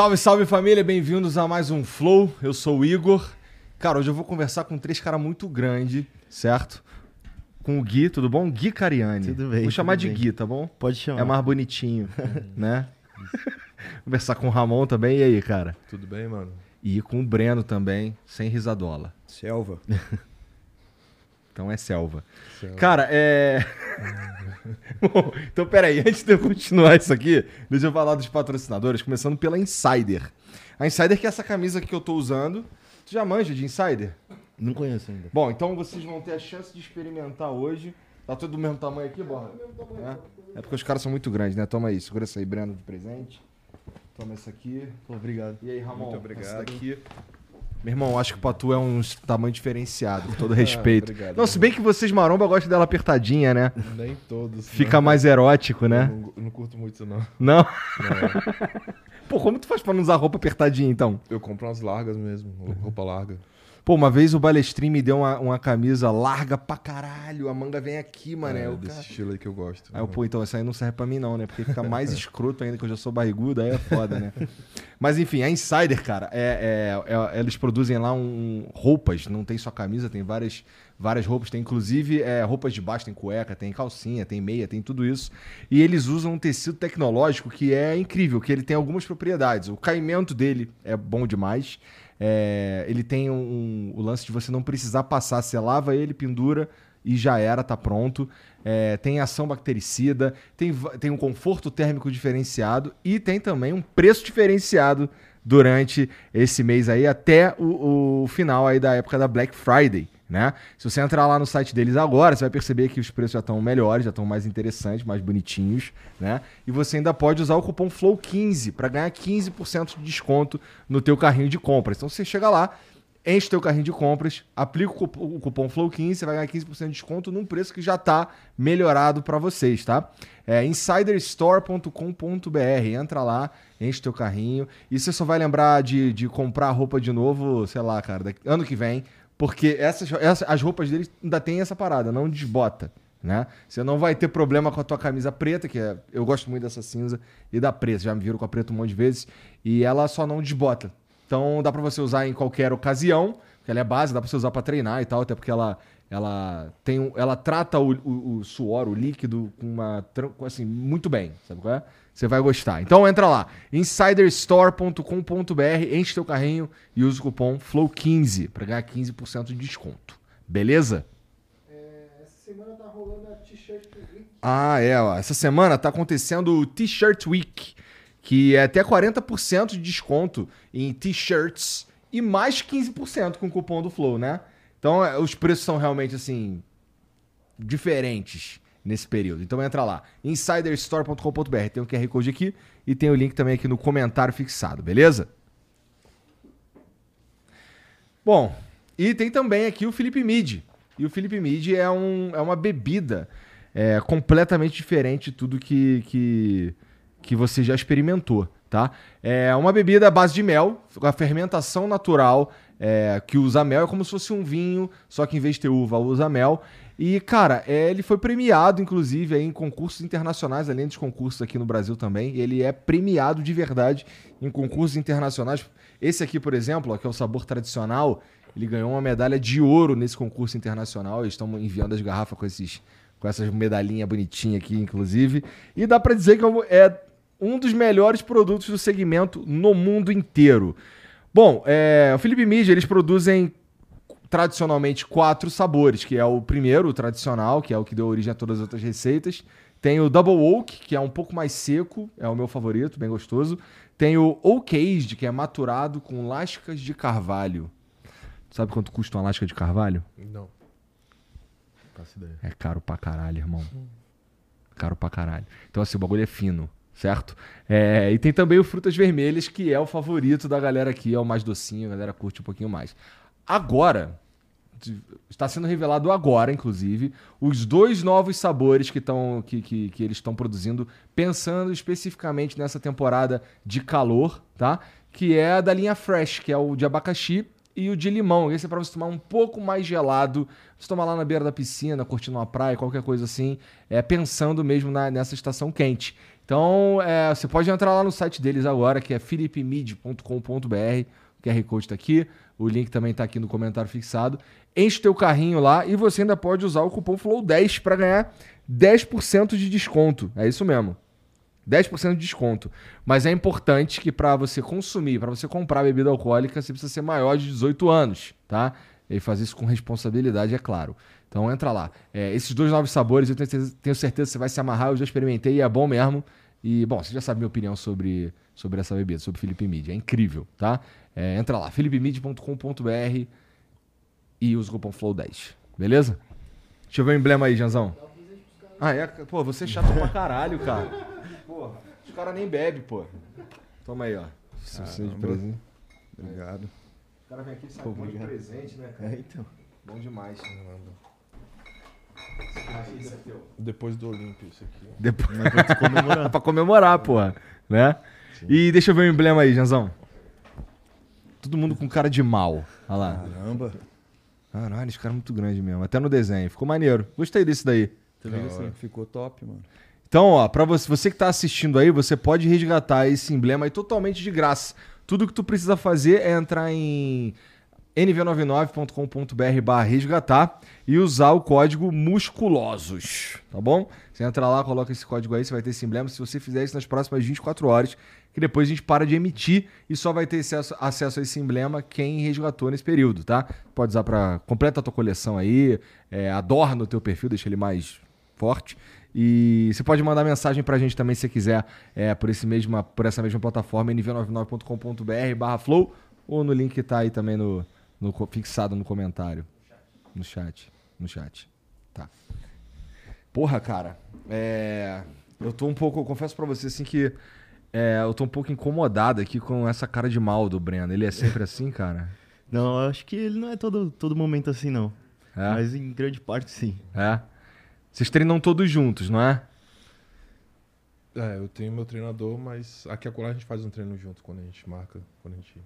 Salve, salve família, bem-vindos a mais um Flow. Eu sou o Igor. Cara, hoje eu vou conversar com três caras muito grandes, certo? Com o Gui, tudo bom? Gui Cariani. Tudo bem. Vou chamar de bem. Gui, tá bom? Pode chamar. É mais bonitinho, né? Conversar com o Ramon também. E aí, cara? Tudo bem, mano? E com o Breno também, sem risadola. Selva. Então é selva. Selva. Cara, é. Bom, então, peraí, antes de eu continuar isso aqui, deixa eu falar dos patrocinadores, começando pela Insider. A Insider que é essa camisa que eu tô usando. Tu já manja de Insider? Não conheço ainda. Bom, então vocês vão ter a chance de experimentar hoje. Tá tudo do mesmo tamanho aqui, Borra? É? é porque os caras são muito grandes, né? Toma aí, segura essa aí, Breno, de presente. Toma essa aqui. Pô, obrigado. E aí, Ramon? Muito obrigado. Essa daqui. Meu irmão, acho que o Patu é um tamanho diferenciado, com todo respeito. obrigado, não, se bem que vocês maromba gostam dela apertadinha, né? Nem todos. Fica não. mais erótico, né? Não, não curto muito isso, não. Não? Não. Pô, como tu faz pra não usar roupa apertadinha, então? Eu compro umas largas mesmo, roupa larga. Pô, uma vez o Balestrin me deu uma, uma camisa larga pra caralho, a manga vem aqui, mané. é, Eu, desse cara- estilo aí que eu gosto. Aí eu, pô, então essa aí não serve pra mim não, né? Porque fica mais escroto ainda, que eu já sou barrigudo, aí é foda, né? Mas enfim, a Insider, cara, é, é- é- eles produzem lá um, roupas, não tem só camisa, tem várias, várias roupas, tem inclusive é, roupas de baixo, tem cueca, tem calcinha, tem meia, tem tudo isso. E eles usam um tecido tecnológico que é incrível, que ele tem algumas propriedades. O caimento dele é bom demais. É, ele tem um, um- o lance de você não precisar passar, você lava ele, pendura e já era, tá pronto. É, tem ação bactericida, tem, tem um conforto térmico diferenciado e tem também um preço diferenciado durante esse mês aí até o, o final aí da época da Black Friday, né? Se você entrar lá no site deles agora, você vai perceber que os preços já estão melhores, já estão mais interessantes, mais bonitinhos, né? E você ainda pode usar o cupom FLOW15 para ganhar 15% de desconto no teu carrinho de compras. Então você chega lá, enche o teu carrinho de compras, aplica o cupom, o cupom FLOW15, você vai ganhar 15% de desconto num preço que já está melhorado para vocês, tá? É insiderstore.com.br, entra lá, enche teu carrinho, e você só vai lembrar de, de comprar roupa de novo, sei lá, cara, ano que vem, porque essas, essas- as roupas deles ainda tem essa parada, não desbota. Né? Você não vai ter problema com a tua camisa preta, que é, eu gosto muito dessa cinza e da preta, já me viram com a preta um monte de vezes, e ela só não desbota. Então dá pra você usar em qualquer ocasião, porque ela é base, dá pra você usar pra treinar e tal, até porque ela ela tem ela trata o, o- o suor, o líquido com uma assim muito bem, sabe qual é? Você vai gostar. Então entra lá, insiderstore.com.br, enche teu carrinho e usa o cupom FLOW15 pra ganhar 15% de desconto. Beleza? Essa semana tá rolando a t-shirt Week. Ah, é, ó. Essa semana tá acontecendo o T-Shirt Week, que é até 40% de desconto em t-shirts e mais 15% com o cupom do Flow, né? Então, é, os preços são realmente assim diferentes nesse período. Então entra lá, insiderstore.com.br. Tem o QR Code aqui e tem o link também aqui no comentário fixado, beleza? Bom, e tem também aqui o Felipe Midi. E o Felipe Mid é, um, é uma bebida é, completamente diferente de tudo que, que, que você já experimentou, tá? É uma bebida à base de mel, a fermentação natural é, que usa mel é como se fosse um vinho, só que em vez de ter uva, usa mel. E, cara, é, ele foi premiado, inclusive, aí, em concursos internacionais, além dos concursos aqui no Brasil também. Ele é premiado de verdade em concursos internacionais. Esse aqui, por exemplo, ó, que é o sabor tradicional, ele ganhou uma medalha de ouro nesse concurso internacional. Eles estão enviando as garrafas com, esses, com essas medalhinhas bonitinhas aqui, inclusive. E dá pra dizer que é um dos melhores produtos do segmento no mundo inteiro. Bom, é, o Felipe Mídia, eles produzem tradicionalmente quatro sabores, que é o primeiro, o tradicional, que é o que deu origem a todas as outras receitas. Tem o Double Oak, que é um pouco mais seco, é o meu favorito, bem gostoso. Tem o Oak Aged, que é maturado com lascas de carvalho. Sabe quanto custa uma lasca de carvalho? Não. Faço ideia. É caro pra caralho, irmão. Caro pra caralho. Então, assim, o bagulho é fino, certo? É, e tem também o Frutas Vermelhas, que é o favorito da galera aqui, é o mais docinho, a galera curte um pouquinho mais. Agora, está sendo revelado agora, inclusive, os dois novos sabores que, tão, que, que, que eles estão produzindo, pensando especificamente nessa temporada de calor, tá? Que é a da linha Fresh, que é o de abacaxi e o de limão. Esse é para você tomar um pouco mais gelado, você tomar lá na beira da piscina, curtindo uma praia, qualquer coisa assim, é, pensando mesmo na- nessa estação quente. Então, é, você pode entrar lá no site deles agora, que é philipmid.com.br. O QR Code está aqui, o link também está aqui no comentário fixado. Enche o teu carrinho lá e você ainda pode usar o cupom FLOW10 para ganhar 10% de desconto. É isso mesmo. 10% de desconto. Mas é importante que para você consumir, para você comprar bebida alcoólica, você precisa ser maior de 18 anos, tá? E fazer isso com responsabilidade, é claro. Então entra lá. É, esses dois novos sabores, eu tenho certeza, tenho certeza que você vai se amarrar. Eu já experimentei e é bom mesmo. E, bom, você já sabe minha opinião sobre, sobre essa bebida, sobre Felipe Mid. É incrível, tá? É, entra lá, philipemid.com.br e usa o cupom FLOW10. Beleza? Deixa eu ver o emblema aí, Janzão. Ah, é? Pô, você é chato pra caralho, cara. Porra, os caras nem bebem, pô. Toma aí, ó. De Caramba. presente. Obrigado. O cara vem aqui e sai um de presente, né, cara? É, então. Bom demais. Teu. Depois do Olímpio, isso aqui. Depois... Pra comemorar. pra comemorar, porra. Né? E deixa eu ver o emblema aí, Janzão. Todo mundo com cara de mal. Olha lá. Caramba. Caralho, esse cara é muito grande mesmo. Até no desenho. Ficou maneiro. Gostei desse daí. Também Da assim, ficou top, mano. Então, ó, para você, você que tá assistindo aí, você pode resgatar esse emblema aí totalmente de graça. Tudo que tu precisa fazer é entrar em nv99.com.br barra resgatar e usar o código musculosos, tá bom? Você entra lá, coloca esse código aí, você vai ter esse emblema. Se você fizer isso nas próximas 24 horas, que depois a gente para de emitir e só vai ter acesso, acesso a esse emblema quem resgatou nesse período, tá? Pode usar para completa a tua coleção aí, é, adorna o teu perfil, deixa ele mais forte. E você pode mandar mensagem pra gente também se quiser é, por, esse mesma, por essa mesma plataforma, nv99.com.br barra flow, ou no link que tá aí também no, no fixado no comentário. No chat. No chat. Tá. Porra, cara. É, eu tô um pouco. Eu confesso pra você assim que. é, eu tô um pouco incomodado aqui com essa cara de mal do Breno. Ele é sempre assim, cara? Não, eu acho que ele não é todo, todo momento assim, não. É? Mas em grande parte, sim. É. Vocês treinam todos juntos, não é? É, eu tenho meu treinador, mas aqui a colar a gente faz um treino junto quando a gente marca, quando a gente...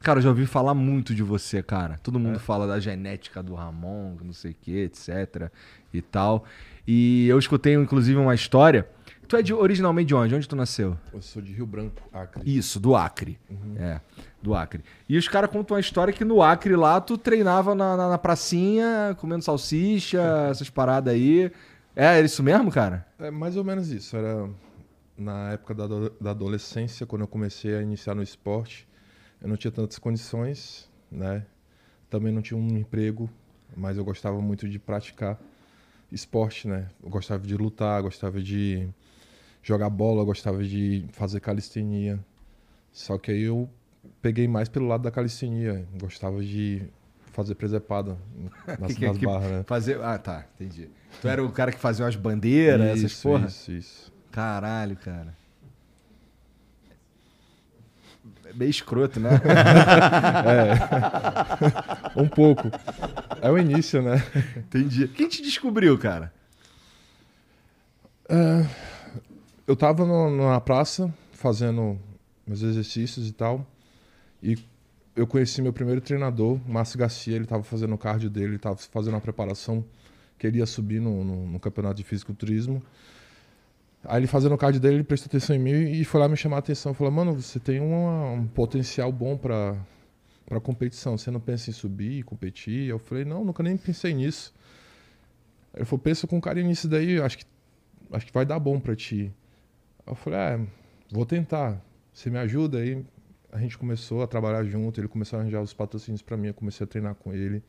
Cara, eu já ouvi falar muito de você, cara. Todo mundo É? fala da genética do Ramon, não sei o que, etc. e tal. E eu escutei, inclusive, uma história. Tu é de, originalmente de onde? Onde tu nasceu? Eu sou de Rio Branco, Acre. Isso, do Acre. Uhum. É, do Acre. E os caras contam uma história que no Acre lá tu treinava na, na, na pracinha, comendo salsicha, essas paradas aí. É isso mesmo, cara? É mais ou menos isso. Era na época da, da adolescência, quando eu comecei a iniciar no esporte. Eu não tinha tantas condições, né? Também não tinha um emprego, mas eu gostava muito de praticar esporte, né? Eu gostava de lutar, gostava de jogar bola, gostava de fazer calistenia. Só que aí eu peguei mais pelo lado da calistenia. Gostava de fazer presepada nas, Que- nas que- barras, né? Fazer. Ah, tá, entendi. Tu era o cara que fazia umas bandeiras, essas Isso, porra? Isso, isso. Caralho, cara. É meio escroto, né? Um pouco. é o início, né? Entendi. Quem te descobriu, cara? É, eu tava no- na praça fazendo meus exercícios e tal. E eu conheci meu primeiro treinador, Márcio Garcia. Ele tava fazendo o cardio dele, ele tava fazendo a preparação que ele ia subir no, no- no campeonato de fisiculturismo. Aí ele fazendo o cardio dele, ele prestou atenção em mim e foi lá me chamar a atenção. Falou, mano, você tem uma- um potencial bom pra, pra competição. Você não pensa em subir, competir? Eu falei, não, nunca nem pensei nisso. Ele falou, pensa com carinho nisso daí, acho que, acho que vai dar bom pra ti. Eu falei, é, vou tentar. Você me ajuda? Aí a gente começou a trabalhar junto, ele começou a arranjar os patrocínios pra mim, eu comecei a treinar com ele.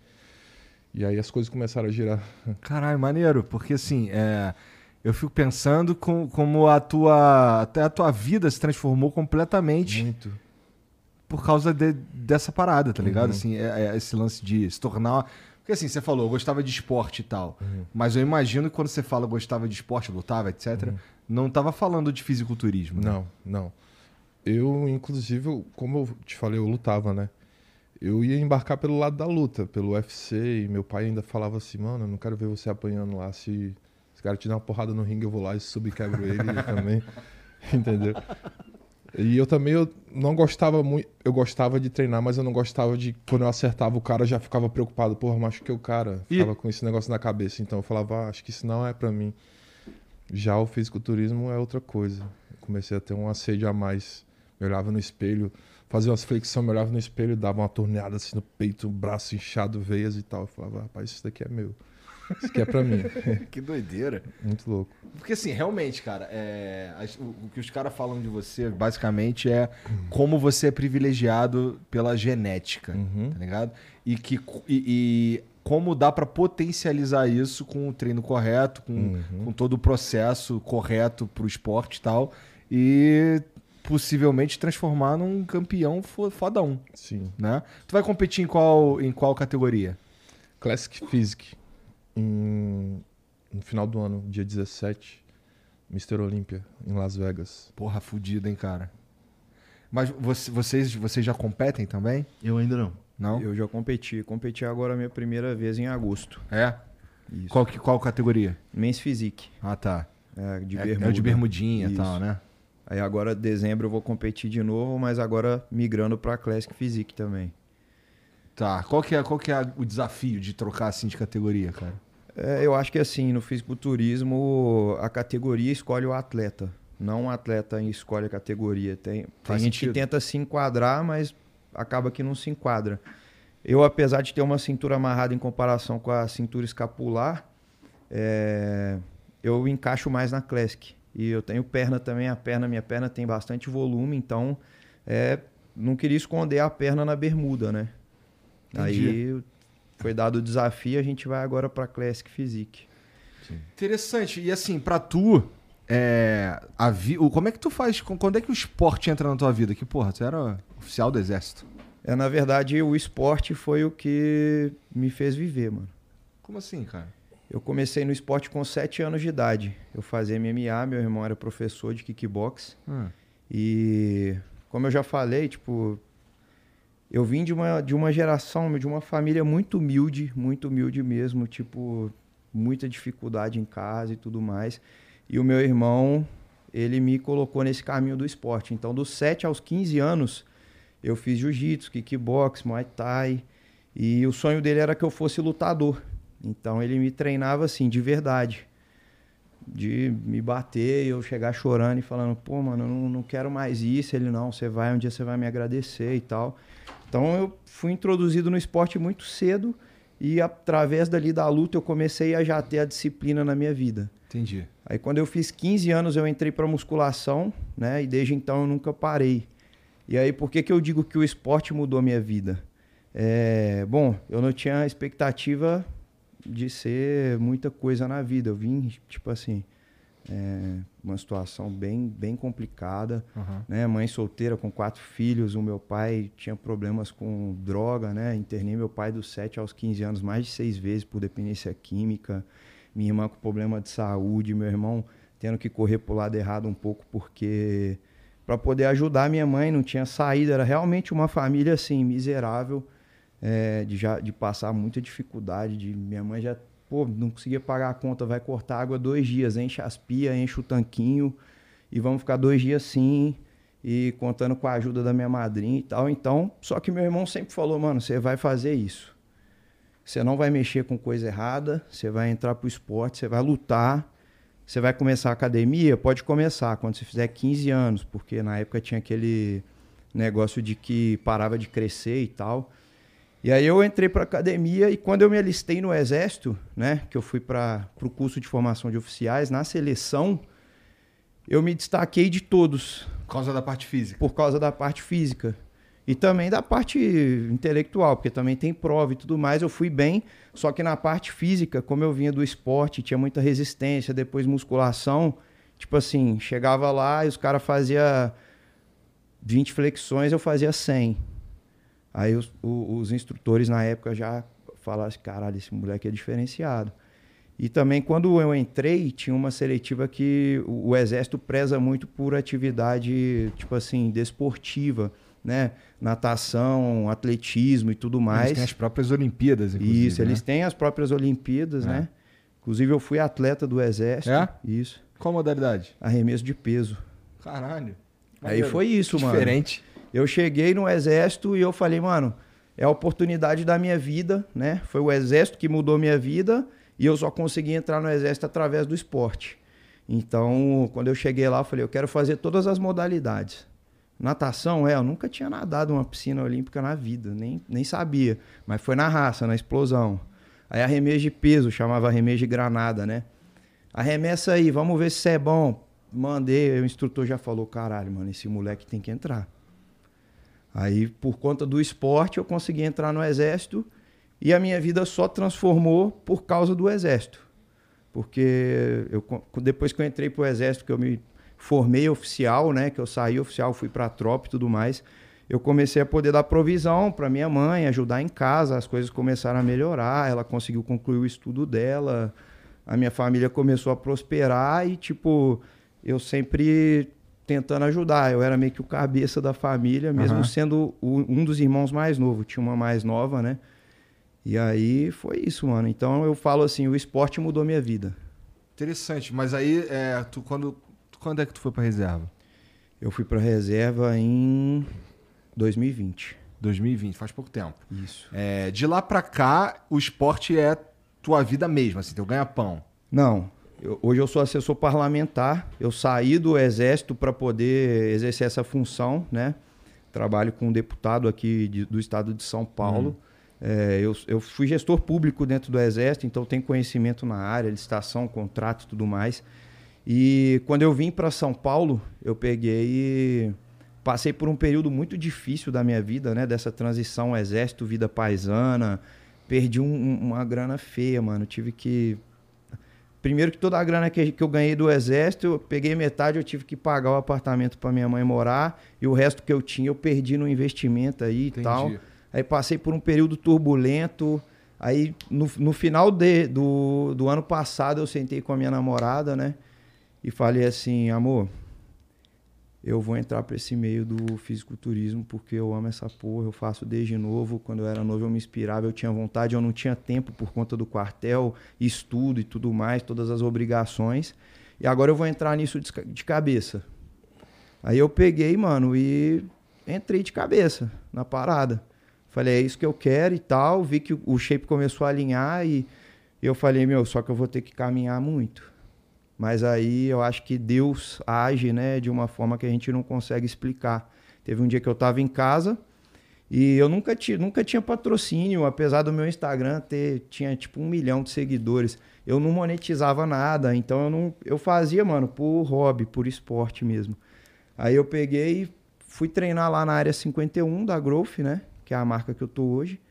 E aí as coisas começaram a girar. Caralho, maneiro, porque assim, é, eu fico pensando com- como a tua, até a tua vida se transformou completamente Muito. por causa de- dessa parada, tá ligado? Uhum. Assim, é- é esse lance de se tornar. Porque assim, você falou, eu gostava de esporte e tal. Uhum. Mas eu imagino que quando você fala gostava de esporte, lutava, etc., não tava falando de fisiculturismo. né? Não, não. Eu, inclusive, como eu te falei, eu lutava, né? Eu ia embarcar pelo lado da luta, pelo UFC, e meu pai ainda falava assim, mano, eu não quero ver você apanhando lá. Se esse cara te dar uma porrada no ringue, eu vou lá e subquebro ele também. Entendeu? E eu também eu não gostava muito. Eu gostava de treinar, mas eu não gostava de. Quando eu acertava o cara, eu já ficava preocupado. Porra, machuquei o cara. E- Ficava com esse negócio na cabeça. Então eu falava, ah, acho que isso não é pra mim. Já o fisiculturismo é outra coisa. Eu comecei a ter um assédio a mais. Me olhava no espelho, fazia umas flexões, me olhava no espelho, dava uma torneada assim no peito, braço inchado, veias e tal. Eu falava, rapaz, isso daqui é meu. Isso aqui é pra mim. que doideira. Muito louco. Porque assim, realmente, cara, é, o, que os caras falam de você, basicamente, é como você é privilegiado pela genética, Uhum. tá ligado? E, que, e, e como dá pra potencializar isso com o treino correto, com, Uhum. com todo o processo correto pro esporte e tal, e possivelmente transformar num campeão fo- fodão, Sim. né? Tu vai competir em qual, em qual categoria? Classic Physique. Em... No final do ano, dia 17, Mr. Olympia, em Las Vegas. Porra, fudido, hein, cara? Mas você- vocês, vocês já competem também? Eu ainda não. Não? Eu já competi. Competi agora a minha primeira vez em agosto. É? Isso. Qual, que- qual categoria? Men's Physique. Ah, tá. É, de é, bermuda. é de bermudinha e tal, né? Aí agora, dezembro, eu vou competir de novo, mas agora migrando pra Classic Physique também. Tá. Qual que é, qual que é o desafio de trocar assim de categoria, cara? É, eu acho que assim, no fisiculturismo, a categoria escolhe o atleta. Não o atleta escolhe a categoria. Tem, tem gente sentido. que tenta se enquadrar, mas acaba que não se enquadra. Eu, apesar de ter uma cintura amarrada em comparação com a cintura escapular, é, eu encaixo mais na Classic. E eu tenho perna também, a perna, minha perna tem bastante volume, então é, não queria esconder a perna na bermuda, né? Entendi. Aí foi dado o desafio, a gente vai agora para Classic Physique. Interessante. E assim, pra tu, é, a vi... como é que tu faz? Quando é que o esporte entra na tua vida? Que, porra, tu era oficial do exército. É, na verdade, o esporte foi o que me fez viver, mano. Como assim, cara? Eu comecei no esporte com 7 anos de idade. Eu fazia MMA, meu irmão era professor de kickbox. Ah, E como eu já falei, tipo, eu vim de uma, de uma geração, de uma família muito humilde, muito humilde mesmo, tipo, muita dificuldade em casa e tudo mais. E o meu irmão, ele me colocou nesse caminho do esporte. Então, dos 7 aos 15 anos, eu fiz jiu-jitsu, kickbox, muay thai. E o sonho dele era que eu fosse lutador. Então, ele me treinava assim, de verdade de me bater eu chegar chorando e falando, pô, mano, eu não, não quero mais isso. Ele, não, você vai, um dia você vai me agradecer e tal. Então eu fui introduzido no esporte muito cedo e através dali da luta eu comecei a já ter a disciplina na minha vida. entendi. Aí quando eu fiz 15 anos eu entrei pra musculação, né? E desde então eu nunca parei. E aí por que que eu digo que o esporte mudou a minha vida? É, bom, eu não tinha expectativa de ser muita coisa na vida. Eu vim, tipo assim, é, uma situação bem, bem complicada, Aham. né? Mãe solteira com quatro filhos, o meu pai tinha problemas com droga, né? Internei meu pai dos 7 aos 15 anos mais de seis vezes por dependência química. Minha irmã com problema de saúde, meu irmão tendo que correr pro lado errado um pouco porque para poder ajudar minha mãe não tinha saída, era realmente uma família assim miserável. é, de, já, de passar muita dificuldade, de minha mãe já, pô, não conseguia pagar a conta, vai cortar água dois dias, enche as pias, enche o tanquinho e vamos ficar dois dias assim e contando com a ajuda da minha madrinha e tal. Então, só que meu irmão sempre falou, mano, você vai fazer isso. Você não vai mexer com coisa errada, você vai entrar pro esporte, você vai lutar. Você vai começar a academia? Pode começar quando você fizer 15 anos, porque na época tinha aquele negócio de que parava de crescer e tal. E aí eu entrei para academia e quando eu me alistei no exército, né, que eu fui para o curso de formação de oficiais, na seleção, eu me destaquei de todos. Por causa da parte física. Por causa da parte física. E também da parte intelectual, porque também tem prova e tudo mais. Eu fui bem, só que na parte física, como eu vinha do esporte, tinha muita resistência, depois musculação. Tipo assim, chegava lá e os caras faziam 20 flexões, eu fazia 100. Aí os, os, instrutores na época já falaram assim: caralho, esse moleque é diferenciado. E também quando eu entrei, tinha uma seletiva que o, exército preza muito por atividade, tipo assim, desportiva né? Natação, atletismo e tudo mais. Eles têm as próprias Olimpíadas, inclusive. Isso, né? eles têm as próprias Olimpíadas, é. né? Inclusive, eu fui atleta do Exército. É? Isso. Qual modalidade? Arremesso de peso. Caralho. Aí foi isso, mano. Diferente. Eu cheguei no Exército e eu falei, mano, é a oportunidade da minha vida, né? Foi o Exército que mudou minha vida e eu só consegui entrar no Exército através do esporte. Então, quando eu cheguei lá, eu falei, eu quero fazer todas as modalidades. Natação, é, eu nunca tinha nadado uma piscina olímpica na vida, nem, nem sabia. Mas foi na raça, na explosão. Aí arremesso de peso, chamava arremesso de granada, né? Arremessa aí, vamos ver se é bom. Mandei, o instrutor já falou, caralho, mano, esse moleque tem que entrar. Aí, por conta do esporte, eu consegui entrar no exército e a minha vida só transformou por causa do exército. Porque eu, depois que eu entrei pro exército, que eu me formei oficial, né? Que eu saí oficial, fui para a tropa e tudo mais. Eu comecei a poder dar provisão para minha mãe, ajudar em casa, as coisas começaram a melhorar, ela conseguiu concluir o estudo dela, a minha família começou a prosperar e, tipo, eu sempre tentando ajudar. Eu era meio que o cabeça da família, mesmo uhum. sendo o, um dos irmãos mais novos. Tinha uma mais nova, né? E aí foi isso, mano. Então eu falo assim, o esporte mudou minha vida. Interessante, mas aí é, tu quando quando é que tu foi pra reserva? Eu fui pra reserva em 2020. 2020, faz pouco tempo. Isso. É, de lá pra cá, o esporte é tua vida mesmo, assim, teu ganha-pão. Não. Eu, hoje eu sou assessor parlamentar. Eu saí do Exército para poder exercer essa função, né? Trabalho com um deputado aqui de, do estado de São Paulo. Uhum. É, eu, eu fui gestor público dentro do Exército, então tenho conhecimento na área, licitação, contrato e tudo mais. E quando eu vim para São Paulo, eu peguei passei por um período muito difícil da minha vida, né? Dessa transição exército, vida paisana. Perdi um, uma grana feia, mano. tive que. Primeiro que toda a grana que, que eu ganhei do exército, eu peguei metade, eu tive que pagar o apartamento para minha mãe morar. E o resto que eu tinha, eu perdi no investimento aí Entendi. e tal. Aí passei por um período turbulento. Aí no, no final de, do, do ano passado, eu sentei com a minha namorada, né? e falei assim, amor, eu vou entrar para esse meio do fisiculturismo porque eu amo essa porra, eu faço desde novo. Quando eu era novo eu me inspirava, eu tinha vontade, eu não tinha tempo por conta do quartel, estudo e tudo mais, todas as obrigações. E agora eu vou entrar nisso de cabeça. Aí eu peguei, mano, e entrei de cabeça na parada. Falei, é isso que eu quero e tal. Vi que o shape começou a alinhar e eu falei, meu, só que eu vou ter que caminhar muito. Mas aí eu acho que Deus age, né, de uma forma que a gente não consegue explicar. Teve um dia que eu estava em casa e eu nunca, nunca tinha patrocínio, apesar do meu Instagram ter tinha tipo um milhão de seguidores. Eu não monetizava nada, então eu não eu fazia, mano, por hobby, por esporte mesmo. Aí eu peguei e fui treinar lá na área 51 da Growth, né, que é a marca que eu tô hoje.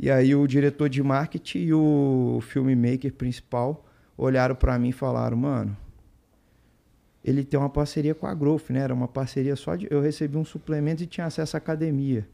E aí o diretor de marketing e o filmmaker principal olharam para mim e falaram, mano, ele tem uma parceria com a Growth, né? Era uma parceria só de. Eu recebi um suplemento e tinha acesso à academia.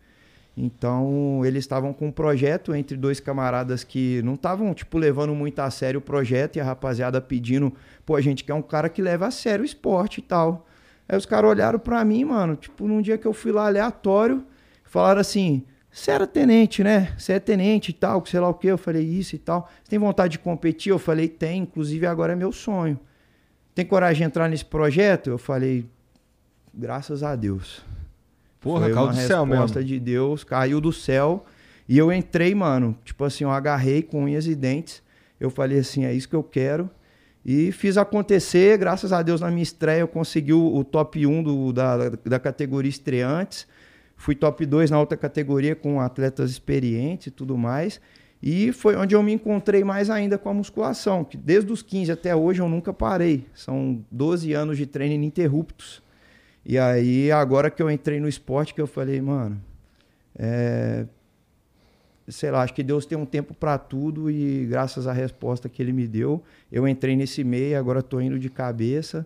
Então, eles estavam com um projeto entre dois camaradas que não estavam, tipo, levando muito a sério o projeto e a rapaziada pedindo, pô, a gente quer um cara que leva a sério o esporte e tal. Aí os caras olharam pra mim, mano, tipo, num dia que eu fui lá aleatório, falaram assim: você era tenente, né? Você é tenente e tal, sei lá o que. Eu falei, isso e tal. Você tem vontade de competir? Eu falei, tem. Inclusive, agora é meu sonho. Tem coragem de entrar nesse projeto? Eu falei, graças a Deus. Porra, Foi caiu do céu resposta mesmo. de Deus, caiu do céu. E eu entrei, mano. Tipo assim, eu agarrei com unhas e dentes. Eu falei assim, é isso que eu quero. E fiz acontecer, graças a Deus, na minha estreia eu consegui o, o top 1 do, da, da categoria estreantes. Fui top 2 na outra categoria com atletas experientes e tudo mais. E foi onde eu me encontrei mais ainda com a musculação, que desde os 15 até hoje eu nunca parei. São 12 anos de treino ininterruptos. E aí, agora que eu entrei no esporte, que eu falei, mano, é, sei lá, acho que Deus tem um tempo para tudo e graças à resposta que ele me deu, eu entrei nesse meio, agora tô indo de cabeça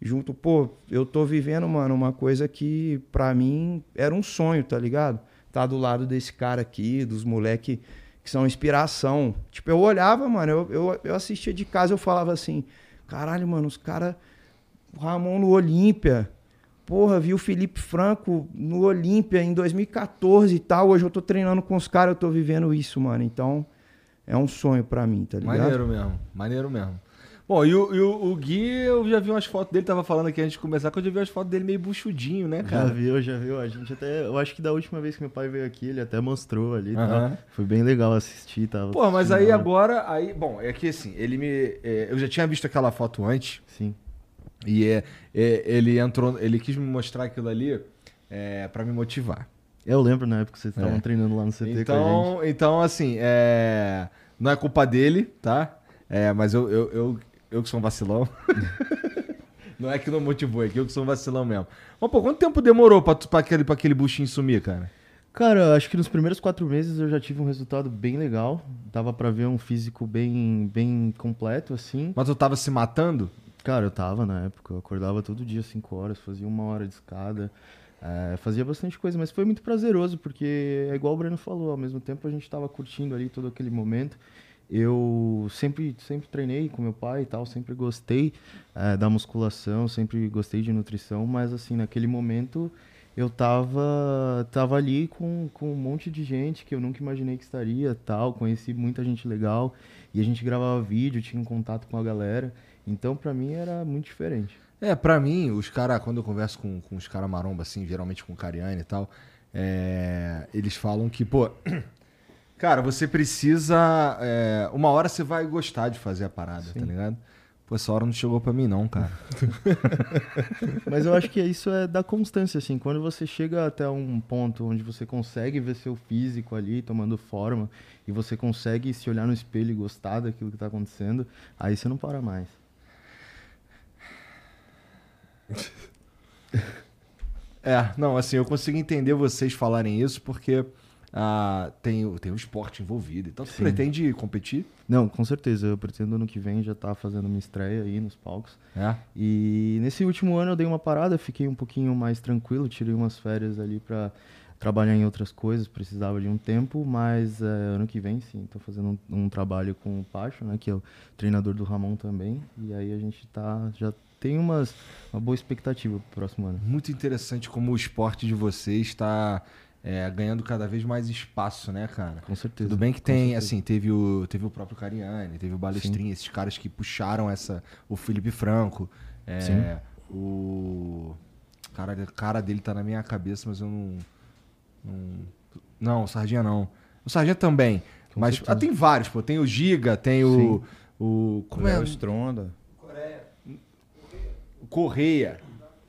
junto, pô, eu tô vivendo, mano, uma coisa que pra mim era um sonho, tá ligado? Tá do lado desse cara aqui, dos moleque que são inspiração. Tipo, eu olhava, mano, eu, eu, eu assistia de casa, eu falava assim, caralho, mano, os caras, Ramon no Olímpia, Porra, vi o Felipe Franco no Olímpia em 2014 e tal. Hoje eu tô treinando com os caras, eu tô vivendo isso, mano. Então, é um sonho pra mim, tá ligado? Maneiro mesmo, maneiro mesmo. Bom, e o, e o- o Gui, eu já vi umas fotos dele, tava falando aqui antes de começar, que eu já vi umas fotos dele meio buchudinho, né, Já cara? viu, já viu. A gente até. Eu acho que da última vez que meu pai veio aqui, ele até mostrou ali. e tal. Foi bem legal assistir. Tava Pô, mas aí lá. agora, aí, bom, é que assim, ele me. é, eu já tinha visto aquela foto antes, Sim. e é, é, ele entrou, ele quis me mostrar aquilo ali é, para me motivar. Eu lembro na época que vocês estavam É. treinando lá no CT com a gente. Então, então assim, é, não é culpa dele, tá? É, mas eu, eu, eu, eu que sou um vacilão. não é que não motivou, é que eu que sou um vacilão mesmo. Mas, pô, quanto tempo demorou pra, tu- pra, aquele, pra aquele buchinho sumir, cara? Cara, eu acho que nos primeiros quatro meses eu já tive um resultado bem legal. Dava pra ver um físico bem, bem completo, assim. Mas tu tava se matando? Cara, eu tava na época, eu acordava todo dia 5 horas, fazia uma hora de escada, eh, fazia bastante coisa, mas foi muito prazeroso, porque é igual o Breno falou, ao mesmo tempo a gente tava curtindo ali todo aquele momento. Eu sempre, sempre treinei com meu pai e tal, sempre gostei eh, da musculação, sempre gostei de nutrição, mas assim, naquele momento eu tava, tava ali com, com um monte de gente que eu nunca imaginei que estaria, tal, conheci muita gente legal, e a gente gravava vídeo, tinha um contato com a galera, então pra mim era muito diferente. É, pra mim, os caras, quando eu converso com, com os caras maromba, assim, geralmente com o Cariani e tal, é, eles falam que, pô, cara, você precisa. é, uma hora você vai gostar de fazer a parada, tá ligado? Pô, essa hora não chegou pra mim, não, cara. Mas eu acho que isso é da constância, assim. Quando você chega até um ponto onde você consegue ver seu físico ali tomando forma e você consegue se olhar no espelho e gostar daquilo que tá acontecendo, aí você não para mais. É, não, assim, eu consigo entender vocês falarem isso porque ah, tem, o- tem o esporte envolvido. Então, Sim. pretende competir? Não, com certeza. Eu pretendo ano que vem já estar fazendo minha estreia aí nos palcos. É. E nesse último ano eu dei uma parada, fiquei um pouquinho mais tranquilo, tirei umas férias ali pra trabalhar em outras coisas, precisava de um tempo, mas é, ano que vem sim, tô fazendo um, um trabalho com o Pacho, né, que é o treinador do Ramon também, e aí a gente tá, já tem umas, uma boa expectativa pro próximo ano. Muito interessante como o esporte de vocês está é, ganhando cada vez mais espaço, né, cara? Com certeza. Tudo bem que tem, assim, teve o, teve o próprio Cariani, teve o Balestrinha, esses caras que puxaram essa. O Felipe Franco. É, Sim. o. Cara, a cara dele tá na minha cabeça, mas eu não. Não, não o Sardinha não. O Sardinha também. Com mas ah, tem vários, pô. Tem o Giga, tem o. O. Como é? Léo Stronda. O Correia.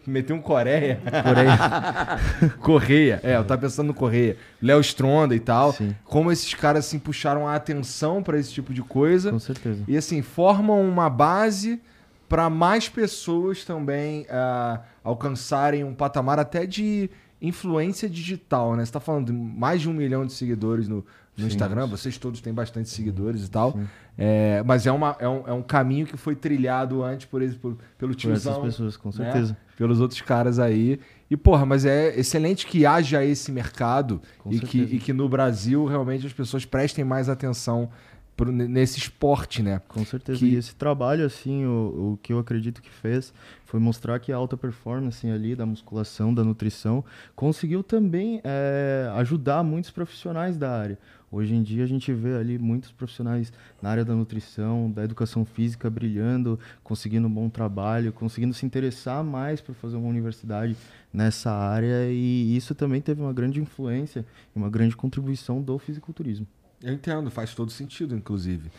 Meteu um Coreia. Porém, Correia. É, eu tava pensando no Correia. Léo Stronda e tal. Sim. Como esses caras, assim, puxaram a atenção pra esse tipo de coisa. com certeza. E, assim, formam uma base pra mais pessoas também ah, alcançarem um patamar até de influência digital, né? Você tá falando de mais de um milhão de seguidores no, no Sim. Instagram. Vocês todos têm bastante seguidores e tal. Sim. É, mas é, uma, é, um, é um caminho que foi trilhado antes por, por- pelo Por essas tiozão pessoas, com né? certeza. pelos outros caras aí. E, porra, mas é excelente que haja esse mercado e que, e que no Brasil realmente as pessoas prestem mais atenção pro- nesse esporte, né? Com certeza. Que- E esse trabalho, assim, o, o que eu acredito que fez foi mostrar que a alta performance ali da musculação, da nutrição, conseguiu também eh, ajudar muitos profissionais da área. Hoje em dia a gente vê ali muitos profissionais na área da nutrição, da educação física brilhando, conseguindo um bom trabalho, conseguindo se interessar mais por fazer uma universidade nessa área e isso também teve uma grande influência e uma grande contribuição do fisiculturismo. Eu entendo, faz todo sentido, inclusive.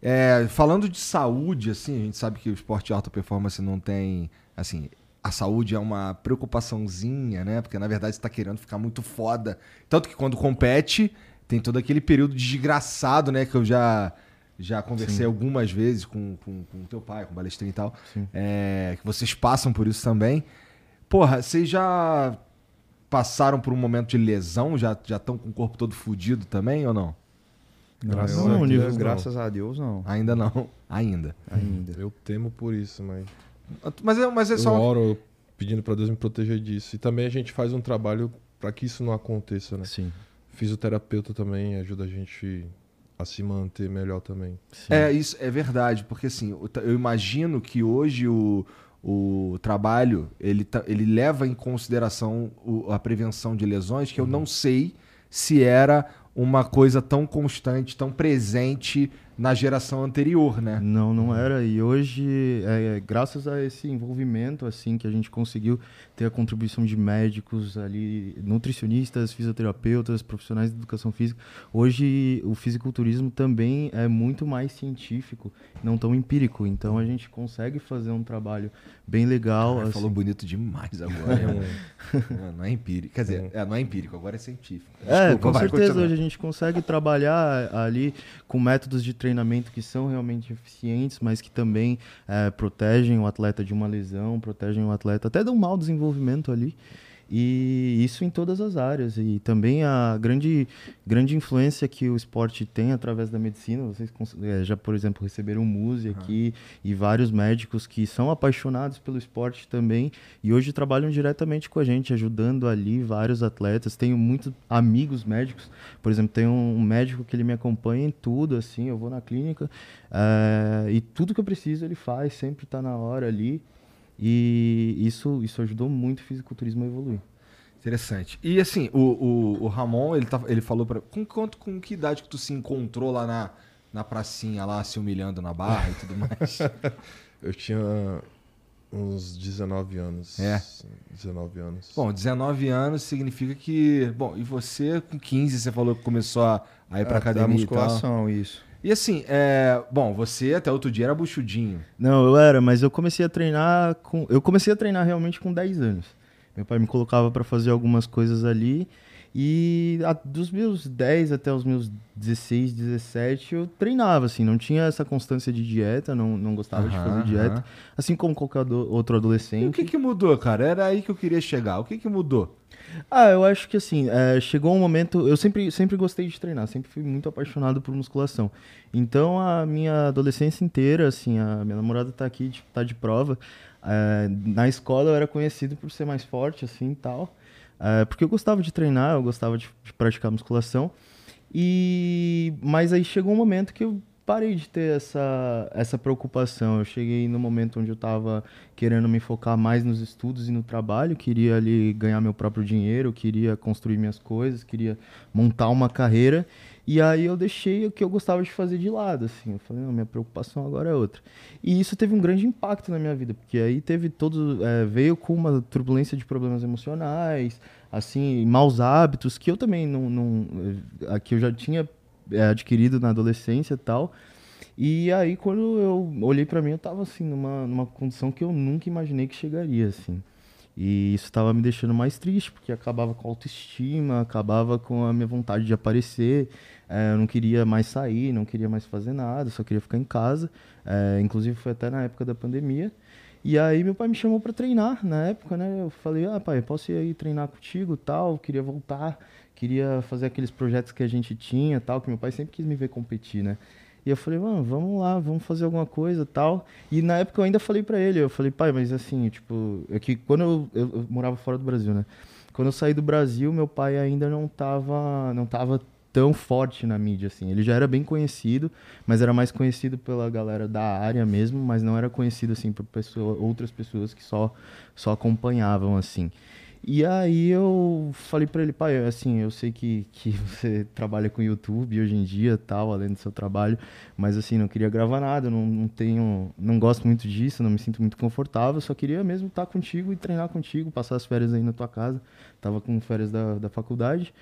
É, falando de saúde, assim, a gente sabe que o esporte de alta performance não tem, assim, a saúde é uma preocupaçãozinha, né? Porque na verdade você tá querendo ficar muito foda. Tanto que quando compete, tem todo aquele período desgraçado, né? Que eu já, já conversei Sim. algumas vezes com, com, com teu pai, com o Balestrinho e tal. É, que vocês passam por isso também. Porra, vocês já passaram por um momento de lesão? Já estão com o corpo todo fudido também ou não? Graças não, a Deus, nível- não. Graças a Deus, não. Ainda não. Ainda. Ainda. Eu temo por isso, mas Mas é, mas é eu só. oro pedindo pra Deus me proteger disso. E também a gente faz um trabalho pra que isso não aconteça, né? Sim. Fisioterapeuta também ajuda a gente a se manter melhor também. sim. É, isso é verdade, porque assim, eu eu imagino que hoje o, o trabalho ele, ele leva em consideração o- a prevenção de lesões, que eu não sei se era uma coisa tão constante, tão presente na geração anterior, né? Não, não era. E hoje, é, graças a esse envolvimento, assim, que a gente conseguiu ter a contribuição de médicos ali, nutricionistas, fisioterapeutas, profissionais de educação física, hoje o fisiculturismo também é muito mais científico, não tão empírico. Então a gente consegue fazer um trabalho bem legal. Caralho, assim. falou bonito demais agora. Não, não é empírico. Quer dizer, é, não é empírico, agora é científico. É, Desculpa, com vai, certeza. continua. Hoje a gente consegue trabalhar ali com métodos de treinamento que são realmente eficientes, mas que também eh, protegem o atleta de uma lesão, protegem o atleta até de um mau desenvolvimento ali. E isso em todas as áreas. E também a grande, grande influência que o esporte tem através da medicina. Vocês eh, já, por exemplo, receberam o Muse aqui e vários médicos que são apaixonados pelo esporte também e hoje trabalham diretamente com a gente, ajudando ali vários atletas. Tenho muitos amigos médicos, por exemplo, tem um médico que ele me acompanha em tudo, assim, eu vou na clínica eh, e tudo que eu preciso ele faz, sempre está na hora ali. E isso, isso ajudou muito o fisiculturismo a evoluir. Interessante. E assim, o, o, o Ramon, ele, tá, ele falou pra. Com, quanto, com que idade que tu se encontrou lá na, na pracinha, lá se humilhando na barra e tudo mais? Eu tinha uns 19 anos. É. 19 anos. bom, 19 anos significa que. Bom, e você com 15 você falou que começou a, a ir pra É, academia da e tal. musculação, isso. E assim, é, bom, você até outro dia era buchudinho. Não, eu era, mas eu comecei a treinar com. Eu comecei a treinar realmente com 10 anos. Meu pai me colocava para fazer algumas coisas ali. E a- dos meus 10 até os meus 16, 17, eu treinava, assim, não tinha essa constância de dieta, não, não gostava de Aham, fazer dieta. aham. Assim como qualquer outro E adolescente. o que que mudou, cara? Era aí que eu queria chegar. O que que mudou? Ah, eu acho que assim, é, chegou um momento. Eu sempre, sempre gostei de treinar, sempre fui muito apaixonado por musculação. Então a minha adolescência inteira, assim, a minha namorada tá aqui, tipo, tá de prova. É, na escola eu era conhecido por ser mais forte, assim e tal. É, porque eu gostava de treinar, eu gostava de, de praticar musculação. E mas aí chegou um momento que eu parei de ter essa, essa preocupação. Eu cheguei no momento onde eu estava querendo me focar mais nos estudos e no trabalho, queria ali ganhar meu próprio dinheiro, queria construir minhas coisas, queria montar uma carreira. E aí eu deixei o que eu gostava de fazer de lado, assim. Eu falei, não, minha preocupação agora é outra. E isso teve um grande impacto na minha vida, porque aí teve todo, é, veio com uma turbulência de problemas emocionais, assim, maus hábitos que eu também não, não que eu já tinha é, adquirido na adolescência e tal. E aí quando eu olhei pra mim, eu tava assim numa, numa condição que eu nunca imaginei que chegaria, assim. E isso estava me deixando mais triste, porque acabava com a autoestima, acabava com a minha vontade de aparecer. eh, eu não queria mais sair, não queria mais fazer nada, só queria ficar em casa. Eh, inclusive foi até na época da pandemia. E aí meu pai me chamou para treinar na época, né? Eu falei, ah, pai, posso ir aí treinar contigo tal? Queria voltar, queria fazer aqueles projetos que a gente tinha tal, que meu pai sempre quis me ver competir, né? E eu falei, mano, vamos lá, vamos fazer alguma coisa tal. E na época eu ainda falei pra ele, eu falei, pai, mas assim, tipo, é que quando eu, eu, eu morava fora do Brasil, né? Quando eu saí do Brasil, meu pai ainda não tava, não tava tão forte na mídia, assim. Ele já era bem conhecido, mas era mais conhecido pela galera da área mesmo, mas não era conhecido, assim, por pessoa, outras pessoas que só, só acompanhavam, assim. E aí eu falei pra ele, pai, assim, eu sei que, que você trabalha com YouTube hoje em dia, tal, além do seu trabalho, mas assim, não queria gravar nada, não, não tenho, não gosto muito disso, não me sinto muito confortável, só queria mesmo estar contigo e treinar contigo, passar as férias aí na tua casa. Tava com férias da, da faculdade.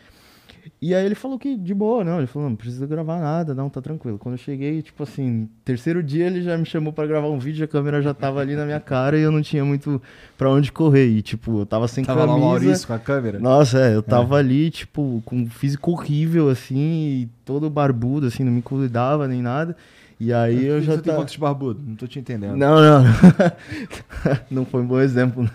E aí ele falou que de boa, não. Ele falou, não, não precisa gravar nada, não, tá tranquilo. Quando eu cheguei, tipo assim, terceiro dia ele já me chamou para gravar um vídeo, a câmera já tava ali na minha cara e eu não tinha muito para onde correr. E, tipo, eu tava sem Tava lá camisa. o Maurício com a câmera. Nossa, é, eu tava ali, tipo, com um físico horrível, assim, todo barbudo, assim, não me cuidava nem nada. E aí eu já Você tem tava... quantos barbudos? Não tô te entendendo. Não, não. não foi um bom exemplo, né?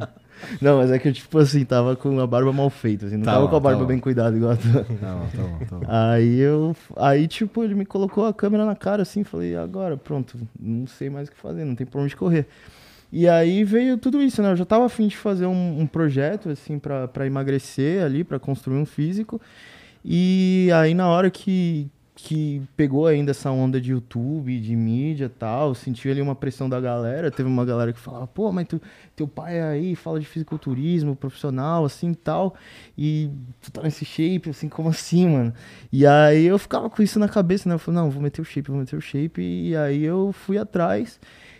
Não, mas é que eu, tipo assim, tava com a barba mal feita, assim, não Tá tava bom, com a tá barba bom. bem cuidada igual a tua. Tá bom, tá bom, tá bom. Aí eu. Aí, tipo, ele me colocou a câmera na cara assim, falei, agora, pronto, não sei mais o que fazer, não tem pra onde correr. E aí veio tudo isso, né? Eu já tava afim de fazer um, um projeto, assim, pra, pra emagrecer ali, pra construir um físico. E aí, na hora que, que pegou ainda essa onda de YouTube, de mídia tal, senti ali uma pressão da galera. Teve uma galera que falava, pô, mas tu, teu pai aí fala de fisiculturismo profissional, assim tal, e tu tá nesse shape, assim, como assim, mano? E aí eu ficava com isso na cabeça, né? Eu falei, não, vou meter o shape, vou meter o shape, e aí eu fui atrás.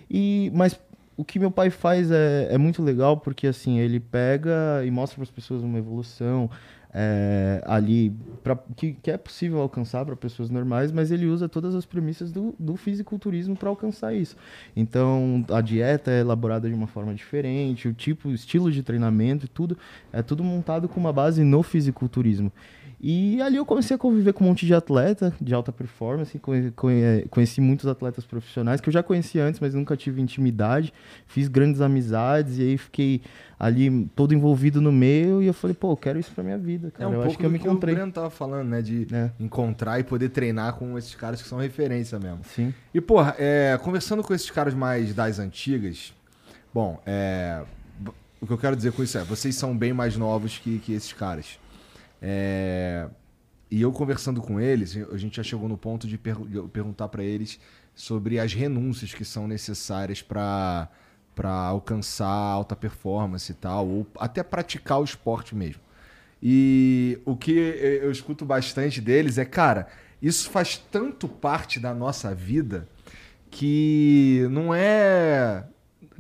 E, mas o que meu pai faz é, é muito legal, porque assim, ele pega e mostra para as pessoas uma evolução é, ali pra, que, que é possível alcançar para pessoas normais, mas ele usa todas as premissas do, do fisiculturismo para alcançar isso. Então, a dieta é elaborada de uma forma diferente, o tipo, o estilo de treinamento e tudo, é tudo montado com uma base no fisiculturismo. E ali eu comecei a conviver com um monte de atleta de alta performance, conhe- conhe- conheci muitos atletas profissionais que eu já conhecia antes, mas nunca tive intimidade, fiz grandes amizades e aí fiquei ali todo envolvido no meio e eu falei, pô, eu quero isso pra minha vida, É cara. um eu pouco acho que eu me que o encontrei. Tava falando, né? De É. encontrar e poder treinar com esses caras que são referência mesmo. Sim. E, porra, é, conversando com esses caras mais das antigas, bom, é, o que eu quero dizer com isso é, vocês são bem mais novos que, que esses caras. É, e eu conversando com eles, a gente já chegou no ponto de eu perguntar pra eles sobre as renúncias que são necessárias pra para alcançar alta performance e tal, ou até praticar o esporte mesmo. E o que eu escuto bastante deles é, cara, isso faz tanto parte da nossa vida que não é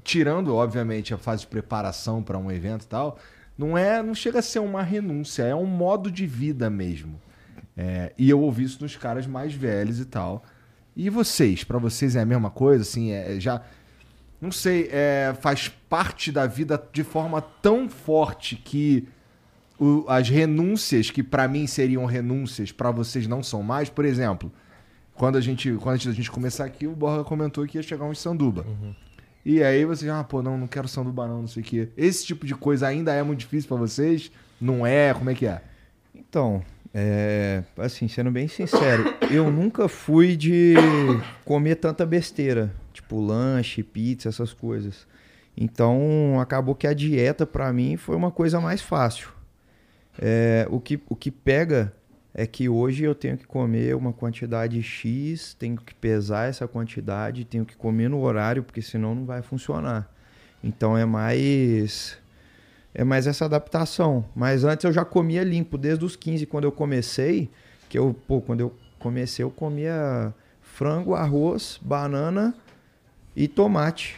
tirando obviamente a fase de preparação para um evento e tal, não é, não chega a ser uma renúncia, é um modo de vida mesmo. É, e eu ouvi isso dos caras mais velhos e tal. E vocês, Pra vocês é a mesma coisa, assim, é, já não sei, é, faz parte da vida de forma tão forte que o- as renúncias que pra mim seriam renúncias pra vocês não são mais. Por exemplo, quando a gente, quando antes da gente começar aqui, o Borga comentou que ia chegar um Sanduba. E aí vocês, ah, pô, não, não quero Sanduba não, não sei o quê. Esse tipo de coisa ainda é muito difícil pra vocês? Não é? Como é que é? Então, é, assim, sendo bem sincero, eu nunca fui de comer tanta besteira, tipo lanche, pizza, essas coisas. Então, acabou que a dieta pra mim foi uma coisa mais fácil. É, o, que, o que pega é que hoje eu tenho que comer uma quantidade X, tenho que pesar essa quantidade, tenho que comer no horário, porque senão não vai funcionar. Então é mais é mais essa adaptação. Mas antes eu já comia limpo, desde os 15, quando eu comecei, que eu, pô, quando eu comecei eu comia frango, arroz, banana e tomate.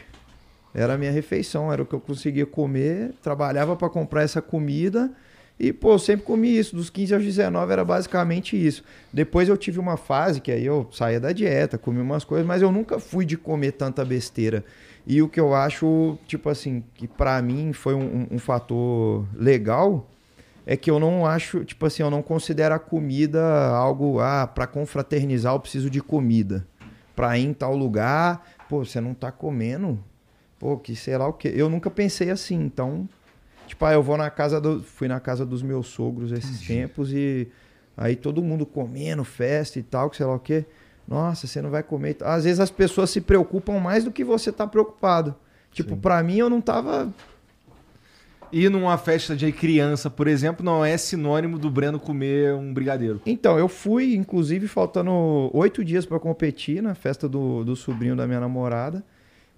Era a minha refeição, era o que eu conseguia comer, trabalhava para comprar essa comida e, pô, eu sempre comi isso, dos 15 aos 19 era basicamente isso. Depois eu tive uma fase que aí eu saía da dieta, comia umas coisas, mas eu nunca fui de comer tanta besteira. E o que eu acho, tipo assim, que pra mim foi um- um fator legal, é que eu não acho, tipo assim, eu não considero a comida algo, ah, pra confraternizar eu preciso de comida. Pra ir em tal lugar, pô, você não tá comendo, pô, que sei lá o quê. Eu nunca pensei assim, então, tipo, ah, eu vou na casa do, fui na casa dos meus sogros esses tempos e aí todo mundo comendo, festa e tal, que sei lá o quê. Nossa, você não vai comer. Às vezes as pessoas se preocupam mais do que você tá preocupado. Tipo, pra mim eu não tava ir numa festa de criança, por exemplo, não é sinônimo do Breno comer um brigadeiro. Então, eu fui, inclusive, faltando oito dias pra competir na festa do, do sobrinho da minha namorada.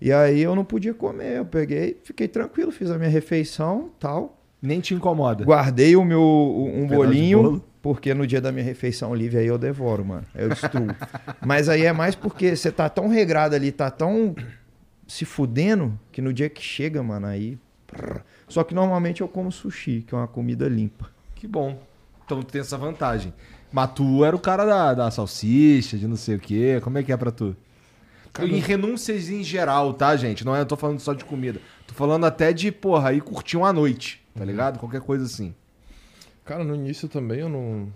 E aí eu não podia comer. Eu peguei, fiquei tranquilo, fiz a minha refeição tal. Nem te incomoda. Guardei o meu um de bolinho, porque no dia da minha refeição livre aí eu devoro, mano. Eu destruo. Mas aí é mais porque você tá tão regrado ali, tá tão se fudendo, que no dia que chega, mano, aí. Só que normalmente eu como sushi, que é uma comida limpa. Que bom. Então tu tem essa vantagem. Mas tu era o cara da, da salsicha, de não sei o quê. Como é que é pra tu? Em renúncias em geral, tá, gente? Não é, eu tô falando só de comida. Tô falando até de, porra, ir curtir uma noite, tá ligado? Qualquer coisa assim. Cara, no início também eu não,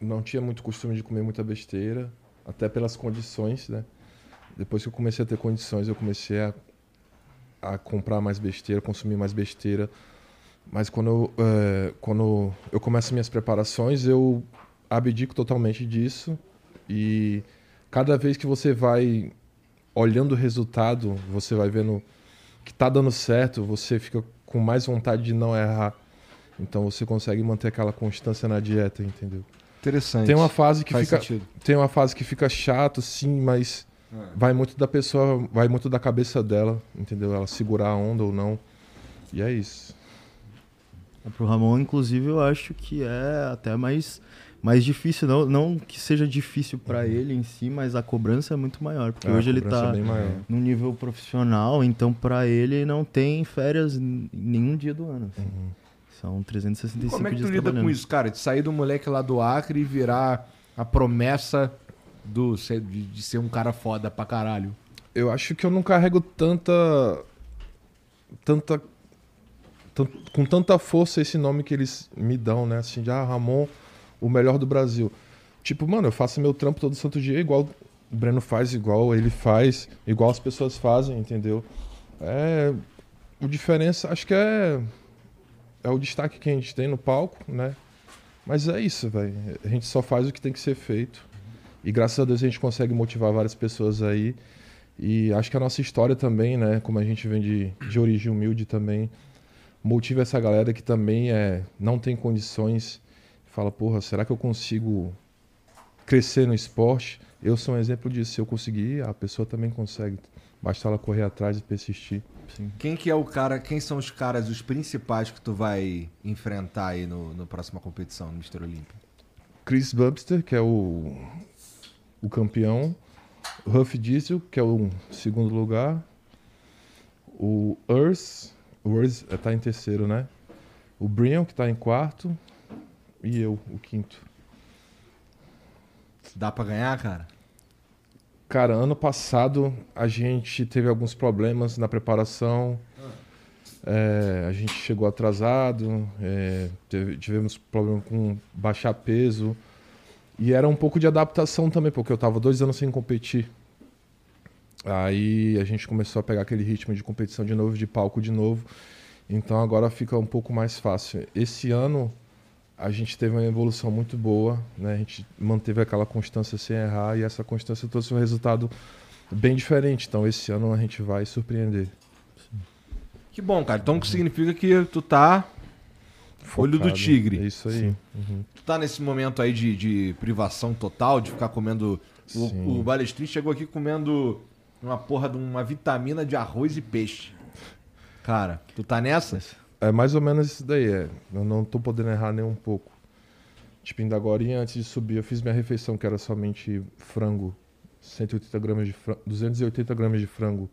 não tinha muito costume de comer muita besteira, até pelas condições, né? Depois que eu comecei a ter condições, eu comecei a, a comprar mais besteira, consumir mais besteira. Mas quando eu, eh, quando eu começo minhas preparações, eu abdico totalmente disso. E cada vez que você vai olhando o resultado, você vai vendo que tá dando certo, você fica com mais vontade de não errar. Então você consegue manter aquela constância na dieta, entendeu? Interessante. Tem uma fase que Faz fica sentido. tem uma fase que fica chato, sim, mas vai muito da pessoa, vai muito da cabeça dela, entendeu? Ela segurar a onda ou não. E é isso. Pro Ramon, inclusive, eu acho que é até mais, mais difícil. Não, não que seja difícil pra ele em si, mas a cobrança é muito maior. Porque É, hoje ele cobrança tá é num nível profissional, então pra ele não tem férias em nenhum dia do ano. assim. Uhum. São 365 Como é que tu dias lida com isso, cara? De sair do moleque lá do Acre e virar a promessa do, de, de ser um cara foda pra caralho. Eu acho que eu não carrego tanta tanta tan- com tanta força esse nome que eles me dão, né? Assim, de ah, Ramon, o melhor do Brasil. Tipo, mano, eu faço meu trampo todo santo dia igual o Breno faz, igual ele faz, igual as pessoas fazem, entendeu? É, o diferença, acho que é é o destaque que a gente tem no palco, né? Mas é isso, velho. A gente só faz o que tem que ser feito. E graças a Deus a gente consegue motivar várias pessoas aí. E acho que a nossa história também, né? Como a gente vem de, de origem humilde também, motiva essa galera que também é, não tem condições. Fala, porra, será que eu consigo crescer no esporte? Eu sou um exemplo disso. Se eu conseguir, a pessoa também consegue. Basta ela correr atrás e persistir. Quem que é o cara, quem são os caras, os principais que tu vai enfrentar aí no, no próxima competição, no Mr. Olímpia? Chris Bubster, que é o, o campeão. O Huff Diesel, que é o segundo lugar. O Earth, o Earth tá em terceiro, né? O Brian, que tá em quarto. E eu, o quinto. Dá pra ganhar, cara? Cara, ano passado a gente teve alguns problemas na preparação. É, a gente chegou atrasado, é, teve- tivemos problema com baixar peso. E era um pouco de adaptação também, porque eu tava dois anos sem competir. Aí a gente começou a pegar aquele ritmo de competição de novo, de palco de novo. Então agora fica um pouco mais fácil. Esse ano a gente teve uma evolução muito boa, né? A gente manteve aquela constância sem errar e essa constância trouxe um resultado bem diferente. Então esse ano a gente vai surpreender. Que bom, cara. Então significa que tu tá. Olho do Focado. tigre. É isso aí. Uhum. Tu tá nesse momento aí de, de privação total, de ficar comendo. Sim. O, o Balestrin chegou aqui comendo uma porra de uma vitamina de arroz e peixe. Cara, tu tá nessa? É mais ou menos isso daí. É. Eu não tô podendo errar nem um pouco. Tipo, ainda agora antes de subir, eu fiz minha refeição, que era somente frango. 180 gramas de frango. 280 gramas de frango.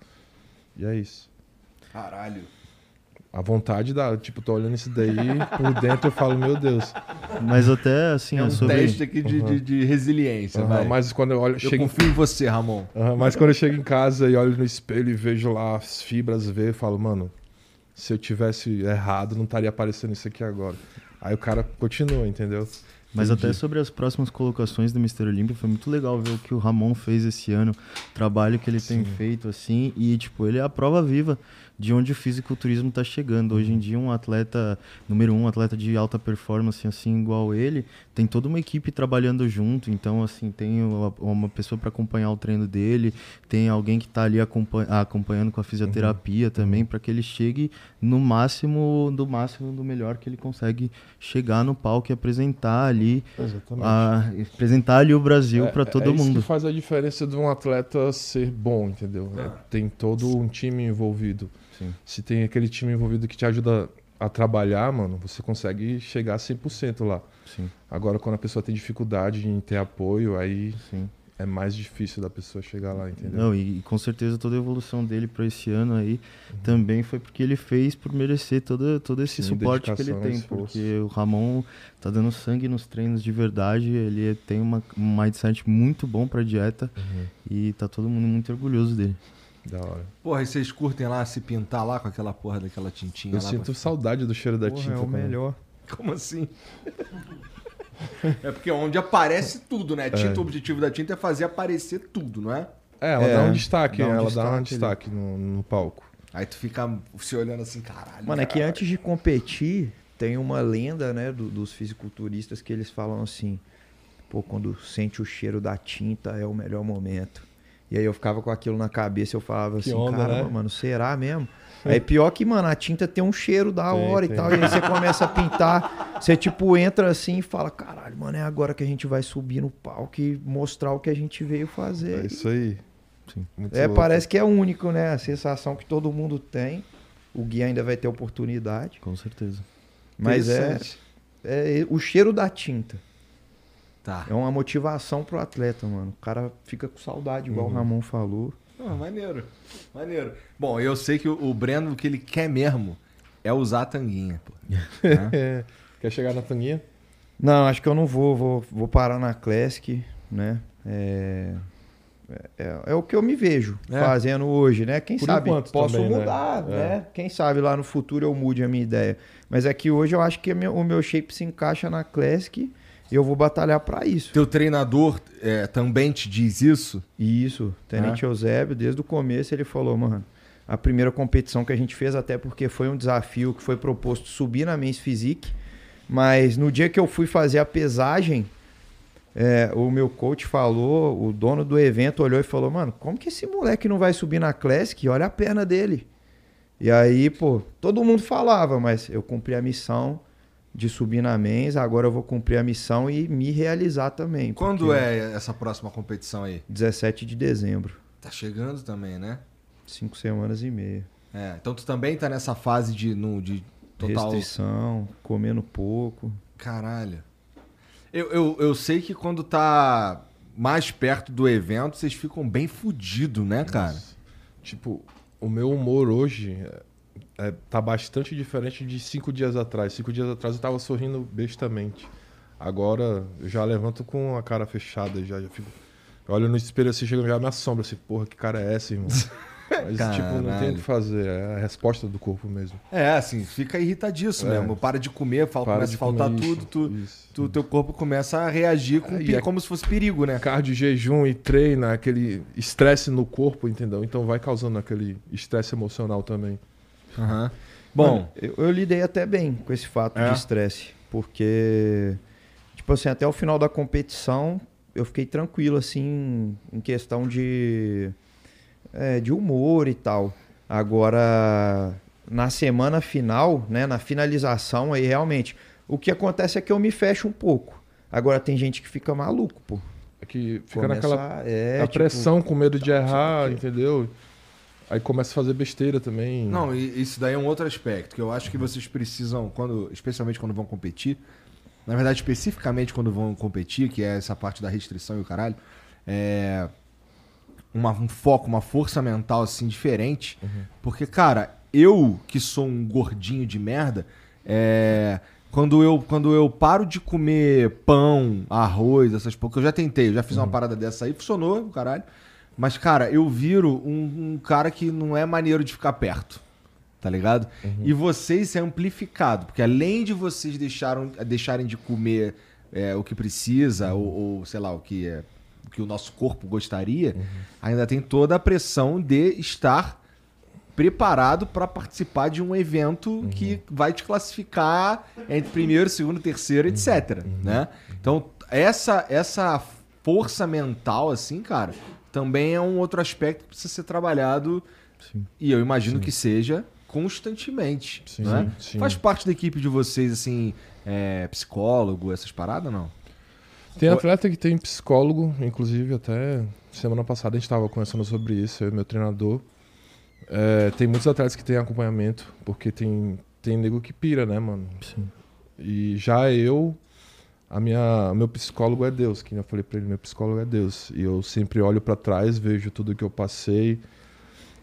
E é isso. Caralho. A vontade dá. Tipo, tô olhando isso daí, por dentro eu falo, meu Deus. Mas até assim, É um sobre. teste aqui de, de, de resiliência, vai. mas quando eu olho, Eu chego, confio em você, Ramon. Aham, mas quando eu chego em casa e olho no espelho e vejo lá as fibras ver, eu falo, mano, se eu tivesse errado, não estaria aparecendo isso aqui agora. Aí o cara continua, entendeu? Mas Entendi. até sobre as próximas colocações do Mr. Olímpia, foi muito legal ver o que o Ramon fez esse ano, o trabalho que ele tem feito, assim, e, tipo, ele é a prova viva de onde o fisiculturismo tá chegando. Hoje em dia, um atleta, número um, atleta de alta performance, assim, igual ele, tem toda uma equipe trabalhando junto, então, assim, tem uma, pessoa para acompanhar o treino dele, tem alguém que tá ali acompanha- acompanhando com a fisioterapia também, para que ele chegue no máximo, do máximo, do melhor que ele consegue chegar no palco e apresentar ali a- apresentar ali o Brasil para todo é Isso mundo. que faz a diferença de um atleta ser bom, entendeu? É, tem todo um time envolvido. Sim. Se tem aquele time envolvido que te ajuda a trabalhar, mano, você consegue chegar a 100% lá. Sim, Agora, quando a pessoa tem dificuldade em ter apoio, aí sim. é mais difícil da pessoa chegar lá, entendeu? Não, e, e com certeza toda a evolução dele para esse ano aí também foi porque ele fez por merecer todo, todo esse Sim, suporte que ele tem. Porque o Ramon tá dando sangue nos treinos de verdade, ele tem uma, um mindset muito bom pra dieta Uhum. e tá todo mundo muito orgulhoso dele. Da hora. Porra, e vocês curtem lá se pintar lá com aquela porra daquela tintinha Eu lá? sinto pra- saudade do cheiro da Porra, tinta. é o melhor. Como assim? é porque onde aparece tudo, né? Tinta, O objetivo da tinta é fazer aparecer tudo, não é? É, ela É, dá um destaque, dá um né? ela dá um destaque destaque no, no palco. Aí tu fica se olhando assim, caralho. Mano, é que antes de competir, tem uma lenda, né, do- dos fisiculturistas que eles falam assim, pô, quando sente o cheiro da tinta é o melhor momento. E aí eu ficava com aquilo na cabeça, eu falava Que assim, onda, caramba, né? mano, será mesmo? Aí pior que, mano, a tinta tem um cheiro da Tem, hora tem. e tal, e aí você começa a pintar, você tipo entra assim e fala, caralho, mano, é agora que a gente vai subir no palco e mostrar o que a gente veio fazer. É isso aí. Sim. Muito É, louco. parece que é único, né? A sensação que todo mundo tem. O Gui ainda vai ter oportunidade. Com certeza. Mas é, é o cheiro da tinta. Tá. É uma motivação pro atleta, mano. O cara fica com saudade, igual Uhum. o Ramon falou. Ah, maneiro. Maneiro. Bom, eu sei que o, o Breno, o que ele quer mesmo é usar a tanguinha, pô. Né? É. Quer chegar na tanguinha? Não, acho que eu não vou. Vou, vou parar na Classic, né? É, é, é o que eu me vejo É. fazendo hoje, né? Quem Por sabe posso também, né? mudar, né? É. Quem sabe lá no futuro eu mude a minha ideia. Mas é que hoje eu acho que o meu shape se encaixa na Classic eu vou batalhar pra isso. Teu treinador é, também te diz isso? Isso, Tenente Eusébio, desde o começo ele falou, mano, a primeira competição que a gente fez, até porque foi um desafio que foi proposto subir na Men's Physique, mas no dia que eu fui fazer a pesagem, é, o meu coach falou, o dono do evento olhou e falou, mano, como que esse moleque não vai subir na Classic? Olha a perna dele. E aí, pô, todo mundo falava, mas eu cumpri a missão de subir na Men's, agora eu vou cumprir a missão e me realizar também. Quando é essa próxima competição aí? 17 de dezembro. Tá chegando também, né? Cinco semanas e meia. É, então tu também tá nessa fase de, no, de total. Restrição, comendo pouco. Caralho. Eu, eu, eu sei que quando tá mais perto do evento, vocês ficam bem fudidos, né, cara? Tipo, o meu humor hoje é, é- tá bastante diferente de cinco dias atrás. Cinco dias atrás eu tava sorrindo bestamente. Agora eu já levanto com a cara fechada, já, já fico. Eu olho no espelho assim, chega já me assombra assim, porra, que cara é essa, irmão? Mas, tipo, não tem Caralho. o que fazer, é a resposta do corpo mesmo. É, assim, fica irritadíssimo É. mesmo. Para de comer, fal- Para começa a faltar comer tudo, isso, tu, isso. tu, teu corpo começa a reagir com É, e é- como se fosse perigo, né? Cardio, jejum e treina, aquele estresse no corpo, entendeu? Então vai causando aquele estresse emocional também. Aham. Bom, eu, eu lidei até bem com esse fato É? de estresse. Porque, tipo assim, até o final da competição, eu fiquei tranquilo, assim, em questão de, é, de humor e tal. Agora, na semana final, né, na finalização, aí realmente, o que acontece é que eu me fecho um pouco. Agora tem gente que fica maluco, pô. É que fica Começa- naquela é, a tipo, pressão com medo de tá, errar, entendeu? Aí começa a fazer besteira também. não, e isso daí é um outro aspecto que eu acho que vocês precisam, quando, especialmente quando vão competir, na verdade, especificamente quando vão competir, que é essa parte da restrição e o caralho, é uma- um foco, uma força mental assim diferente. Porque, cara, eu que sou um gordinho de merda, é, quando, eu, quando eu paro de comer pão, arroz, essas poucas, eu já tentei, eu já fiz uma parada dessa aí, funcionou, caralho. Mas, cara, eu viro um, um cara que não é maneiro de ficar perto. Tá ligado? E vocês é amplificado, porque além de vocês deixaram, deixarem de comer é, o que precisa, ou, ou, sei lá, o que, é, o que o nosso corpo gostaria, ainda tem toda a pressão de estar preparado para participar de um evento que vai te classificar entre primeiro, segundo, terceiro, etc. Né? Então, essa, essa força mental, assim, cara, também é um outro aspecto que precisa ser trabalhado. Sim. E eu imagino que seja constantemente. Sim, né? sim. Faz parte da equipe de vocês, assim, é, psicólogo, essas paradas, não? Tem atleta que tem psicólogo, inclusive até semana passada a gente estava conversando sobre isso, eu e meu treinador. É, tem muitos atletas que têm acompanhamento, porque tem, tem nego que pira, né, mano? Sim. E já eu, a minha, meu psicólogo é Deus, que eu falei pra ele, meu psicólogo é Deus. E eu sempre olho pra trás, vejo tudo que eu passei,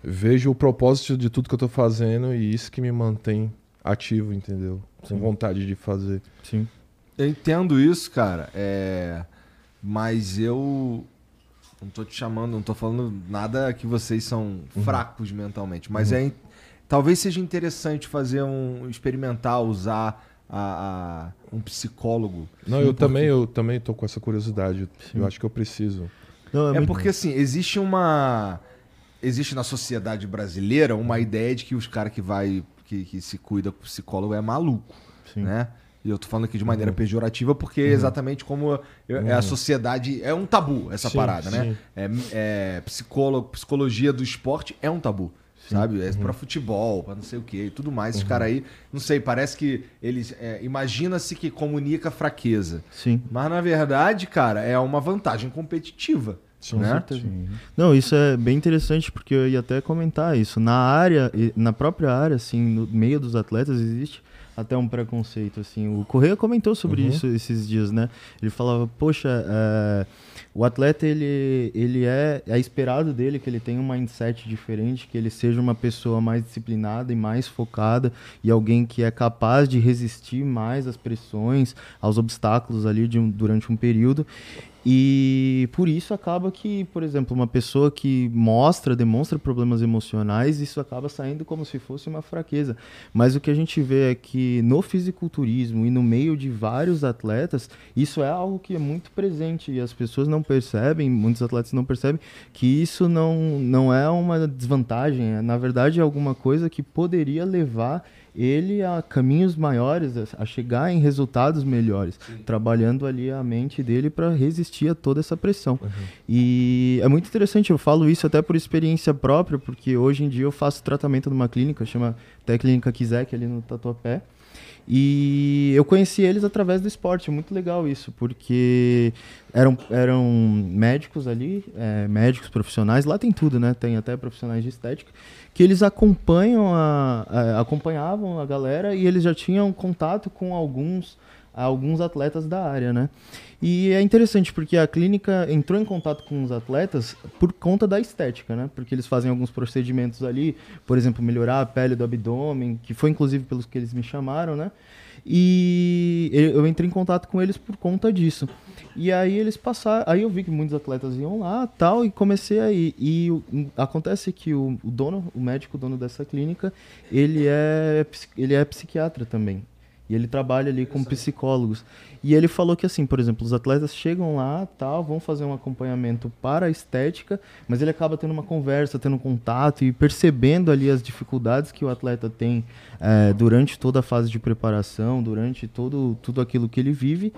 vejo o propósito de tudo que eu tô fazendo e isso que me mantém ativo, entendeu? Com Sim. vontade de fazer. Sim. Eu entendo isso, cara, é... mas eu não tô te chamando, não tô falando nada que vocês são fracos mentalmente, mas é talvez seja interessante fazer um experimentar usar a, a- um psicólogo. Não, eu também, eu também tô com essa curiosidade. Eu acho que eu preciso. Não, É muito- porque assim, existe uma existe na sociedade brasileira uma ideia de que os caras que vai que, que se cuida com psicólogo é maluco, Sim. né? E eu tô falando aqui de maneira pejorativa porque é exatamente como eu- é a sociedade é um tabu essa Sim, parada, né? sim. É, é psicólogo, psicologia do esporte é um tabu. Sabe? É pra futebol, pra não sei o quê e tudo mais. Esses caras aí, não sei, parece que eles. é, Imagina-se que comunica fraqueza. Sim. Mas na verdade, cara, é uma vantagem competitiva. Sim, né? Sim. Não, isso é bem interessante porque eu ia até comentar isso. Na área, na própria área, assim, no meio dos atletas existe até um preconceito, assim. O Correia comentou sobre Uhum. isso esses dias, né? Ele falava, poxa, é, o atleta, ele, ele é, é esperado dele que ele tenha um mindset diferente, que ele seja uma pessoa mais disciplinada e mais focada e alguém que é capaz de resistir mais às pressões, aos obstáculos ali de durante um período. E por isso acaba que, por exemplo, uma pessoa que mostra, demonstra problemas emocionais, isso acaba saindo como se fosse uma fraqueza. Mas o que a gente vê é que no fisiculturismo e no meio de vários atletas, isso é algo que é muito presente e as pessoas não percebem, muitos atletas não percebem que isso não, não é uma desvantagem, é, na verdade é alguma coisa que poderia levar ele a caminhos maiores, a- chegar em resultados melhores, trabalhando ali a mente dele para resistir a toda essa pressão. E é muito interessante, eu falo isso até por experiência própria, porque hoje em dia eu faço tratamento numa clínica, chama até Clínica Kizek ali no Tatuapé. E eu conheci eles através do esporte, muito legal isso, porque eram, eram médicos ali, é, médicos profissionais, lá tem tudo, né? Tem até profissionais de estética, que eles acompanham a, a- acompanhavam a galera e eles já tinham contato com alguns alguns atletas da área, né? E é interessante porque a clínica entrou em contato com os atletas por conta da estética, né? Porque eles fazem alguns procedimentos ali, por exemplo, melhorar a pele do abdômen, que foi inclusive pelos que eles me chamaram, né? E eu entrei em contato com eles por conta disso. E aí eles passaram, aí eu vi que muitos atletas iam lá, tal, e comecei a ir. E acontece que o, dono, o médico dono dessa clínica, ele é ps- ele é psiquiatra também. E ele trabalha ali com psicólogos. E ele falou que, assim, por exemplo, os atletas chegam lá, tal, vão fazer um acompanhamento para a estética, mas ele acaba tendo uma conversa, tendo contato e percebendo ali as dificuldades que o atleta tem eh, durante toda a fase de preparação, durante todo, tudo aquilo que ele vive.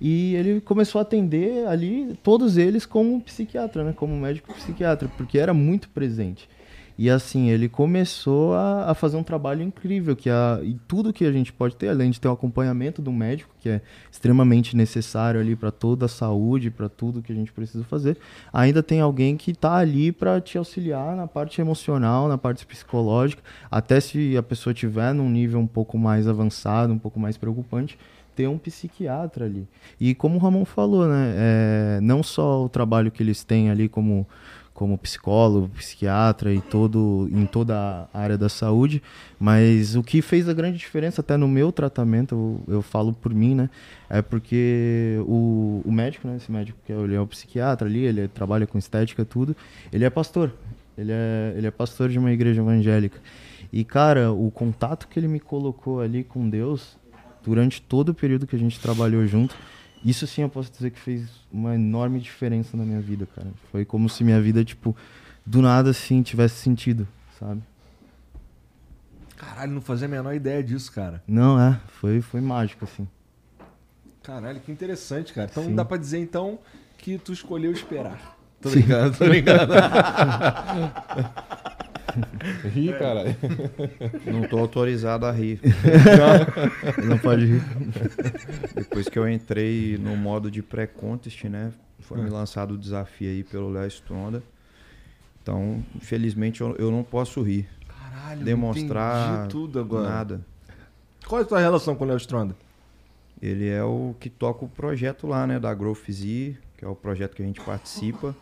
E ele começou a atender ali todos eles como psiquiatra, né? Como médico psiquiatra, porque era muito presente. E assim, ele começou a, a fazer um trabalho incrível, que a, e tudo que a gente pode ter, além de ter o acompanhamento do médico, que é extremamente necessário ali para toda a saúde, para tudo que a gente precisa fazer, ainda tem alguém que está ali para te auxiliar na parte emocional, na parte psicológica, até se a pessoa tiver num nível um pouco mais avançado, um pouco mais preocupante, ter um psiquiatra ali. E como o Ramon falou, né, é, não só o trabalho que eles têm ali como como psicólogo, psiquiatra e todo em toda a área da saúde, mas o que fez a grande diferença até no meu tratamento, eu, eu falo por mim, né, é porque o, o médico, né, esse médico que é, ele é o psiquiatra ali, ele trabalha com estética tudo, ele é pastor, ele é ele é pastor de uma igreja evangélica. E cara, o contato que ele me colocou ali com Deus durante todo o período que a gente trabalhou junto, Isso sim eu posso dizer que fez uma enorme diferença na minha vida, cara. Foi como se minha vida, tipo, do nada assim tivesse sentido, sabe? Caralho, não fazia a menor ideia disso, cara. Não, é, foi, foi mágico, assim. Caralho, que interessante, cara. Então Sim. dá pra dizer então que tu escolheu esperar. Tô brincando, tô brincando. Ri, caralho. Não tô autorizado a rir. Não pode rir. Depois que eu entrei no modo de pré-contest, né? Foi me lançado o desafio aí pelo Léo Stronda. Então, infelizmente, eu, eu não posso rir. Caralho, Demonstrar tudo agora. Nada. Qual é a tua relação com o Léo Stronda? Ele é o que toca o projeto lá, né? Da Growth Z, que é o projeto que a gente participa.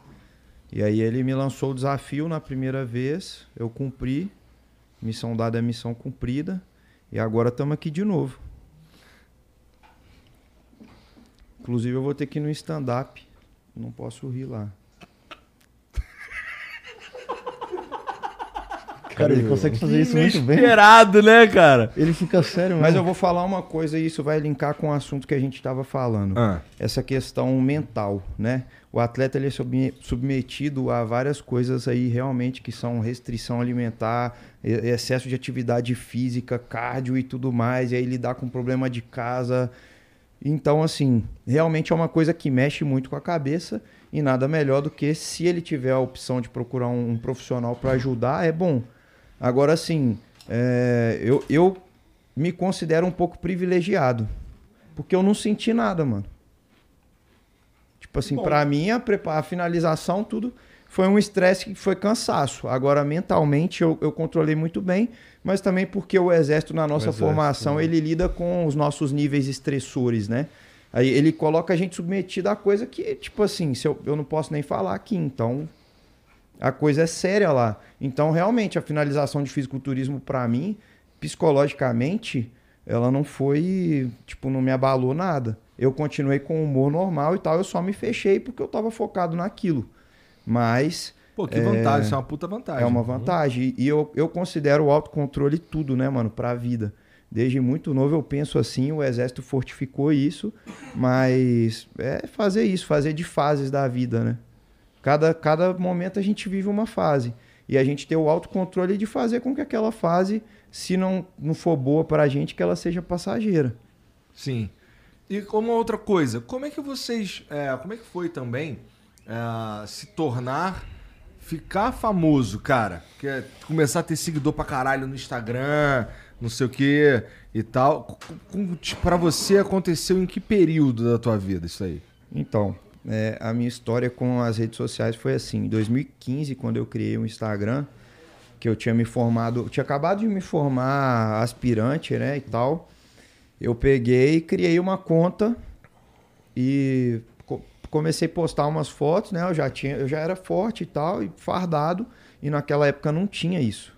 E aí ele me lançou o desafio na primeira vez, eu cumpri. Missão dada é missão cumprida. E agora estamos aqui de novo. Inclusive eu vou ter que ir no stand-up. Não posso rir lá. Cara, ele consegue fazer isso muito bem. Inesperado, né, cara? Ele fica sério, Mas mesmo. eu vou falar uma coisa e isso vai linkar com o assunto que a gente estava falando. Ah, essa questão mental, né? O atleta ele é subme- submetido a várias coisas aí realmente que são restrição alimentar, excesso de atividade física, cardio e tudo mais, e aí lidar com problema de casa. Então, assim, realmente é uma coisa que mexe muito com a cabeça e nada melhor do que se ele tiver a opção de procurar um, um profissional para ajudar, é bom. Agora, assim, é, eu, eu me considero um pouco privilegiado, porque eu não senti nada, mano. Tipo assim, pra mim, a, a finalização, tudo foi um estresse que foi cansaço. Agora, mentalmente, eu, eu controlei muito bem, mas também porque o exército, na nossa exército, formação, né? ele lida com os nossos níveis estressores, né? Aí ele coloca a gente submetido a coisa que, tipo assim, se eu, eu não posso nem falar aqui, então a coisa é séria lá. Então, realmente, a finalização de fisiculturismo, pra mim, psicologicamente, ela não foi, tipo, não me abalou nada. Eu continuei com o humor normal e tal, eu só me fechei porque eu tava focado naquilo. Mas pô, que vantagem, isso é uma puta vantagem. é uma vantagem. E eu, eu considero o autocontrole tudo, né, mano, pra vida. Desde muito novo eu penso assim, o exército fortificou isso, mas é fazer isso, fazer de fases da vida, né? Cada, cada momento a gente vive uma fase. E a gente ter o autocontrole de fazer com que aquela fase, se não, não for boa pra gente, que ela seja passageira. Sim. E como outra coisa, como é que vocês. é, como é que foi também é, se tornar. Ficar famoso, cara? Que é começar a ter seguidor pra caralho no Instagram, não sei o que e tal. Com- tipo, Pra você aconteceu em que período da tua vida isso aí? Então, é, a minha história com as redes sociais foi assim. Em 2015, quando eu criei o Instagram, que eu tinha me formado, tinha acabado de me formar aspirante, né, e tal. Eu peguei criei uma conta e co- comecei a postar umas fotos, né? Eu já tinha, eu já era forte e tal, e fardado, e naquela época não tinha isso.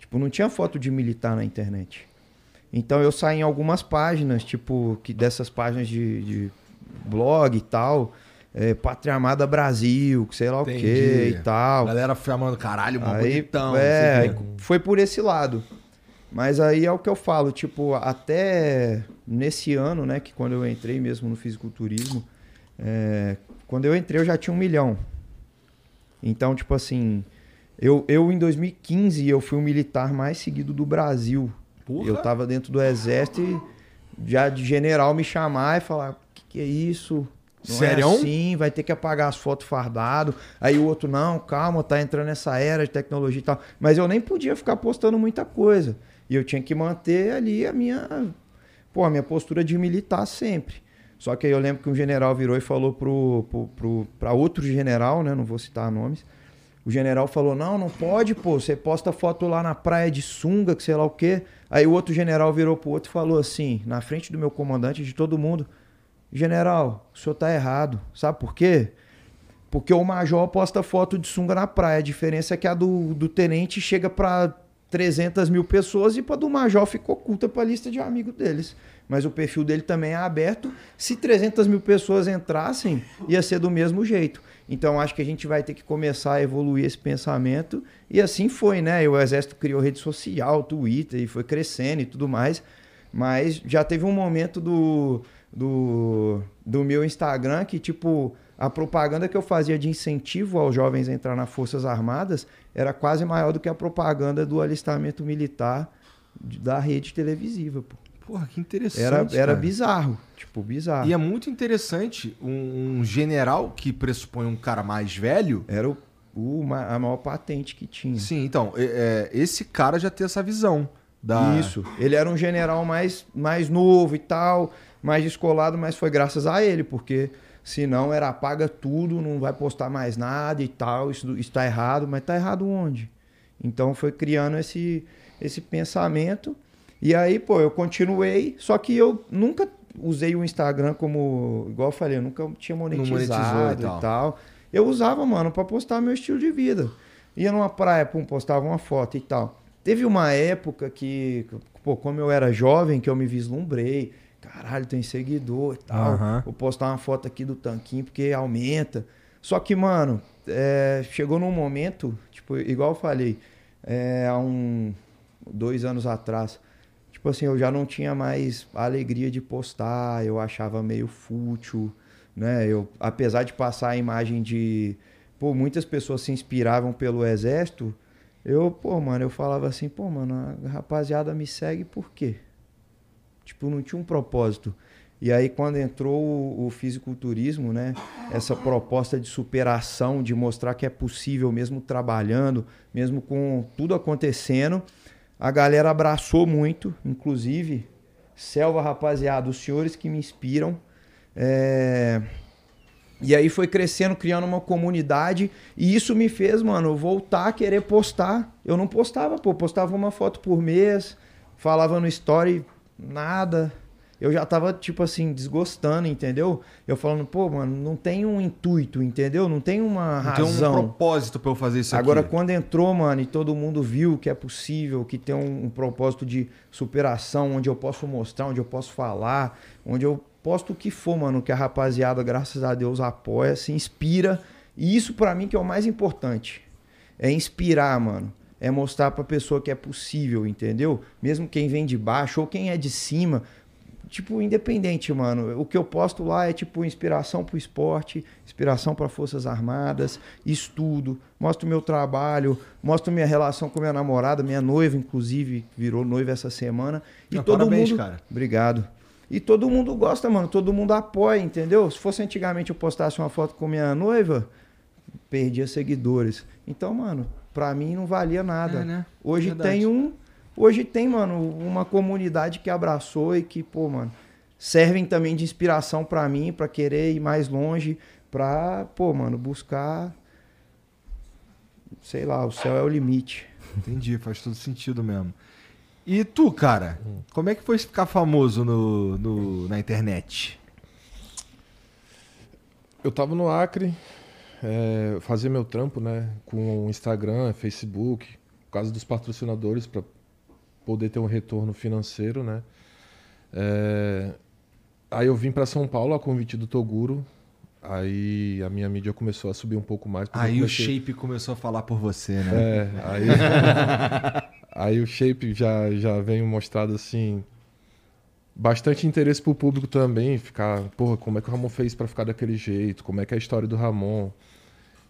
Tipo, não tinha foto de militar na internet. Então eu saí em algumas páginas, tipo, que dessas páginas de, de blog e tal, é, Pátria Amada Brasil, que sei lá o Entendi. que e A tal. galera chamando caralho, mó Aí, bonitão. é, o foi por esse lado. Mas aí é o que eu falo, tipo, até nesse ano, né, que quando eu entrei mesmo no fisiculturismo, é, quando eu entrei eu já tinha um milhão. Então, tipo assim, eu, eu em 2015 eu fui o militar mais seguido do Brasil. Porra. Eu tava dentro do exército e já de general me chamar e falar, o que, que é isso? Não Sério? é assim, vai ter que apagar as fotos fardado. Aí o outro, não, calma, tá entrando nessa era de tecnologia e tal. Mas eu nem podia ficar postando muita coisa. E eu tinha que manter ali a minha, pô, a minha postura de militar sempre. Só que aí eu lembro que um general virou e falou pro, pro, pro, pra outro general, né? Não vou citar nomes. O general falou: Não, não pode, pô. Você posta foto lá na praia de sunga, que sei lá o quê. Aí o outro general virou pro outro e falou assim, na frente do meu comandante, de todo mundo: General, o senhor tá errado. Sabe por quê? Porque o major posta foto de sunga na praia. A diferença é que a do, do tenente chega pra 300 mil pessoas e pra do major fica oculta pra lista de amigos deles. Mas o perfil dele também é aberto. Se 300 mil pessoas entrassem, ia ser do mesmo jeito. Então acho que a gente vai ter que começar a evoluir esse pensamento. E assim foi, né? O Exército criou rede social, Twitter, e foi crescendo e tudo mais. Mas já teve um momento do, do, do meu Instagram, que tipo, a propaganda que eu fazia de incentivo aos jovens a entrar nas Forças Armadas era quase maior do que a propaganda do alistamento militar da rede televisiva, pô. Porra, que interessante. Era, era cara. bizarro, tipo, bizarro. E é muito interessante um, um general que pressupõe um cara mais velho. Era o, o a maior patente que tinha. Sim, então, é- é, esse cara já tem essa visão. Da... Isso. Ele era um general mais, mais novo e tal, mais descolado, mas foi graças a ele, porque senão era apaga tudo, não vai postar mais nada e tal, isso, isso tá errado, mas tá errado onde? Então foi criando esse, esse pensamento. E aí, pô, eu continuei, só que eu nunca usei o Instagram como, igual eu falei, eu nunca tinha monetizado e e, tal. tal. Eu usava, mano, pra postar meu estilo de vida. Ia numa praia, pum, postava uma foto e tal. Teve uma época que, pô, como eu era jovem, que eu me vislumbrei. Caralho, tem seguidor e tal. Aham. Vou postar uma foto aqui do tanquinho porque aumenta. Só que, mano, é, chegou num momento, tipo, igual eu falei, é, há um, dois anos atrás, tipo assim, eu já não tinha mais a alegria de postar, eu achava meio fútil, né? Eu, apesar de passar a imagem de, pô, muitas pessoas se inspiravam pelo exército, eu, pô, mano, eu falava assim, pô, mano, a rapaziada me segue por quê? Tipo, não tinha um propósito. E aí, quando entrou o, o fisiculturismo, né? Essa proposta de superação, de mostrar que é possível, mesmo trabalhando, mesmo com tudo acontecendo, a galera abraçou muito, inclusive, Selva, rapaziada, os senhores que me inspiram. É, E aí foi crescendo, criando uma comunidade. E isso me fez, mano, voltar a querer postar. Eu não postava, pô, postava uma foto por mês, falava no story, nada. Eu já tava, tipo assim, desgostando, entendeu? Eu falando, pô, mano, não tem um intuito, entendeu? Não tem uma Não tem um razão. propósito pra eu fazer isso Agora, aqui. quando entrou, mano, e todo mundo viu que é possível, que tem um, um propósito de superação, onde eu posso mostrar, onde eu posso falar, onde eu posto o que for, mano, que a rapaziada, graças a Deus, apoia, se inspira. E isso, pra mim, que é o mais importante. É inspirar, mano. É mostrar pra pessoa que é possível, entendeu? Mesmo quem vem de baixo ou quem é de cima. Tipo, independente, mano. O que eu posto lá é tipo inspiração pro esporte, inspiração para Forças Armadas, estudo, mostro o meu trabalho, mostro minha relação com minha namorada, minha noiva, inclusive, virou noiva essa semana. E Não, todo parabéns, mundo. cara. Obrigado. E todo mundo gosta, mano. Todo mundo apoia, entendeu? Se fosse antigamente eu postasse uma foto com minha noiva, perdia seguidores. Então, mano, pra mim não valia nada. É, né? Hoje Verdade. tem um. Hoje tem, mano, uma comunidade que abraçou e que, pô, mano, servem também de inspiração pra mim, pra querer ir mais longe, pra, pô, mano, buscar. Sei lá, o céu é o limite. Entendi, faz todo sentido mesmo. E tu, cara, como é que foi ficar famoso no, no- na internet? Eu tava no Acre, é, fazia meu trampo, né? Com Instagram, Facebook, por causa dos patrocinadores, para poder ter um retorno financeiro, né? É, aí eu vim para São Paulo a convite do Toguro. Aí a minha mídia começou a subir um pouco mais. Aí o comecei- Shape começou a falar por você, né? É, aí, aí o shape já, já veio mostrado assim. Bastante interesse pro público também, ficar, porra, como é que o Ramon fez pra ficar daquele jeito? Como é que é a história do Ramon?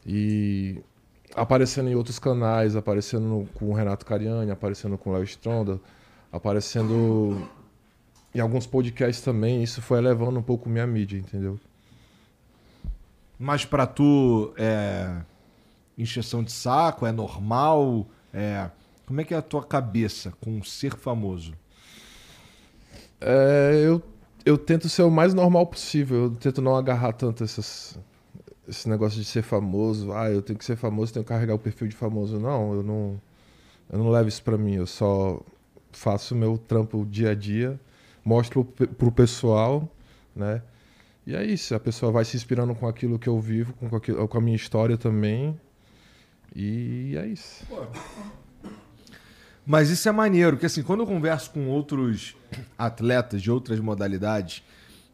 E aparecendo em outros canais, aparecendo com o Renato Cariani, aparecendo com o Léo Stronda, aparecendo em alguns podcasts também, isso foi elevando um pouco minha mídia, entendeu? Mas pra tu, é. Encheção de saco? É normal? É. Como é que é a tua cabeça com ser famoso? É, eu, eu tento ser o mais normal possível. Eu tento não agarrar tanto essas, esse negócio de ser famoso. Ah, eu tenho que ser famoso, tenho que carregar o perfil de famoso. Não, eu não, eu não levo isso pra mim. Eu só faço meu trampo dia a dia, mostro pro pessoal, né? E é isso. A pessoa vai se inspirando com aquilo que eu vivo, com, aquilo, com a minha história também. E é isso. Mas isso é maneiro, porque assim, quando eu converso com outros atletas de outras modalidades,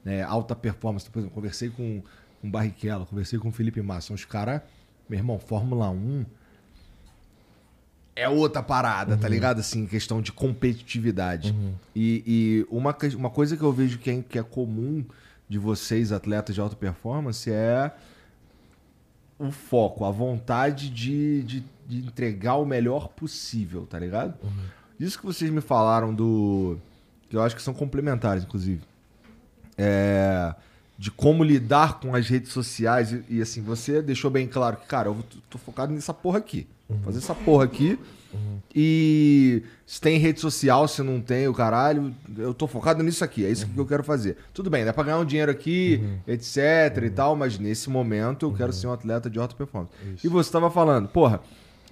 né, alta performance, por exemplo, conversei com com o Barrichello, conversei com o Felipe Massa, os caras, meu irmão, Fórmula 1, é outra parada, tá ligado? Assim, questão de competitividade. E, e uma, uma coisa que eu vejo que é, que é comum de vocês, atletas de alta performance, é o foco, a vontade de, de, de entregar o melhor possível, tá ligado? Isso que vocês me falaram do. que eu acho que são complementares, inclusive. É, de como lidar com as redes sociais. E, e, assim, você deixou bem claro que, cara, eu tô, tô focado nessa porra aqui. Vou Fazer essa porra aqui. E se tem rede social, se não tem, o caralho, eu tô focado nisso aqui, é isso que eu quero fazer. Tudo bem, dá pra ganhar um dinheiro aqui, etc e tal, mas nesse momento eu quero ser um atleta de alta performance. E você tava falando, porra,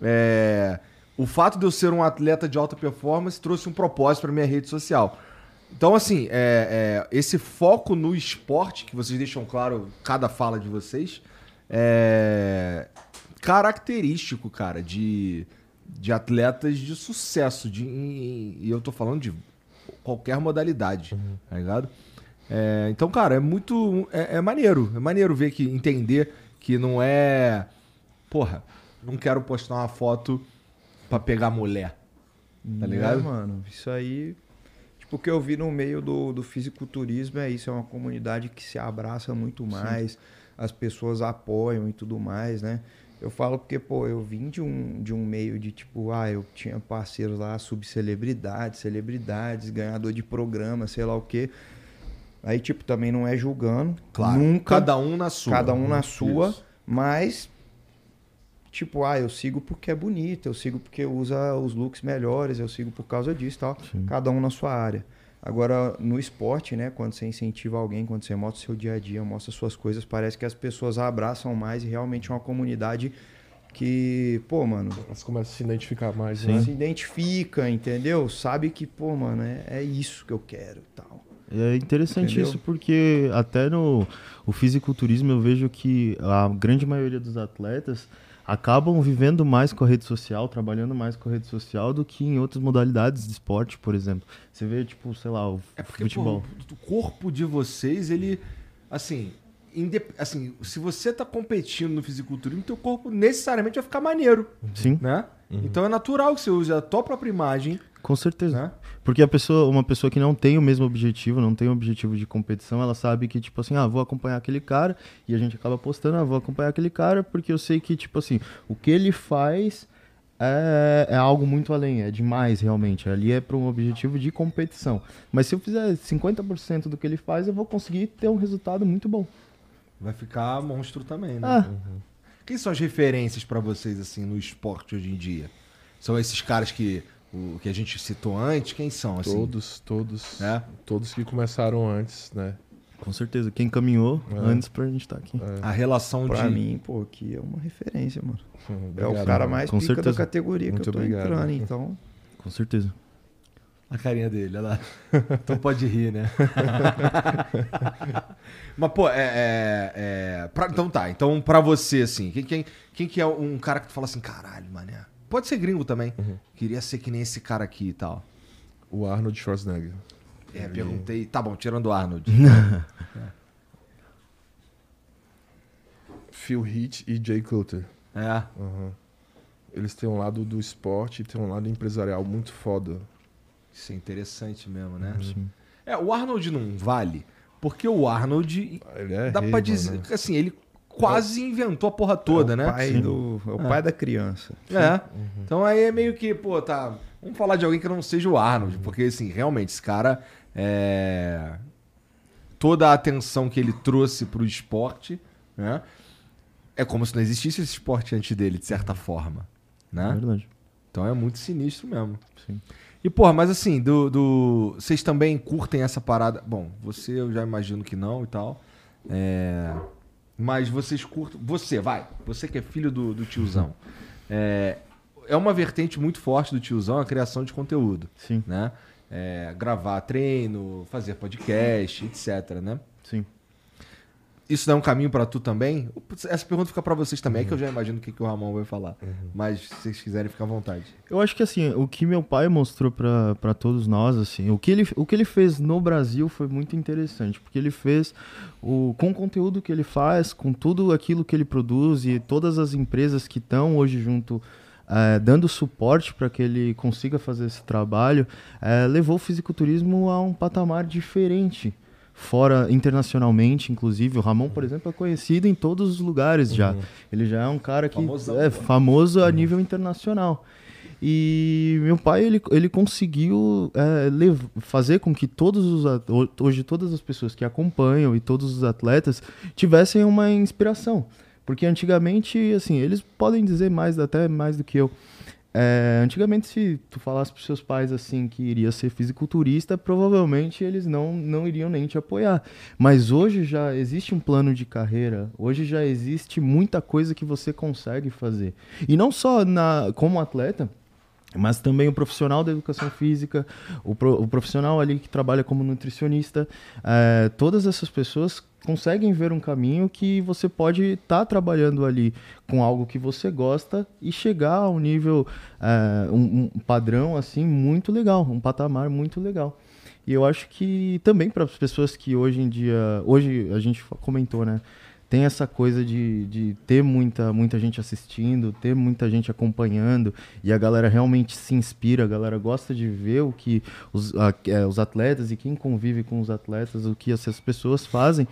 é, o fato de eu ser um atleta de alta performance trouxe um propósito pra minha rede social. Então, assim, é, é, esse foco no esporte, que vocês deixam claro cada fala de vocês, é característico, cara, de, de atletas de sucesso. De, e eu tô falando de qualquer modalidade, tá ligado? É, então, cara, é muito. É, é maneiro. É maneiro ver que, entender que não é. Porra, não quero postar uma foto pra pegar mulher. Tá ligado? É, mano, isso aí. Tipo, o que eu vi no meio do, do fisiculturismo é isso, é uma comunidade que se abraça muito mais, as pessoas apoiam e tudo mais, né? Eu falo porque, pô, eu vim de um, de um meio de tipo, ah, eu tinha parceiros lá, subcelebridades, celebridades, ganhador de programa, sei lá o quê. Aí, tipo, também não é julgando. Claro. Nunca. Cada um na sua. Cada um na sua, Isso. mas tipo, ah, eu sigo porque é bonito, eu sigo porque usa os looks melhores, eu sigo por causa disso e tal. Cada um na sua área. Agora, no esporte, né, quando você incentiva alguém, quando você mostra o seu dia a dia, mostra suas coisas, parece que as pessoas abraçam mais e realmente é uma comunidade que, pô, mano, Elas começam a se identificar mais, se né? identifica, entendeu? Sabe que, pô, mano, é, é isso que eu quero e tal. É interessante Entendeu? isso porque até no o fisiculturismo eu vejo que a grande maioria dos atletas acabam vivendo mais com a rede social, trabalhando mais com a rede social do que em outras modalidades de esporte, por exemplo. Você vê, tipo, sei lá, o É porque futebol. pô, o corpo de vocês, ele. Assim, indep- assim, se você tá competindo no fisiculturismo, teu corpo necessariamente vai ficar maneiro, Sim, né? Então é natural que você use a tua própria imagem, com certeza. né? Porque a pessoa, uma pessoa que não tem o mesmo objetivo, não tem o objetivo de competição, ela sabe que, tipo assim, ah, vou acompanhar aquele cara, e a gente acaba postando, ah, vou acompanhar aquele cara, porque eu sei que, tipo assim, o que ele faz é, é algo muito além, é demais realmente. Ali é para um objetivo de competição. Mas se eu fizer 50% do que ele faz, eu vou conseguir ter um resultado muito bom. Vai ficar monstro também, né? Ah, Quem são as referências pra vocês, assim, no esporte hoje em dia? São esses caras que, o, que a gente citou antes? Quem são, assim? Todos, todos, É? todos que começaram antes, né? com certeza. Quem caminhou É. antes pra gente estar aqui. A relação Pra de... mim, pô, que é uma referência, mano. Hum, É o obrigado, cara mais Com pica da certeza. categoria Muito que eu tô obrigado. entrando, então. Com certeza. A carinha dele, olha lá. Então pode rir, né? Mas, pô, é. é, é, pra- então tá. Então, pra você, assim, quem, quem, quem que é um cara que tu fala assim, caralho, mané? Pode ser gringo também. Queria ser que nem esse cara aqui e tal. O Arnold Schwarzenegger. É, perguntei. Tá bom, tirando o Arnold. Phil Heath e Jay Cutler. é. Aham. Eles têm um lado do esporte e tem um lado empresarial muito foda. Isso é interessante mesmo, né? Sim. É, o Arnold não vale, porque o Arnold. Ele é dá rei, pra dizer. que, Assim, ele quase inventou a porra toda, é o né? Pai do, é o pai da criança. É. Então aí é meio que, pô, tá. Vamos falar de alguém que não seja o Arnold, porque assim, realmente, esse cara é. Toda a atenção que ele trouxe pro esporte, né? É como se não existisse esse esporte antes dele, de certa forma. É Né? verdade. Então é muito sinistro mesmo. Sim. E, porra, mas assim, do, do- vocês também curtem essa parada? Bom, você eu já imagino que não e tal. É, Mas vocês curtem. Você, vai. Você que é filho do, do tiozão. É... é uma vertente muito forte do tiozão a criação de conteúdo. Sim, Né? É, Gravar treino, fazer podcast, etc. Né? sim. Isso dá um caminho pra tu também? Essa pergunta fica pra vocês também, é que eu já imagino o que, que o Ramon vai falar. Mas se vocês quiserem, fica à vontade. Eu acho que assim, o que meu pai mostrou pra todos nós, assim, o que, ele, o que ele fez no Brasil foi muito interessante, porque ele fez o, com o conteúdo que ele faz, com tudo aquilo que ele produz e todas as empresas que estão hoje junto eh, dando suporte para que ele consiga fazer esse trabalho, eh, levou o fisiculturismo a um patamar diferente. Fora internacionalmente, inclusive, o Ramon, por exemplo, é conhecido em todos os lugares já. Ele já é um cara que Famosão, é famoso a nível internacional. E meu pai, ele, ele conseguiu é, fazer com que todos os hoje todas as pessoas que acompanham e todos os atletas tivessem uma inspiração. Porque antigamente, assim, eles podem dizer mais, até mais do que eu. É, antigamente, se tu falasse pros seus pais assim que iria ser fisiculturista, provavelmente eles não, não iriam nem te apoiar. Mas hoje já existe um plano de carreira, hoje já existe muita coisa que você consegue fazer. E não só na, como atleta, mas também o profissional da educação física, o, pro- o profissional ali que trabalha como nutricionista, eh, todas essas pessoas conseguem ver um caminho que você pode estar trabalhando ali com algo que você gosta e chegar a um nível, eh, um, um padrão assim muito legal, um patamar muito legal. E eu acho que também para as pessoas que hoje em dia, hoje a gente comentou, né? Tem essa coisa de, de ter muita, muita gente assistindo, ter muita gente acompanhando, e a galera realmente se inspira, a galera gosta de ver o que os, a- é, os atletas e quem convive com os atletas, o que essas pessoas fazem.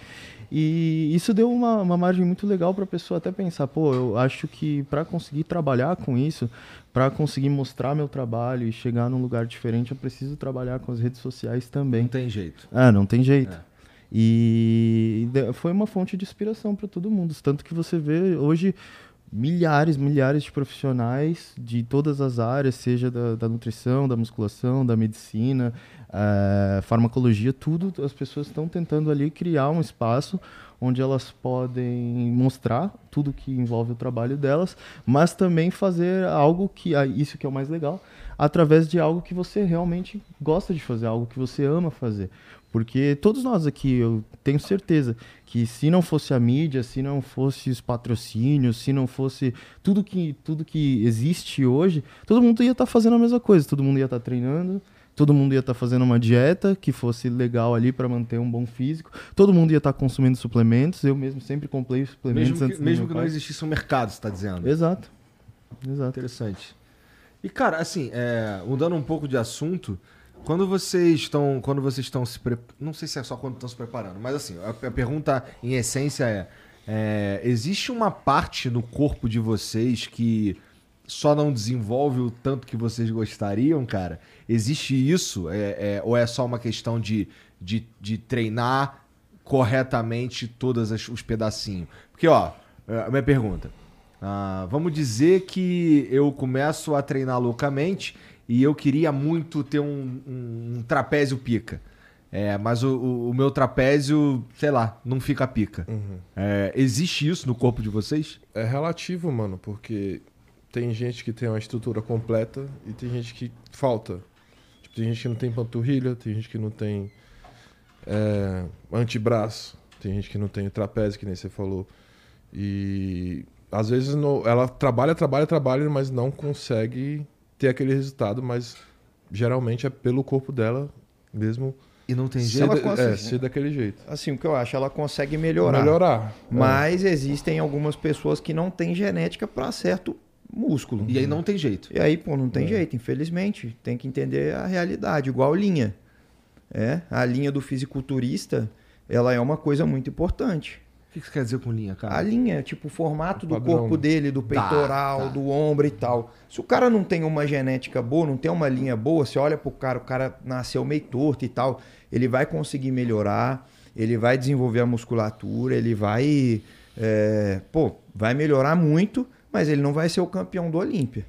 E isso deu uma, uma margem muito legal para a pessoa até pensar, pô, eu acho que para conseguir trabalhar com isso, para conseguir mostrar meu trabalho e chegar num lugar diferente, eu preciso trabalhar com as redes sociais também. Não tem jeito. Ah, não tem jeito. É. E foi uma fonte de inspiração para todo mundo. Tanto que você vê hoje milhares, milhares de profissionais de todas as áreas, seja da, da nutrição, da musculação, da medicina, eh, farmacologia, tudo. As pessoas estão tentando ali criar um espaço onde elas podem mostrar tudo que envolve o trabalho delas, mas também fazer algo que, ah, isso que é o mais legal, através de algo que você realmente gosta de fazer, algo que você ama fazer. Porque todos nós aqui, eu tenho certeza que se não fosse a mídia, se não fosse os patrocínios, se não fosse tudo que, tudo que existe hoje, todo mundo ia estar fazendo a mesma coisa. Todo mundo ia estar treinando, todo mundo ia estar fazendo uma dieta que fosse legal ali para manter um bom físico, todo mundo ia estar consumindo suplementos. Eu mesmo sempre comprei suplementos Mesmo antes que, mesmo que não pai. existisse um mercado, você está dizendo. Exato. Exato. Interessante. E, cara, assim, é, mudando um pouco de assunto, quando vocês estão. Quando vocês estão se pre... Não sei se é só quando estão se preparando, mas assim, a, pergunta em essência é, é: existe uma parte no corpo de vocês que só não desenvolve o tanto que vocês gostariam, cara? Existe isso? É, é- ou é só uma questão de, de, de treinar corretamente todos os pedacinhos? Porque, ó, é, a minha pergunta. Ah, vamos dizer que eu começo a treinar loucamente e eu queria muito ter um, um- um trapézio pica. É, mas o, o- o meu trapézio, sei lá, não fica pica. É, existe isso no corpo de vocês? É relativo, mano, porque tem gente que tem uma estrutura completa e tem gente que falta. Tipo, tem gente que não tem panturrilha, tem gente que não tem é, antebraço, tem gente que não tem trapézio, que nem você falou. E às vezes no- ela trabalha, trabalha, trabalha, mas não consegue ter aquele resultado, mas geralmente é pelo corpo dela mesmo E não tem Se jeito? consegue- é, ser daquele jeito. Assim, o que eu acho, ela consegue melhorar. Melhorar. Mas existem algumas pessoas que não têm genética para certo músculo. E aí não tem jeito. E aí, pô, não tem jeito, infelizmente. Tem que entender a realidade, igual linha. É, a linha do fisiculturista, ela é uma coisa muito importante. O que que você quer dizer com linha, cara? A linha, tipo, o formato O do corpo dele, do peitoral, tá. do ombro e tal. Se o cara não tem uma genética boa, não tem uma linha boa, você olha pro cara, o cara nasceu meio torto e tal, ele vai conseguir melhorar, ele vai desenvolver a musculatura, ele vai. é, pô, vai melhorar muito, mas ele não vai ser o campeão do Olímpia.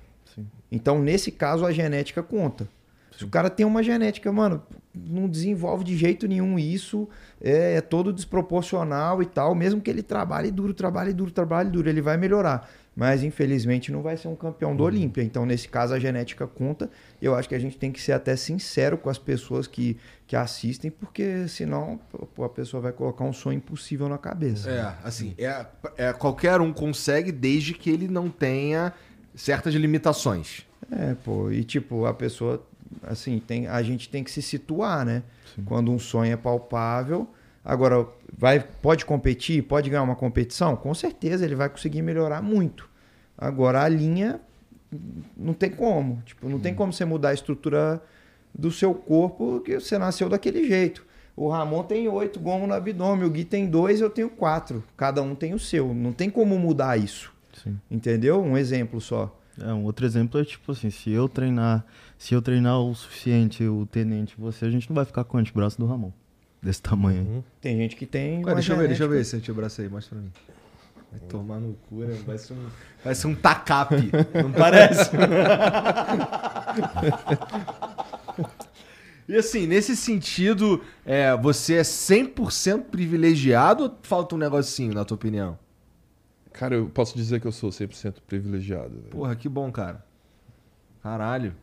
Então, nesse caso, a genética conta. Se o cara tem uma genética, mano, não desenvolve de jeito nenhum isso, é, é todo desproporcional e tal, mesmo que ele trabalhe duro, trabalhe duro, trabalhe duro, ele vai melhorar. Mas infelizmente não vai ser um campeão do Olímpia. Então, nesse caso, a genética conta. Eu acho que a gente tem que ser até sincero com as pessoas que, que assistem, porque senão pô, a pessoa vai colocar um sonho impossível na cabeça. É, assim, é, é, qualquer um consegue desde que ele não tenha certas limitações. É, pô, e tipo, a pessoa, assim, tem, a gente tem que se situar, né? Quando um sonho é palpável. Agora, vai, pode competir? Pode ganhar uma competição? Com certeza ele vai conseguir melhorar muito. Agora, a linha, não tem como. Tipo, não tem como você mudar a estrutura do seu corpo que você nasceu daquele jeito. O Ramon tem oito gomos no abdômen, o Gui tem dois, eu tenho quatro. Cada um tem o seu. Não tem como mudar isso. Sim. Entendeu? Um exemplo só. É, um outro exemplo é tipo assim, se eu treinar, se eu treinar o suficiente, o tenente, você, a gente não vai ficar com o antebraço do Ramon. Desse tamanho aí. Uhum. Tem gente que tem. Ué, deixa eu ver, deixa eu ver esse antebraço aí, mostra pra mim. Vai tomar no cu, né? Vai ser um, vai ser um tacape, não parece? e assim, nesse sentido, é, você é 100% privilegiado ou falta um negocinho, na tua opinião? Cara, eu posso dizer que eu sou 100% privilegiado. velho. Porra, que bom, cara. Caralho.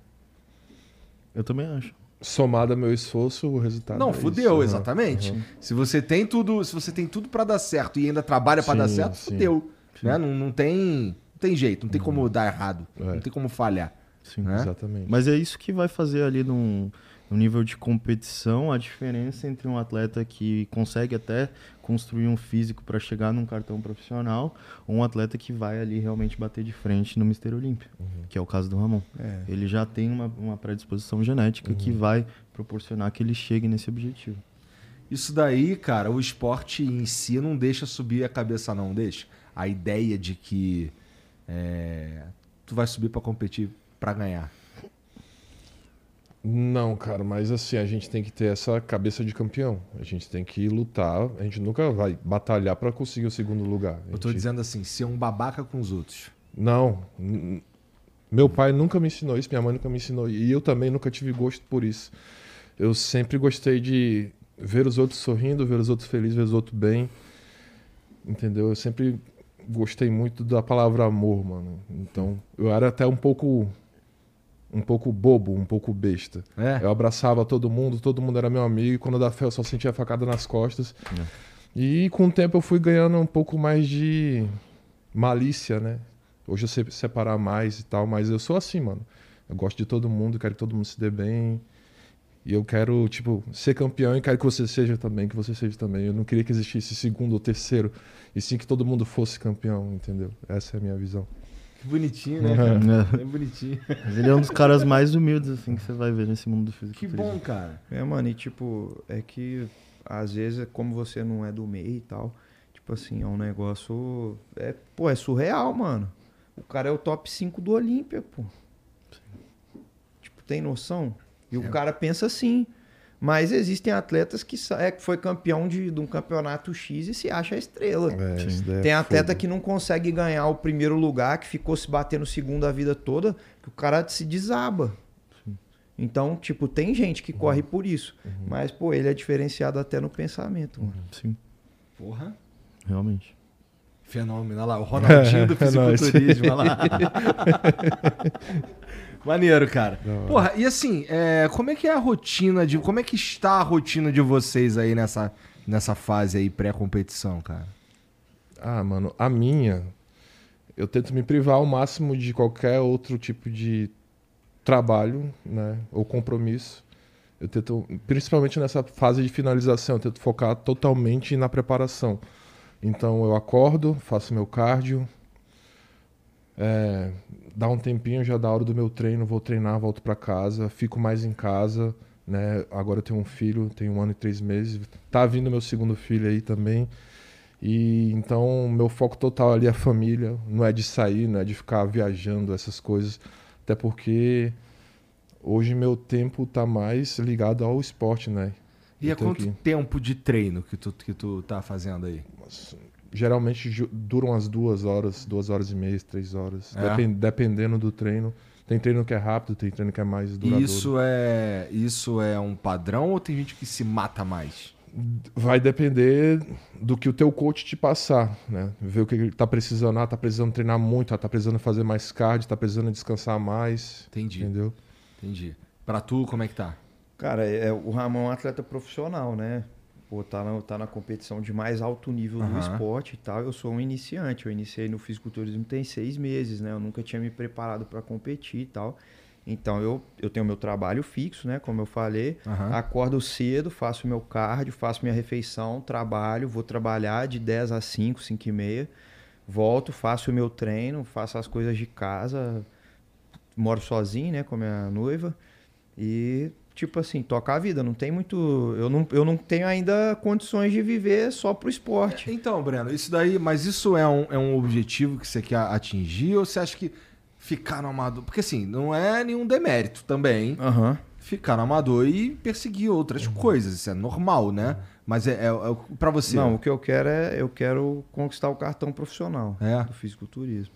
Eu também acho. Somado ao meu esforço, o resultado Não, é fudeu, isso. Exatamente. aham. Se você tem tudo, se você tem tudo pra dar certo e ainda trabalha pra dar certo, sim. fudeu. Né? Não, não tem, não tem jeito, não tem como dar errado, É. não tem como falhar. Sim. Né? Exatamente. Mas é isso que vai fazer ali num, num nível de competição a diferença entre um atleta que consegue até construir um físico para chegar num cartão profissional ou um atleta que vai ali realmente bater de frente no Mister Olímpia, que é o caso do Ramon. É. Ele já tem uma, uma predisposição genética que vai proporcionar que ele chegue nesse objetivo. Isso daí, cara, o esporte em si não deixa subir a cabeça, não, deixa. A ideia de que é, tu vai subir pra competir pra ganhar. Não, cara, mas assim, a gente tem que ter essa cabeça de campeão. A gente tem que lutar. A gente nunca vai batalhar pra conseguir o segundo lugar. Eu tô dizendo assim, ser um babaca com os outros. Não. Meu pai nunca me ensinou isso, minha mãe nunca me ensinou. E eu também nunca tive gosto por isso. Eu sempre gostei de ver os outros sorrindo, ver os outros felizes, ver os outros bem. Entendeu? Eu sempre gostei muito da palavra amor, mano. Então, eu era até um pouco um pouco bobo, um pouco besta. É? Eu abraçava todo mundo, todo mundo era meu amigo, e quando dava fé eu só sentia facada nas costas. E com o tempo eu fui ganhando um pouco mais de malícia, né? Hoje eu sei separar mais e tal, mas eu sou assim, mano. Eu gosto de todo mundo, quero que todo mundo se dê bem. E eu quero, tipo, ser campeão e quero que você seja também, que você seja também. Eu não queria que existisse segundo ou terceiro, e sim que todo mundo fosse campeão, entendeu? Essa é a minha visão. Que bonitinho, né, cara? É bonitinho. Mas ele é um dos caras mais humildes assim que você vai ver nesse mundo do físico. Que bom, cara. É, mano, e tipo, é que às vezes, como você não é do meio e tal, tipo assim, é um negócio. É, pô, é surreal, mano. O cara é o top 5 do Olímpia, pô. Tipo, tem noção? E o cara pensa assim. Mas existem atletas que é, que foi campeão de, de um campeonato X e se acha a estrela. É, é Tem atleta fogo. que não consegue ganhar o primeiro lugar, que ficou se batendo segundo a vida toda, que o cara se desaba. Então, tipo, tem gente que corre por isso. Mas, pô, ele é diferenciado até no pensamento, mano. Sim, Porra. realmente. Fenômeno, olha lá, o Ronaldinho do É fisiculturismo, olha lá. Maneiro, cara. Porra, e assim, é, como é que é a rotina de. Como é que está a rotina de vocês aí nessa, nessa fase aí pré-competição, cara? Ah, mano, a minha, eu tento me privar ao máximo de qualquer outro tipo de trabalho, né, ou compromisso. Eu tento, principalmente nessa fase de finalização, eu tento focar totalmente na preparação. Então eu acordo, faço meu cardio, é, dá um tempinho já da hora do meu treino, vou treinar, volto para casa, fico mais em casa, né? Agora eu tenho um filho, tenho um ano e três meses, tá vindo meu segundo filho aí também. E então meu foco total ali é a família, não é de sair, não é de ficar viajando essas coisas, até porque hoje meu tempo tá mais ligado ao esporte, né? E há quanto que- tempo de treino que tu, que tu tá fazendo aí? Mas, geralmente duram as duas horas, duas horas e meia, três horas, É? depen- dependendo do treino. Tem treino que é rápido, tem treino que é mais E duradouro. isso é, isso é um padrão ou tem gente que se mata mais? Vai depender do que o teu coach te passar, né? Ver o que ele tá precisando. Ah, tá precisando treinar muito, ah, tá precisando fazer mais cardio, tá precisando descansar mais, Entendi, entendeu? entendi. Pra tu, como é que tá? Cara, é, o Ramon é um atleta profissional, né? Pô, tá na, tá na competição de mais alto nível do Aham. esporte e tal. Eu sou um iniciante. Eu iniciei no fisiculturismo tem seis meses, né? Eu nunca tinha me preparado para competir e tal. Então eu, eu tenho meu trabalho fixo, né? Como eu falei. Aham. Acordo cedo, faço meu cardio, faço minha refeição, trabalho, vou trabalhar de 10 a 5, 5 e meia. Volto, faço o meu treino, faço as coisas de casa, moro sozinho, né, com a minha noiva. E, tipo assim, tocar a vida. Não tem muito. Eu não, eu não tenho ainda condições de viver só pro esporte. Então, Breno, isso daí, mas isso é um, é um objetivo que você quer atingir ou você acha que ficar no amador. Porque assim, não é nenhum demérito também Aham. ficar no amador e perseguir outras coisas. Isso é normal, né? Mas é, é, é para você. Não, o que eu quero é. Eu quero conquistar o cartão profissional É. do fisiculturismo.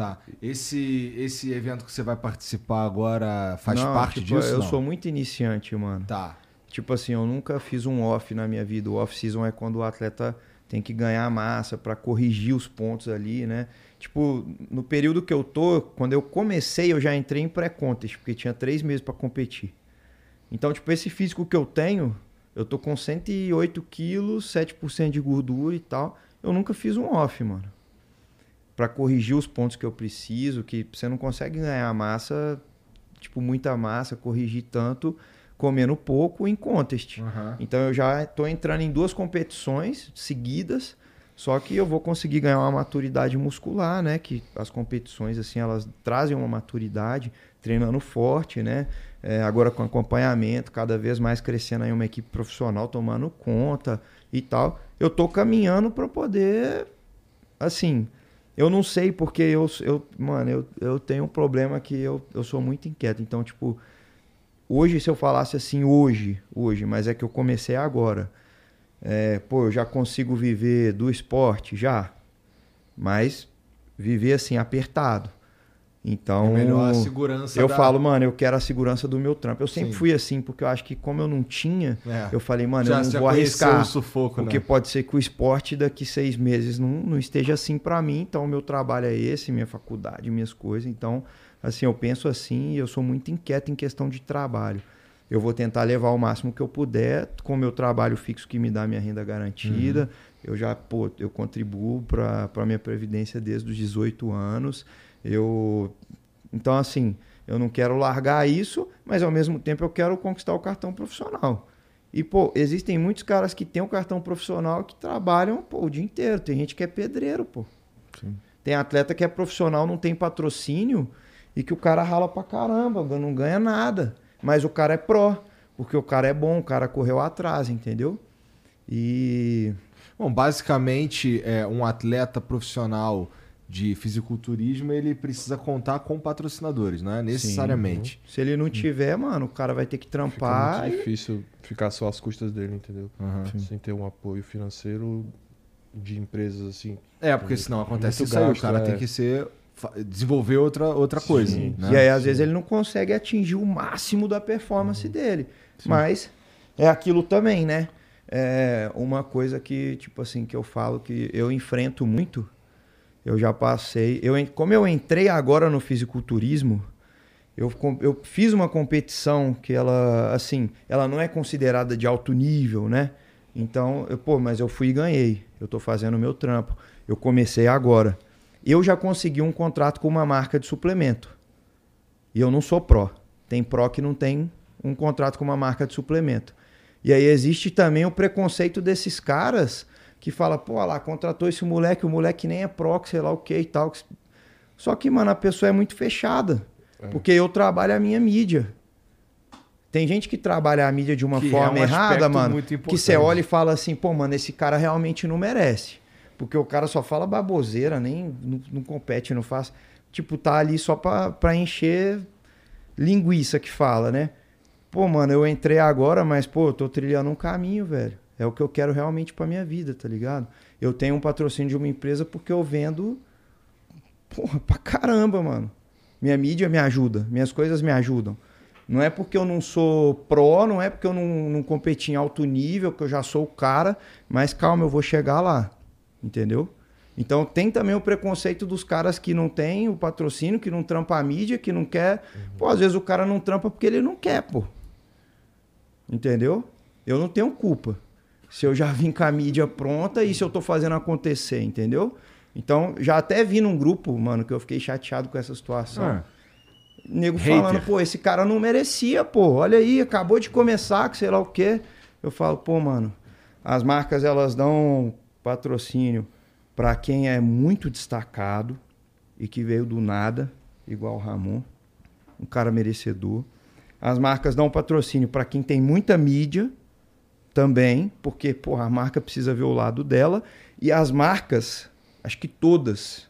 Tá. Esse, esse evento que você vai participar agora faz Não, parte tipo, disso? Eu não? sou muito iniciante, mano. Tá. Tipo assim, eu nunca fiz um off na minha vida. O off-season é quando o atleta tem que ganhar massa pra corrigir os pontos ali, né? Tipo, no período que eu tô, quando eu comecei, eu já entrei em pré-contest, porque tinha três meses pra competir. Então, tipo, esse físico que eu tenho, eu tô com 108 quilos, 7% de gordura e tal. Eu nunca fiz um off, mano. Pra corrigir os pontos que eu preciso, que você não consegue ganhar massa, tipo, muita massa, corrigir tanto, comendo pouco em contest. Aham. Então eu já estou entrando em duas competições seguidas, só que eu vou conseguir ganhar uma maturidade muscular, né? Que as competições assim elas trazem uma maturidade, treinando forte, né? É, agora com acompanhamento, cada vez mais crescendo aí uma equipe profissional tomando conta e tal. Eu tô caminhando para poder, assim, eu não sei porque eu, eu mano, eu, eu tenho um problema que eu, eu sou muito inquieto. Então, tipo, Hoje, se eu falasse assim, hoje, hoje, mas é que eu comecei agora. É, pô, eu já consigo viver do esporte? Já. Mas viver assim, apertado. Então. É melhor a segurança Eu da- falo, mano, eu quero a segurança do meu trampo. Eu sempre Sim. fui assim, porque eu acho que como eu não tinha, É. eu falei, mano, já, eu não vou arriscar. o sufoco, Porque né? pode ser que o esporte daqui seis meses não, não esteja assim pra mim. Então, o meu trabalho é esse, minha faculdade, minhas coisas. Então, assim, eu penso assim e eu sou muito inquieto em questão de trabalho. Eu vou tentar levar o máximo que eu puder com o meu trabalho fixo que me dá minha renda garantida. Eu já, pô, eu contribuo para a minha previdência desde os 18 anos. Eu então assim, eu não quero largar isso, mas ao mesmo tempo eu quero conquistar o cartão profissional. E pô, existem muitos caras que têm o cartão profissional que trabalham pô, o dia inteiro. Tem gente que é pedreiro, pô. Tem atleta que é profissional, não tem patrocínio e que o cara rala pra caramba, não ganha nada. Mas o cara é pró, porque o cara é bom, o cara correu atrás, entendeu? E Bom, basicamente, é, um atleta profissional de fisiculturismo, ele precisa contar com patrocinadores, não é? Necessariamente. se ele não tiver, mano, o cara vai ter que Fica trampar. muito e- difícil ficar só às custas dele, entendeu? Aham. Sem ter um apoio financeiro de empresas assim. É, porque senão acontece isso aí, o gasto, cara é. tem que ser desenvolver outra, outra coisa. Sim. né? E aí, às vezes, ele não consegue atingir o máximo da performance Uhum. dele. Mas é aquilo também, né? É uma coisa que, tipo assim, que eu falo que eu enfrento muito. Eu já passei. Eu, como eu entrei agora no fisiculturismo, eu, eu fiz uma competição que ela, assim, ela não é considerada de alto nível, né? Então, eu, pô, mas eu fui e ganhei. Eu tô fazendo o meu trampo. Eu comecei agora. Eu já consegui um contrato com uma marca de suplemento. E eu não sou pró. Tem pró que não tem um contrato com uma marca de suplemento. E aí existe também o preconceito desses caras que fala, pô, olha lá, contratou esse moleque, o moleque nem é que sei lá o que e tal. Só que, mano, a pessoa é muito fechada. Porque eu trabalho a minha mídia. Tem gente que trabalha a mídia de uma Que é forma um errada, mano. Que você olha e fala assim, pô, mano, esse cara realmente não merece. Porque o cara só fala baboseira, nem não, não compete, não faz. Tipo, tá ali só pra, pra encher linguiça que fala, né? Pô, mano, eu entrei agora, mas, pô, eu tô trilhando um caminho, velho. É o que eu quero realmente pra minha vida, tá ligado? Eu tenho um patrocínio de uma empresa porque eu vendo. Porra, pra caramba, mano. Minha mídia me ajuda, minhas coisas me ajudam. Não é porque eu não sou pró, não é porque eu não, não competi em alto nível, que eu já sou o cara, mas calma, eu vou chegar lá. Entendeu? Então tem também o preconceito dos caras que não tem o patrocínio, que não trampa a mídia, que não quer. Pô, às vezes o cara não trampa porque ele não quer, pô. Entendeu? Eu não tenho culpa. Se eu já vim com a mídia pronta e se eu tô fazendo acontecer, entendeu? Então, já até vi num grupo, mano, que eu fiquei chateado com essa situação. Ah, Nego Hater. falando, pô, esse cara não merecia, pô. Olha aí, acabou de começar, que sei lá o quê. Eu falo, pô, mano, as marcas elas dão patrocínio pra quem é muito destacado e que veio do nada, igual o Ramon. um cara merecedor. As marcas dão patrocínio para quem tem muita mídia também, porque porra, a marca precisa ver o lado dela. E as marcas, acho que todas,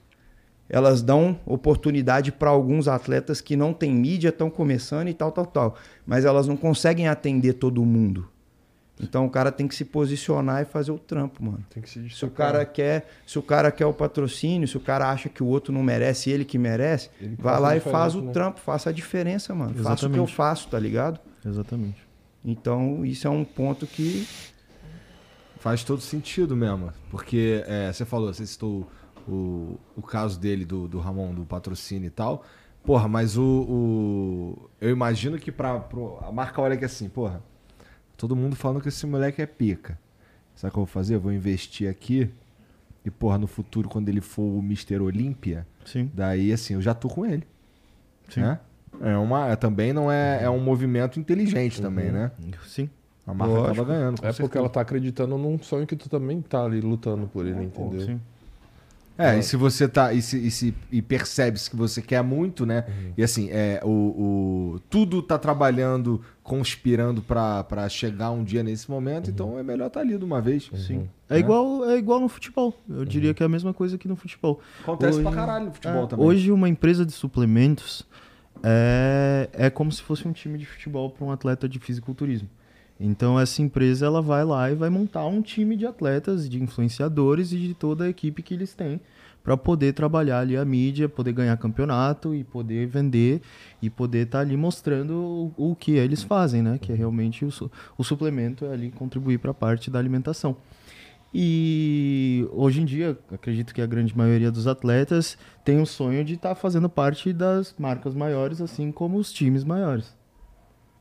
elas dão oportunidade para alguns atletas que não têm mídia, estão começando e tal, tal, tal. Mas elas não conseguem atender todo mundo. Então o cara tem que se posicionar e fazer o trampo, mano. Tem que se Se o cara quer, se o cara quer o patrocínio, se o cara acha que o outro não merece, ele que merece, Ele vai lá e faz o né? trampo, faça a diferença, mano. Faça o que eu Exatamente. faço, tá ligado? Exatamente. Então, isso é um ponto que Faz todo sentido mesmo. Porque é, você falou, você citou o, o caso dele, do, do Ramon, do patrocínio e tal. Porra, mas o. o- eu imagino que pra, pro- a marca olha que assim, porra, todo mundo falando que esse moleque é pica. Sabe o que eu vou fazer? Eu vou investir aqui. E, porra, no futuro, quando ele for o Mr. Olímpia, daí assim, eu já tô com ele. Sim. Né? É uma, também não é, é um movimento inteligente também, né? Sim. A marca Lógico. acaba ganhando. com É porque certeza. ela tá acreditando num sonho que tu também tá ali lutando por ele, entendeu? Sim. É, e se você tá. E, se, e, se- e percebe-se que você quer muito, né? E assim, é, o, o- tudo tá trabalhando, conspirando pra pra chegar um dia nesse momento, então é melhor estar tá ali de uma vez. Sim. Né? É igual, é igual no futebol. Eu diria que é a mesma coisa que no futebol. Acontece Hoje- pra caralho no futebol É, também. Hoje, uma empresa de suplementos é, é como se fosse um time de futebol para um atleta de fisiculturismo. Então, essa empresa ela vai lá e vai montar um time de atletas, de influenciadores e de toda a equipe que eles têm para poder trabalhar ali a mídia, poder ganhar campeonato e poder vender e poder estar ali mostrando o, o que eles fazem, né? Que é realmente o, o suplemento é ali contribuir para a parte da alimentação. E hoje em dia, acredito que a grande maioria dos atletas tem o sonho de estar fazendo parte das marcas maiores, assim como os times maiores.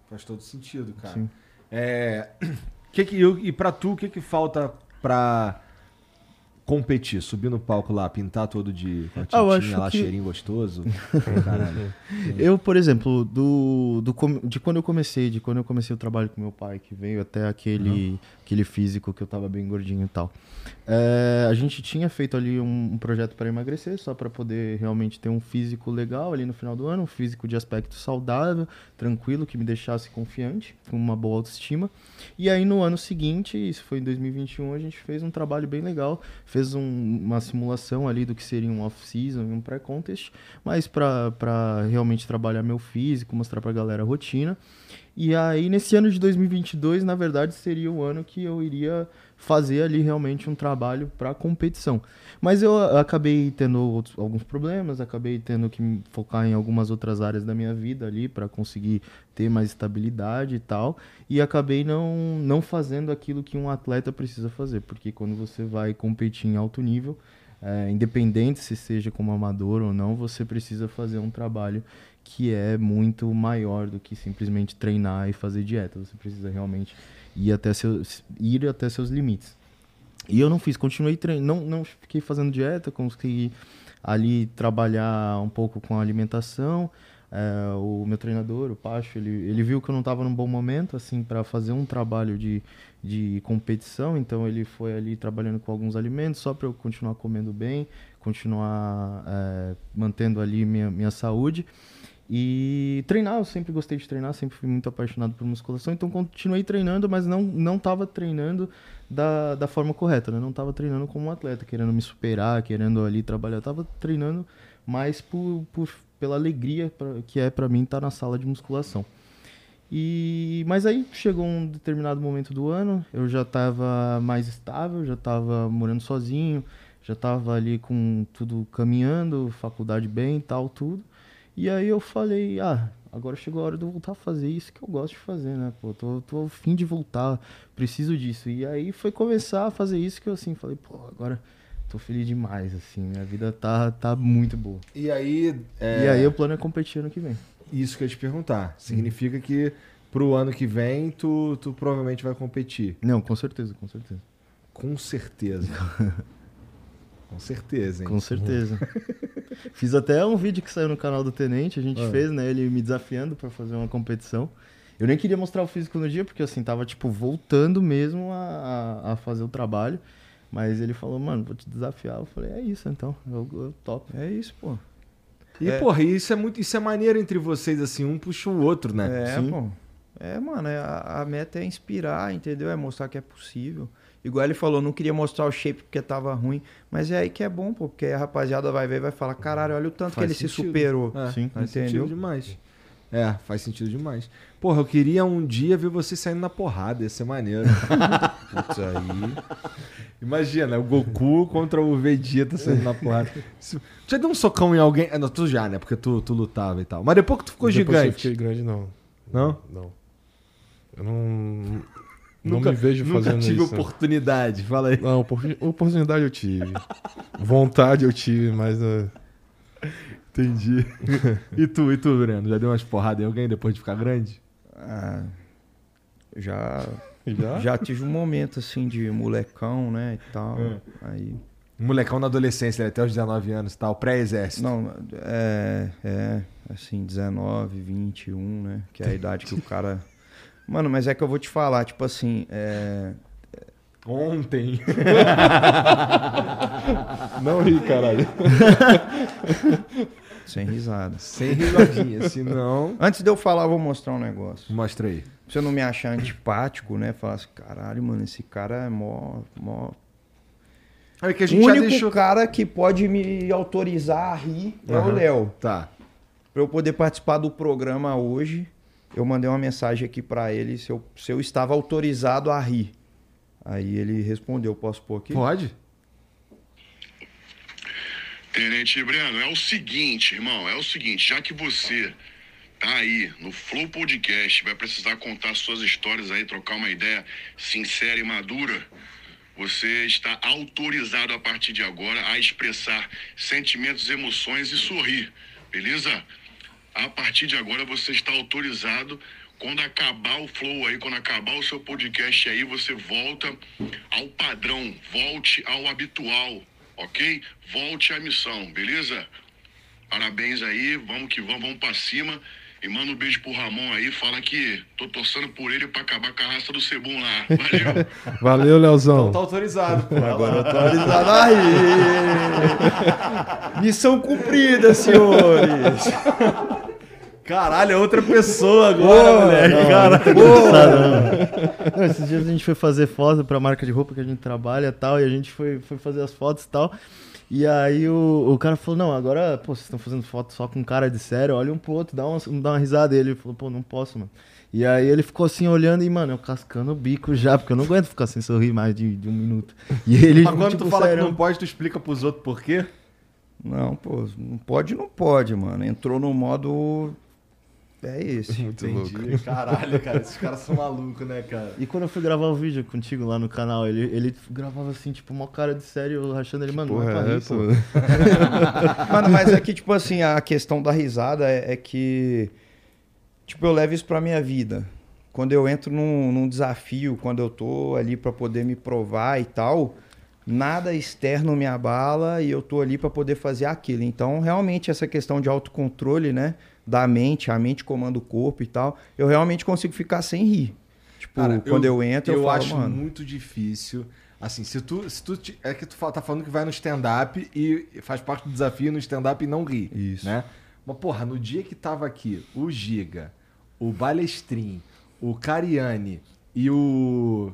Faz todo sentido, cara. Sim. É, que que, e pra tu, o que, que falta pra competir? Subir no palco lá, pintar todo de com a Ah, tintinha lá, que- cheirinho gostoso? Eu, por exemplo, do, do de quando eu comecei, de quando eu comecei o trabalho com meu pai, que veio até aquele, aquele físico que eu tava bem gordinho e tal. é, a gente tinha feito ali um, um projeto para emagrecer, só para poder realmente ter um físico legal ali no final do ano, um físico de aspecto saudável, tranquilo, que me deixasse confiante, com uma boa autoestima. E aí no ano seguinte, isso foi em 2021, a gente fez um trabalho bem legal, fez um- uma simulação ali do que seria um off-season e um pré-contest, mas para realmente trabalhar meu físico, mostrar pra galera a rotina. E aí nesse ano de 2022, na verdade, seria o ano que eu iria fazer ali realmente um trabalho para competição. Mas eu a- acabei tendo outros- alguns problemas, acabei tendo que me focar em algumas outras áreas da minha vida ali para conseguir ter mais estabilidade e tal, e acabei não não fazendo aquilo que um atleta precisa fazer, porque quando você vai competir em alto nível, é, independente se seja como amador ou não, você precisa fazer um trabalho que é muito maior do que simplesmente treinar e fazer dieta. Você precisa realmente ir até seus, ir até seus limites. E eu não fiz, continuei treinando, não, não fiquei fazendo dieta, consegui ali trabalhar um pouco com a alimentação. É, o meu treinador, o Pacho, ele, ele viu que eu não estava num bom momento, assim, para fazer um trabalho de, de competição, então ele foi ali trabalhando com alguns alimentos só para eu continuar comendo bem, continuar é, mantendo ali minha, minha saúde. E treinar, eu sempre gostei de treinar, sempre fui muito apaixonado por musculação, então continuei treinando, mas não não estava treinando da, da forma correta, né? Não estava treinando como um atleta, querendo me superar, querendo ali trabalhar, eu tava treinando mais por, por pela alegria pra, que é para mim estar na sala de musculação. E mas aí chegou um determinado momento do ano, eu já estava mais estável, já estava morando sozinho, já estava ali com tudo caminhando, faculdade bem e tal, tudo. E aí eu falei, ah, agora chegou a hora de eu voltar a fazer isso que eu gosto de fazer, né? Pô, tô, tô a fim de voltar, preciso disso. E aí foi começar a fazer isso que eu assim, falei, pô, agora tô feliz demais, assim, minha vida tá, tá muito boa. E aí. é, E aí o plano é competir ano que vem. Isso que eu ia te perguntar. Significa que pro ano que vem tu, tu provavelmente vai competir. Não, com certeza, com certeza. Com certeza. Com certeza, hein? Com certeza. Fiz até um vídeo que saiu no canal do Tenente, a gente Ah. fez, né? Ele me desafiando pra fazer uma competição. Eu nem queria mostrar o físico no dia, porque assim, tava tipo voltando mesmo a- a fazer o trabalho. Mas ele falou, mano, vou te desafiar. Eu falei, é isso então, eu, eu topo. é isso, pô. E, É. porra, isso é muito. Isso é maneiro entre vocês, assim, um puxa o outro, né? É, Sim. pô. É, mano, é- a, a meta é inspirar, entendeu? É mostrar que é possível. Igual ele falou, não queria mostrar o shape porque tava ruim. Mas é aí que é bom, pô, porque a rapaziada vai ver e vai falar, caralho, olha o tanto Faz que ele se sentido. superou. É, Sim. faz Entendeu? demais. É, faz sentido demais. Porra, eu queria um dia ver você saindo na porrada, ia ser maneiro. Putz, aí. Imagina, o Goku contra o Vegeta saindo na porrada. Se- Já deu um socão em alguém. Ah, não, tu já, né? Porque tu, tu lutava e tal. Mas depois que tu ficou Depois que eu gigante. fiquei grande, não. Não? Não. Eu não. Não nunca, me vejo nunca fazendo tive isso. oportunidade. Fala aí. Não, opor- oportunidade eu tive. Vontade eu tive, mas. eh, Entendi. e tu, e tu, Breno? Já deu umas porradas em alguém depois de ficar grande? Ah, já, já? já tive um momento assim de molecão, né? E tal. É. Aí. Molecão na adolescência, né? até os 19 anos e tal, pré-exército. Não, é, é, assim, 19, 21, né? Que é a idade que o cara. Mano, mas é que eu vou te falar, tipo assim, é, Ontem. Não ri, caralho. sem risada. Sem risadinha, senão. Antes de eu falar, eu vou mostrar um negócio. Mostra aí. Pra você não me achar antipático, né? Falar assim, caralho, mano, esse cara é mó. mó... É que a O gente já único deixou. cara que pode me autorizar a rir é o Aham. Léo. Tá. Pra eu poder participar do programa hoje, eu mandei uma mensagem aqui pra ele se eu, se eu estava autorizado a rir. Aí ele respondeu, posso pôr aqui? Pode? Tenente Breno, é o seguinte, irmão, é o seguinte, já que você tá aí no Flow Podcast, vai precisar contar suas histórias aí, trocar uma ideia sincera e madura, você está autorizado a partir de agora a expressar sentimentos, emoções e sorrir, beleza? A partir de agora você está autorizado. Quando acabar o flow aí, quando acabar o seu podcast aí, você volta ao padrão, volte ao habitual, ok? Volte à missão, beleza? Parabéns aí, vamos que vamos, vamos pra cima. E manda um beijo pro Ramon aí, fala que tô torcendo por ele pra acabar com a raça do Cebum lá. Valeu! Valeu, Leozão. Tá autorizado, pô. Agora autorizado a rir. Missão cumprida, senhores. Caralho, é outra pessoa agora, Boa, moleque. Não, Caralho. não. Não, Esses dias a gente foi fazer foto pra marca de roupa que a gente trabalha e tal, e a gente foi, foi fazer as fotos e tal. E aí o, o cara falou, não, agora, pô, vocês estão fazendo foto só com cara de sério, olha um pro outro, dá uma, dá uma risada. E ele falou, pô, não posso, mano. E aí ele ficou assim olhando e, mano, eu cascando o bico já, porque eu não aguento ficar sem sorrir mais de, de um minuto. E ele, Mas quando tipo, tu fala sério, que não pode, tu explica pros outros por quê? Não, pô, não pode, não pode, mano. Entrou no modo. É esse. Muito louco. Caralho, cara, esses caras são malucos, né, cara? E quando eu fui gravar o vídeo contigo lá no canal, ele, ele gravava assim, tipo, uma cara de sério, eu rachando ele, mano, não Porra, é pra é rir. Mano, mas é que, tipo assim, a questão da risada é, é que. Tipo, eu levo isso pra minha vida. Quando eu entro num, num desafio, quando eu tô ali pra poder me provar e tal, nada externo me abala e eu tô ali pra poder fazer aquilo. Então, realmente, essa questão de autocontrole, né? Da mente, a mente comanda o corpo e tal, eu realmente consigo ficar sem rir. Tipo, Cara, quando eu, entro, eu, eu falo, acho mano. muito difícil. Assim, se tu, se tu te- é que tu tá falando que vai no stand-up e faz parte do desafio no stand-up e não ri. Isso. Né? Mas, porra, no dia que tava aqui o Giga, o Balestrin, o Cariani e o.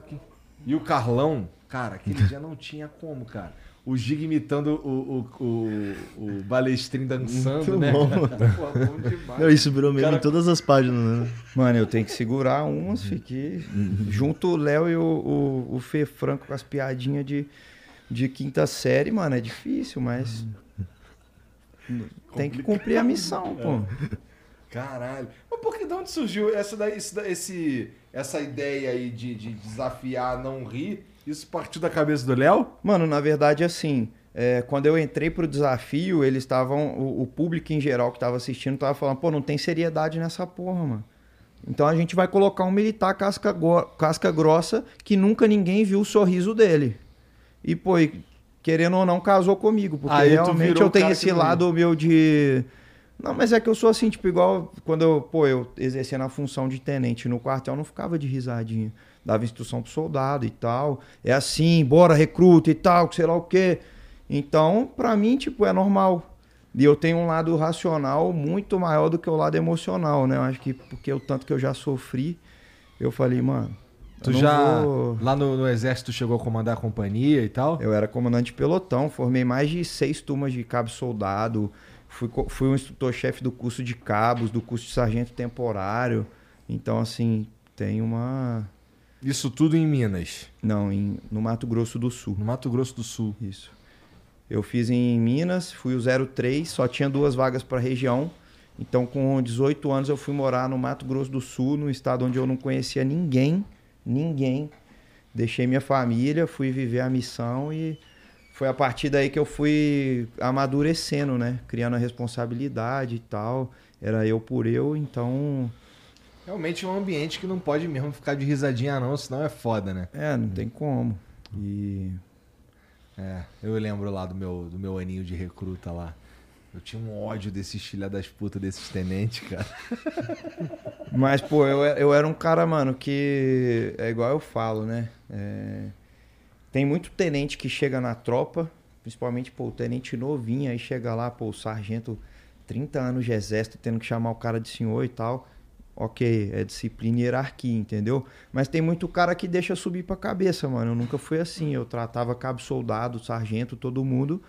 E o Carlão, cara, aquele dia não tinha como, cara. O Giga imitando o, o, o, o Balestrin dançando, Muito né? bom. Pô, bom demais. Não, isso virou meme Cara- em todas as páginas, né? Mano, eu tenho que segurar umas, fiquei. Junto o Léo e o, o, o Fê Franco com as piadinhas de, de quinta série, mano, é difícil, mas. Tem que cumprir a missão, pô. Caralho. Mas por que de onde surgiu essa, daí, esse, da- esse- essa ideia aí de, de desafiar não rir? Isso partiu da cabeça do Léo? Mano, na verdade, assim, é, quando eu entrei pro desafio, eles estavam. O, o público em geral que tava assistindo tava falando, pô, não tem seriedade nessa porra, mano. Então a gente vai colocar um militar casca, casca grossa que nunca ninguém viu o sorriso dele. E, pô, e, querendo ou não, casou comigo. Porque Aí realmente eu tenho esse lado meu de. Não, mas é que eu sou assim, tipo, igual quando eu, pô, eu exercendo a função de tenente no quartel, eu não ficava de risadinha. Dava instrução pro soldado e tal. É assim, bora, recruta e tal, que sei lá o quê. Então, pra mim, tipo, é normal. E eu tenho um lado racional muito maior do que o lado emocional, né? Eu acho que porque o tanto que eu já sofri, eu falei, mano. Tu já, vou- lá no, no exército, chegou a comandar a companhia e tal? Eu era comandante de pelotão, formei mais de seis turmas de cabo soldado, fui, fui um instrutor-chefe do curso de cabos, do curso de sargento temporário. Então, assim, tem uma. Isso tudo em Minas, Não, em, no Mato Grosso do Sul. no Mato Grosso do Sul. Isso. Eu fiz em Minas, fui o 03, só tinha duas vagas para região. Então, com 18 anos, eu fui morar no Mato Grosso do Sul, num estado onde eu não conhecia ninguém, ninguém. Deixei minha família, fui viver a missão e foi a partir daí que eu fui amadurecendo, né? Criando a responsabilidade e tal. Era eu por eu, então. Realmente é um ambiente que não pode mesmo ficar de risadinha não, senão é foda, né? É, não tem como. E. É, eu lembro lá do meu, do meu aninho de recruta lá. Eu tinha um ódio desses filha das putas, desses tenentes, cara. Mas, pô, eu, eu era um cara, mano, que é igual eu falo, né? É, Tem muito tenente que chega na tropa, principalmente, pô, o tenente novinho, aí chega lá, pô, o sargento, 30 anos de exército, tendo que chamar o cara de senhor e tal. Ok, é disciplina e hierarquia, entendeu? Mas tem muito cara que deixa subir pra cabeça, mano. Eu nunca fui assim. Eu tratava cabo soldado, sargento, todo mundo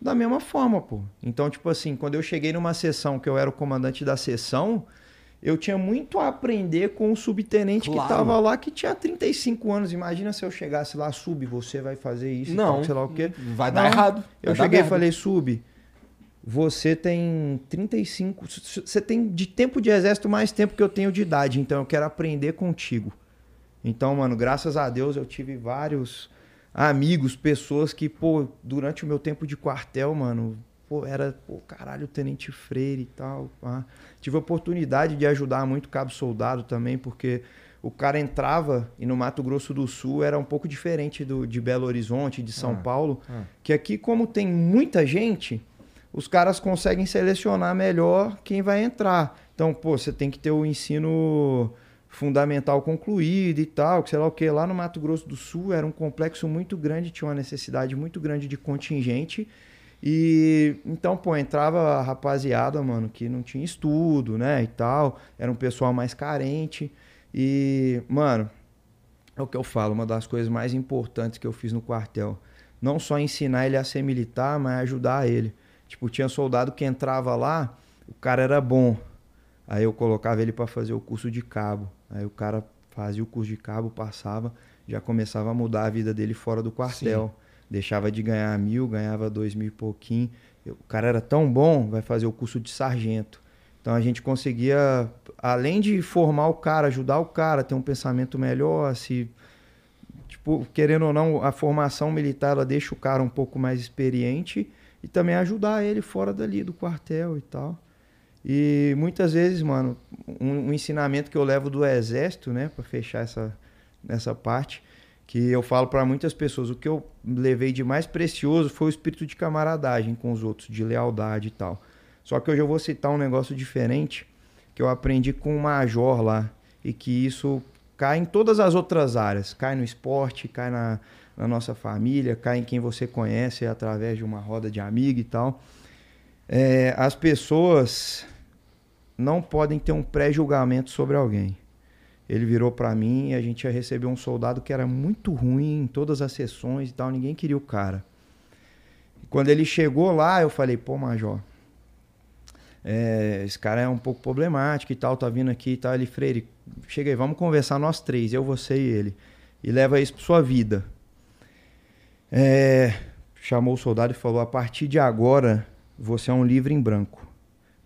da mesma forma, pô. Então, tipo assim, quando eu cheguei numa sessão que eu era o comandante da sessão, eu tinha muito a aprender com o subtenente Claro. que tava lá, que tinha 35 anos. Imagina se eu chegasse lá, sub, você vai fazer isso, Não. tal, sei lá o quê. Vai dar Não. errado. Eu vai dar cheguei e falei, sub, você tem 35. Você tem de tempo de exército mais tempo que eu tenho de idade, então eu quero aprender contigo. Então, mano, graças a Deus eu tive vários amigos, pessoas que, pô, durante o meu tempo de quartel, mano, pô, era, pô, caralho, tenente Freire e tal. pá. Tive a oportunidade de ajudar muito cabo soldado também, porque o cara entrava e no Mato Grosso do Sul era um pouco diferente do, de Belo Horizonte, de São Ah, Paulo, ah. que aqui, como tem muita gente, os caras conseguem selecionar melhor quem vai entrar. Então, pô, você tem que ter o ensino fundamental concluído e tal, que sei lá o que. Lá no Mato Grosso do Sul era um complexo muito grande, tinha uma necessidade muito grande de contingente. E então, pô, entrava a rapaziada, mano, que não tinha estudo, né, e tal. Era um pessoal mais carente. E, mano, é o que eu falo, uma das coisas mais importantes que eu fiz no quartel. Não só ensinar ele a ser militar, mas ajudar ele. Tipo, tinha soldado que entrava lá, o cara era bom. Aí eu colocava ele para fazer o curso de cabo. Aí o cara fazia o curso de cabo, passava, já começava a mudar a vida dele fora do quartel. Deixava de ganhar mil, ganhava dois mil e pouquinho. Eu- O cara era tão bom, vai fazer o curso de sargento. Então a gente conseguia, além de formar o cara, ajudar o cara a ter um pensamento melhor, se tipo, querendo ou não, a formação militar ela deixa o cara um pouco mais experiente e também ajudar ele fora dali do quartel e tal. E muitas vezes, mano, um, um ensinamento que eu levo do exército, né, para fechar essa nessa parte, que eu falo para muitas pessoas, o que eu levei de mais precioso foi o espírito de camaradagem com os outros, de lealdade e tal. Só que hoje eu vou citar um negócio diferente que eu aprendi com um major lá e que isso cai em todas as outras áreas, cai no esporte, cai na, na nossa família, cai em quem você conhece através de uma roda de amigo e tal. É, as pessoas não podem ter um pré-julgamento sobre alguém. Ele virou pra mim e a gente ia receber um soldado que era muito ruim em todas as sessões e tal, ninguém queria o cara. E quando ele chegou lá, eu falei, pô, Major, é, esse cara é um pouco problemático e tal, tá vindo aqui e tal. Ele, Freire, chega aí, vamos conversar nós três, eu, você e ele. E leva isso pra sua vida. É, chamou o soldado e falou: a partir de agora, você é um livro em branco.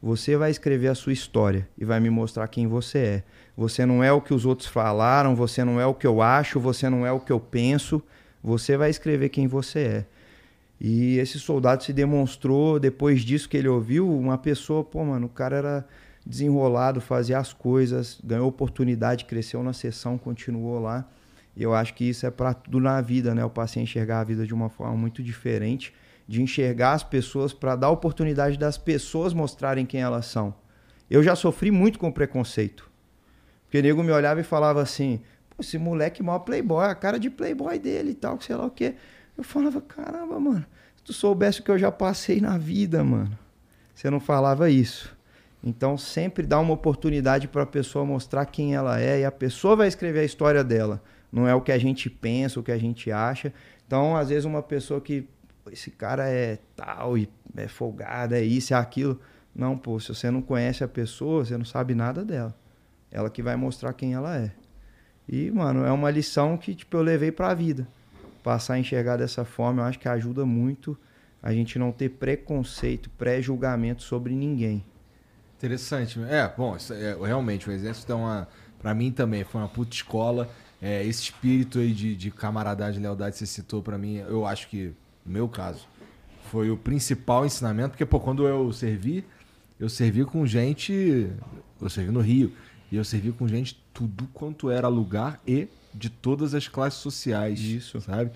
Você vai escrever a sua história e vai me mostrar quem você é. Você não é o que os outros falaram, você não é o que eu acho, você não é o que eu penso. Você vai escrever quem você é. E esse soldado se demonstrou, depois disso que ele ouviu, uma pessoa, pô, mano, o cara era desenrolado, fazia as coisas, ganhou oportunidade, cresceu na sessão, continuou lá. E eu acho que isso é para tudo na vida, né? Passei a enxergar a vida de uma forma muito diferente, de enxergar as pessoas para dar oportunidade das pessoas mostrarem quem elas são. Eu já sofri muito com preconceito. Porque o nego me olhava e falava assim: Pô, esse moleque maior playboy, a cara de playboy dele e tal, sei lá o quê. Eu falava: caramba, mano, se tu soubesse o que eu já passei na vida, mano. você não falava isso. Então sempre dá uma oportunidade para a pessoa mostrar quem ela é e a pessoa vai escrever a história dela. Não é o que a gente pensa, o que a gente acha. Então, às vezes, uma pessoa que "Pô, esse cara é tal e é folgado, é isso, é aquilo. Não, pô, se você não conhece a pessoa, você não sabe nada dela. Ela que vai mostrar quem ela é. E, mano, é uma lição que, tipo, eu levei pra vida. Passar a enxergar dessa forma, eu acho que ajuda muito a gente não ter preconceito, pré-julgamento sobre ninguém. Interessante. É, bom, é- realmente, o exército é uma. Pra mim também, foi uma puta escola. É, esse espírito aí de, de camaradagem e lealdade que você citou pra mim, eu acho que, no meu caso, foi o principal ensinamento, porque, pô, quando eu servi, eu servi com gente. Eu servi no Rio. E eu servi com gente tudo quanto era lugar e de todas as classes sociais. Isso. Sabe?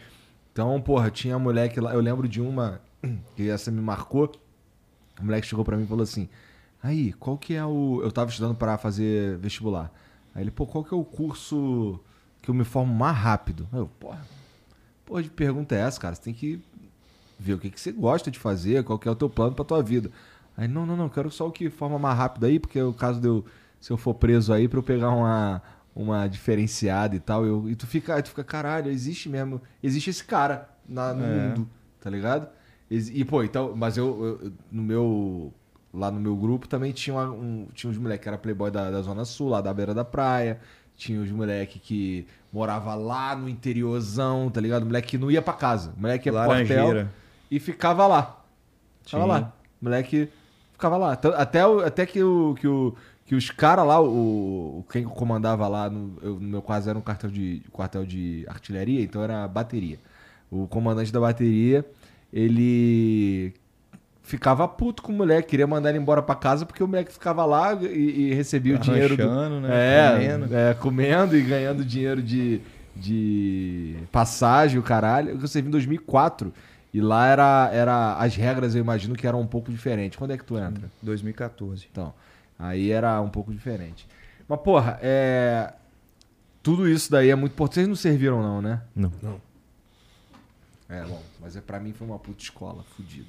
Então, porra, tinha moleque lá. Eu lembro de uma que essa me marcou. O moleque chegou pra mim e falou assim: Aí, qual que é o. Eu tava estudando pra fazer vestibular. Aí ele, pô, qual que é o curso que eu me formo mais rápido? Aí eu, porra, porra de pergunta é essa, cara? Você tem que ver o que, que você gosta de fazer, qual que é o teu plano pra tua vida. Aí, não, não, não, quero só o que forma mais rápido aí, porque o caso de eu, se eu for preso aí, pra eu pegar uma, uma diferenciada e tal. Eu, e tu fica, tu fica, caralho, existe mesmo, existe esse cara na, no É. mundo, tá ligado? E, pô, então, mas eu, eu- eu- no meu, lá no meu grupo também tinha, uma- um, tinha uns moleques que era playboy da, da Zona Sul, lá da beira da praia. Tinha os moleques que morava lá no interiorzão, tá ligado? Moleque que não ia pra casa. Moleque ia pro quartel e ficava lá. Ficava Sim. lá. Moleque ficava lá. Até, o- até que, o, que, o, que os caras lá, o, o- quem comandava lá, no, eu- no meu caso era um quartel de, quartel de artilharia, então era bateria. O comandante da bateria, ele ficava puto com o moleque, queria mandar ele embora pra casa porque o moleque ficava lá e, e recebia o dinheiro do, né? é, Comendo. é, comendo e ganhando dinheiro de, de passagem, o caralho. Eu servi em 2004 e lá era, era. As regras eu imagino que eram um pouco diferentes. Quando é que tu entra? 2014. Então, aí era um pouco diferente. Mas, porra, é. Tudo isso daí é muito importante. Vocês não serviram, não, né? Não. É, bom, mas é, pra mim foi uma puta escola, fodida.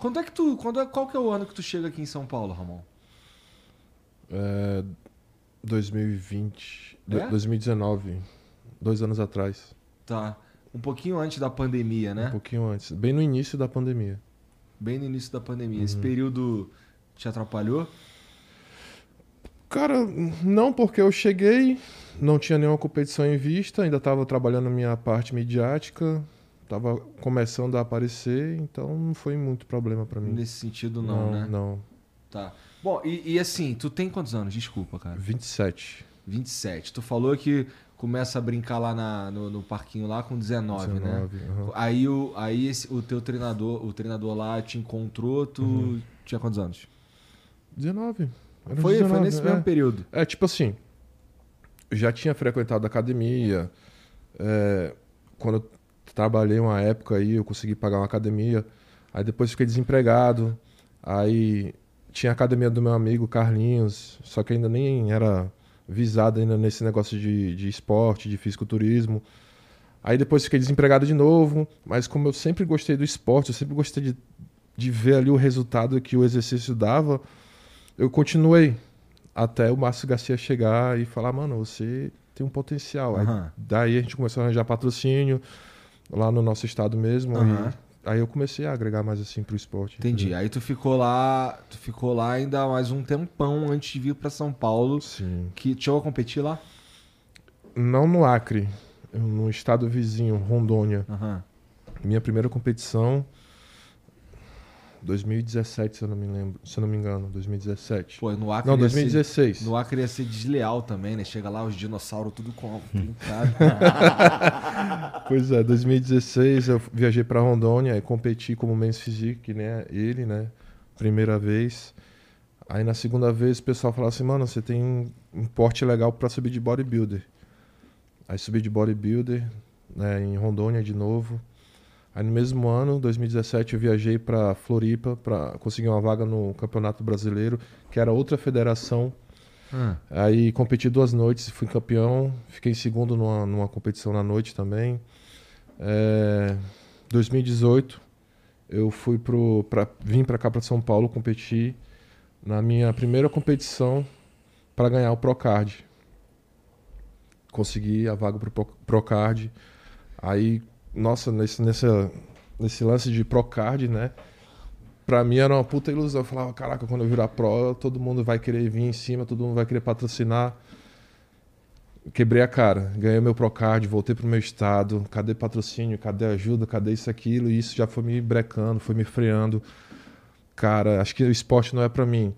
Quando é que tu. Quando é, qual que é o ano que tu chega aqui em São Paulo, Ramon? É, 2020. do- É? 2019. Dois anos atrás. Tá. Um pouquinho antes da pandemia, né? Um pouquinho antes. Bem no início da pandemia. Bem no início da pandemia. Esse Uhum. período te atrapalhou? Cara, não, porque eu cheguei, não tinha nenhuma competição em vista, ainda estava trabalhando minha parte midiática, estava começando a aparecer, então não foi muito problema para mim. Nesse sentido, não, né? Não, Tá. Bom, e, e assim, tu tem quantos anos? Desculpa, cara. 27. 27. Tu falou que começa a brincar lá na- no, no parquinho lá com 19, né? 19, aham. Aí, o, aí esse- o teu treinador, o treinador lá te encontrou, tu Uhum. tinha quantos anos? 19. Era Foi, 19, foi nesse é. mesmo período. É, tipo assim, já tinha frequentado a academia. é, quando eu trabalhei uma época aí, eu consegui pagar uma academia. Aí depois fiquei desempregado. Aí tinha a academia do meu amigo Carlinhos, só que ainda nem era visado ainda nesse negócio de, de esporte, de fisiculturismo. Aí depois fiquei desempregado de novo, mas como eu sempre gostei do esporte, eu sempre gostei de, de ver ali o resultado que o exercício dava, eu continuei até o Márcio Garcia chegar e falar, mano, você tem um potencial. Aí, Aham. daí a gente começou a arranjar patrocínio lá no nosso estado mesmo. E aí eu comecei a agregar mais assim pro esporte. Entendi. entendeu? Aí tu ficou lá, tu ficou lá ainda mais um tempão antes de vir pra São Paulo. Sim. Que chegou a competir lá? Não no Acre, no estado vizinho, Rondônia. Aham. Minha primeira competição 2017, se eu não me lembro, se eu não me engano, 2017. Pô, no Acre não, ia ser- 2016. No Acre ia ser desleal também, né? Chega lá os dinossauros tudo com trincado. Pois é, 2016 eu viajei para Rondônia e competi como men's physique, né? Ele, né? Primeira vez. Aí na segunda vez o pessoal falava assim, mano, você tem um, um porte legal para subir de bodybuilder. Aí subi de bodybuilder, né, em Rondônia de novo. Aí no mesmo ano, 2017, eu viajei para Floripa para conseguir uma vaga no Campeonato Brasileiro, que era outra federação Ah, Aí competi duas noites, fui campeão, fiquei em segundo numa, numa competição na noite também. É, 2018 eu fui pro. Pra, vim pra cá, pra São Paulo, competir na minha primeira competição para ganhar o Procard. Consegui a vaga pro Pro- Procard. Aí, nossa, nesse, nesse lance de Procard, né? Pra mim era uma puta ilusão. Eu falava, caraca, quando eu virar pro, todo mundo vai querer vir em cima, todo mundo vai querer patrocinar. Quebrei a cara, ganhei meu Procard, voltei pro meu estado. Cadê patrocínio? Cadê ajuda? Cadê isso, aquilo? E isso já foi me brecando, foi me freando. Cara, acho que o esporte não é pra mim.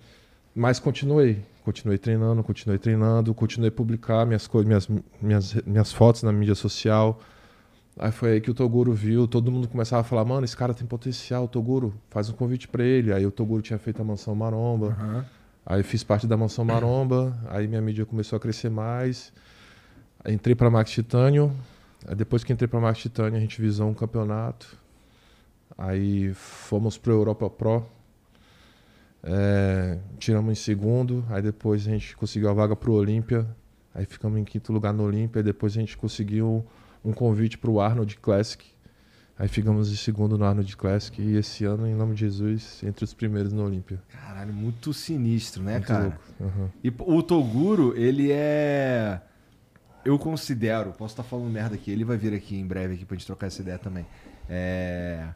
Mas continuei. Continuei treinando, continuei treinando, continuei a publicar minhas, minhas, minhas, minhas fotos na mídia social. Aí foi aí que o Toguro viu, todo mundo começava a falar, mano, esse cara tem potencial, Toguro, faz um convite pra ele. Aí o Toguro tinha feito a Mansão Maromba. Aí eu fiz parte da Mansão Maromba, aí minha mídia começou a crescer mais. Aí entrei pra Max Titânio. Aí depois que entrei pra Max Titânio, a gente visou um campeonato. Aí fomos pro Europa Pro. É, tiramos em segundo, aí depois a gente conseguiu a vaga pro Olímpia. Aí ficamos em quinto lugar no Olímpia, depois a gente conseguiu um convite pro Arnold Classic. Aí ficamos em segundo no Arnold Classic e esse ano, em nome de Jesus, entre os primeiros no Olímpia. Caralho, muito sinistro, né, Muito cara? louco. Aham. E o Toguro, ele é. Eu considero, posso estar falando merda aqui, ele vai vir aqui em breve aqui pra gente trocar essa ideia também. É...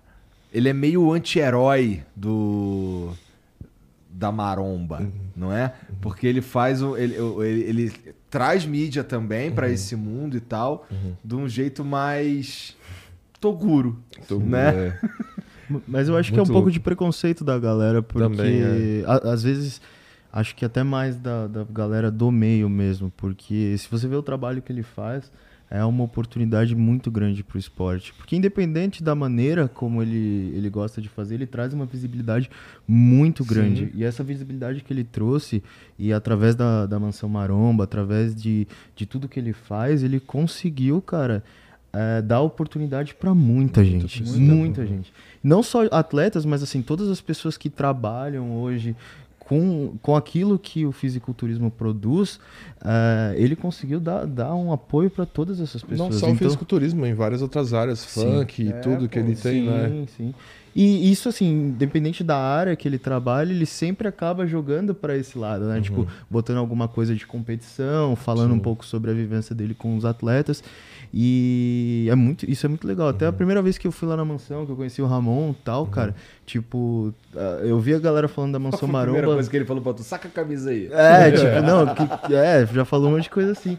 Ele é meio anti-herói do. Da maromba, não é? Porque ele faz o. Ele, o- ele, ele traz mídia também pra esse mundo e tal, de um jeito mais. Toguro. Então, Né? é, Mas eu acho que é um Muito pouco louco. de preconceito da galera, porque Também, é. a- às vezes acho que até mais da, da galera do meio mesmo, porque se você vê o trabalho que ele faz, é uma oportunidade muito grande pro esporte. Porque independente da maneira como ele, ele gosta de fazer, ele traz uma visibilidade muito grande. E essa visibilidade que ele trouxe, e através da, da Mansão Maromba, através de, de tudo que ele faz, ele conseguiu, cara, é, dar oportunidade para muita gente. muita- muita gente. Não só atletas, mas assim, todas as pessoas que trabalham hoje com, com aquilo que o fisiculturismo produz, eh, ele conseguiu dar, dar um apoio para todas essas pessoas. Não só o Então- fisiculturismo, em várias outras áreas, funk e É, tudo que ele tem, sim, né? sim. E isso, assim, independente da área que ele trabalha, ele sempre acaba jogando para esse lado, né? Tipo, botando alguma coisa de competição, falando um pouco sobre a vivência dele com os atletas. E é muito, isso é muito legal. Até a primeira vez que eu fui lá na mansão, que eu conheci o Ramon e tal, cara, tipo, ah, eu vi a galera falando da mansão foi a primeira Maromba. coisa que ele falou pra tu? Saca a camisa aí. É, tipo, não, que- é, já falou um monte de coisa assim.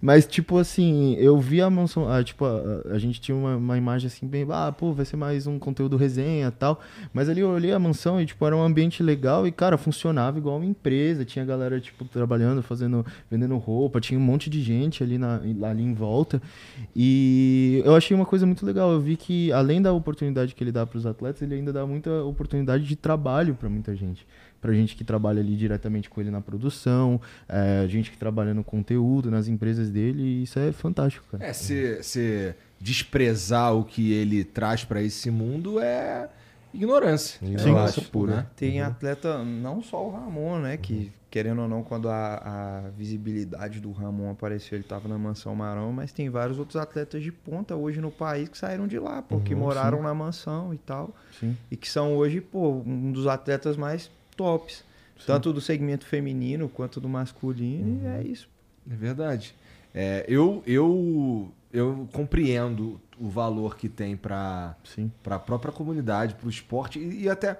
Mas, tipo assim, eu vi a mansão. ah, tipo, a, a gente tinha uma, uma imagem assim, bem, ah, pô, vai ser mais um conteúdo resenha tal. Mas ali eu olhei a mansão e, tipo, era um ambiente legal e, cara, funcionava igual uma empresa. Tinha galera, tipo, trabalhando, fazendo, vendendo roupa, tinha um monte de gente ali, na, ali em volta. E eu achei uma coisa muito legal. Eu vi que, além da oportunidade que ele dá para os atletas, ele ainda dá muita oportunidade de trabalho para muita gente pra gente que trabalha ali diretamente com ele na produção, é, gente que trabalha no conteúdo, nas empresas dele, e isso é fantástico, cara. É, se, se desprezar o que ele traz pra esse mundo é ignorância. Ignorância eu acho, pura. né? Tem atleta, não só o Ramon, né? Que, querendo ou não, quando a, a visibilidade do Ramon apareceu, ele tava na Mansão Marão, mas tem vários outros atletas de ponta hoje no país que saíram de lá, porque moraram na mansão e tal. Sim. E que são hoje, pô, um dos atletas mais tops. Tanto do segmento feminino quanto do masculino, e é isso. É verdade. É, eu, eu, eu compreendo o valor que tem Sim. para a própria comunidade, para o esporte e, e até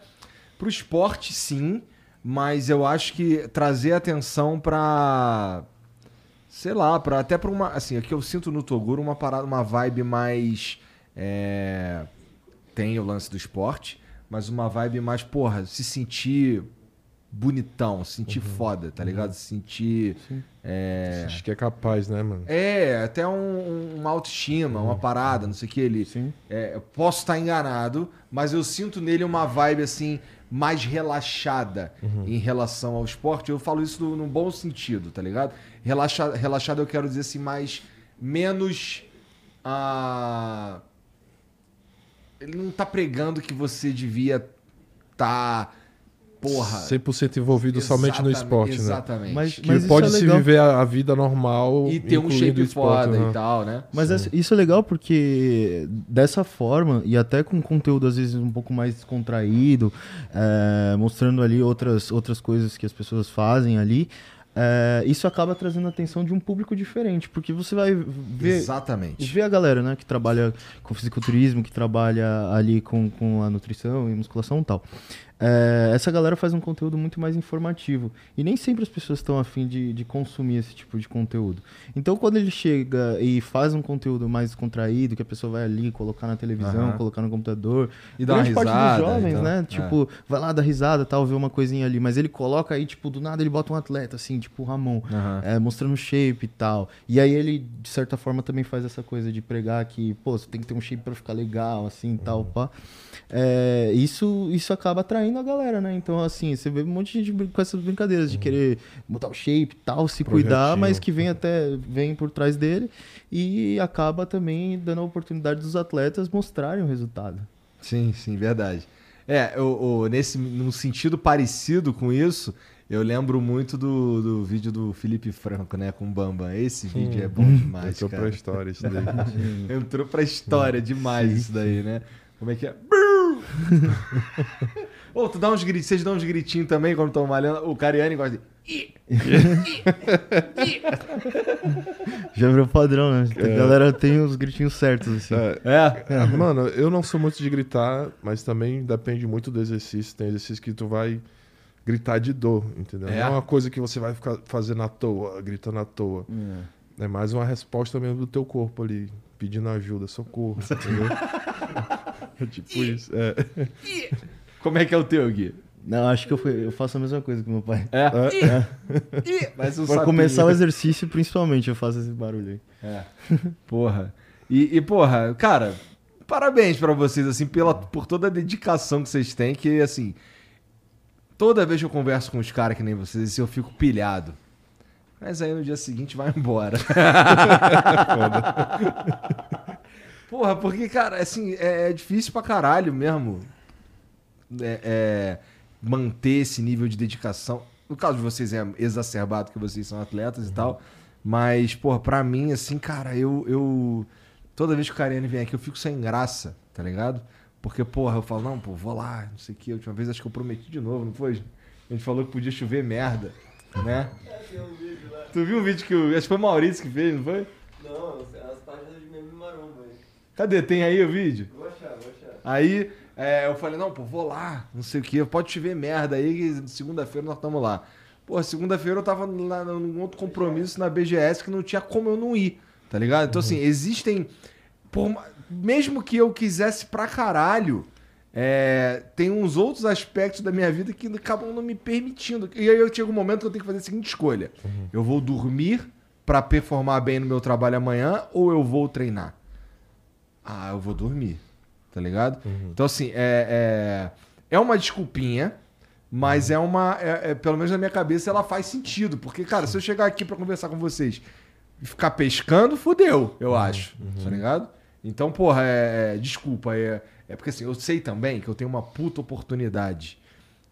para o esporte, sim, mas eu acho que trazer atenção para sei lá, para até para uma assim, aqui eu sinto no Toguro uma parada, uma vibe mais é, tem o lance do esporte, mas uma vibe mais porra, se sentir bonitão, se sentir foda, tá ligado? Se sentir é, Acho que é capaz, né, mano? é, até um, uma autoestima, uma parada, não sei o que. Ele, Sim. é, eu posso estar enganado, mas eu sinto nele uma vibe assim, mais relaxada em relação ao esporte. Eu falo isso no, num bom sentido, tá ligado? Relaxa, relaxado eu quero dizer assim, mais. menos. ah, ele não tá pregando que você devia tá porra. 100% envolvido somente no Exatamente, esporte, né? Exatamente. Mas, Que mas pode isso é se viver a, a vida normal e ter um shape o esporte, foda né? e tal, né? Mas isso é legal porque dessa forma, e até com conteúdo às vezes um pouco mais descontraído, é, mostrando ali outras, outras coisas que as pessoas fazem ali, é, isso acaba trazendo a atenção de um público diferente, porque você vai ver, Exatamente. ver a galera né, que trabalha com fisiculturismo, que trabalha ali com, com a nutrição e musculação e tal. É, essa galera faz um conteúdo muito mais informativo. E nem sempre as pessoas estão afim de, de consumir esse tipo de conteúdo. Então, quando ele chega e faz um conteúdo mais contraído, que a pessoa vai ali colocar na televisão, Aham. colocar no computador. E dá uma grande parte risada, dos jovens, então, né? é. Tipo, vai lá dar risada tal, ver uma coisinha ali. Mas ele coloca aí, tipo, do nada ele bota um atleta, assim, tipo o Ramon. Aham. É, mostrando shape e tal. E aí ele, de certa forma, também faz essa coisa de pregar que, pô, você tem que ter um shape pra ficar legal, assim, e tal, pá. É, isso, isso acaba atraindo a galera, né? Então, assim, você vê um monte de gente com essas brincadeiras de querer botar o shape e tal, se cuidar, Projetinho. mas que vem até, vem por trás dele e acaba também dando a oportunidade dos atletas mostrarem o resultado. Sim, sim, verdade. É, o, o- nesse, num sentido parecido com isso, eu lembro muito do, do vídeo do Felipe Franco, né, com o Bambam. Esse vídeo é bom demais, Entrou cara. pra história isso daí. Entrou pra história demais isso daí, né? Como é que é? Ô, tu dá uns gritinhos, vocês dão uns gritinhos também quando estão malhando? O Cariani gosta de... Já virou padrão, né? A galera tem os gritinhos certos, assim. É, É? É, mano, eu não sou muito de gritar, mas também depende muito do exercício. Tem exercício que tu vai gritar de dor, entendeu? É? Não é uma coisa que você vai ficar fazendo à toa, gritando à toa. É mais uma resposta mesmo do teu corpo ali, pedindo ajuda, socorro, entendeu? é tipo isso. É. Como é que é o teu, Gui? Não, acho que eu, fui- eu faço a mesma coisa que meu pai. É? Ih, Mas um Pra sapinho. começar o exercício, principalmente, eu faço esse barulho aí. É. Porra. E, e, porra, cara, parabéns pra vocês, assim, pela, por toda a dedicação que vocês têm, que, assim, toda vez que eu converso com os caras que nem vocês, assim, eu fico pilhado. Mas aí no dia seguinte vai embora. Porra, porque, cara, assim, é, é difícil pra caralho mesmo é, é, manter esse nível de dedicação. No caso de vocês é exacerbado, que vocês são atletas e tal. Mas, porra, pra mim, assim, cara, eu, eu. Toda vez que o Cariani vem aqui, eu fico sem graça, tá ligado? Porque, porra, eu falo, não, pô, vou lá, não sei o que. A última vez acho que eu prometi de novo, não foi? A gente falou que podia chover merda, né? Tu viu um vídeo que o. Acho que foi o Maurício que fez, não foi? Não, as páginas de meme maromba aí. Cadê? Tem aí o vídeo? Vou achar, vou achar. Aí é, eu falei, não, pô, vou lá, não sei o que, pode chover merda aí, segunda-feira nós estamos lá. Pô, segunda-feira eu tava lá num outro compromisso na BGS que não tinha como eu não ir, tá ligado? Então, assim, existem. por mesmo que eu quisesse pra caralho, é, tem uns outros aspectos da minha vida que acabam não me permitindo. E aí eu chego um momento que eu tenho que fazer a seguinte escolha: eu vou dormir pra performar bem no meu trabalho amanhã ou eu vou treinar? Ah, eu vou dormir. Tá ligado? Então, assim, é, é, é uma desculpinha, mas é uma. é- é- pelo menos na minha cabeça ela faz sentido. Porque, cara, se eu chegar aqui pra conversar com vocês e ficar pescando, fudeu, eu acho. Tá ligado? Então, porra, é, é- desculpa. É, é porque assim, eu sei também que eu tenho uma puta oportunidade.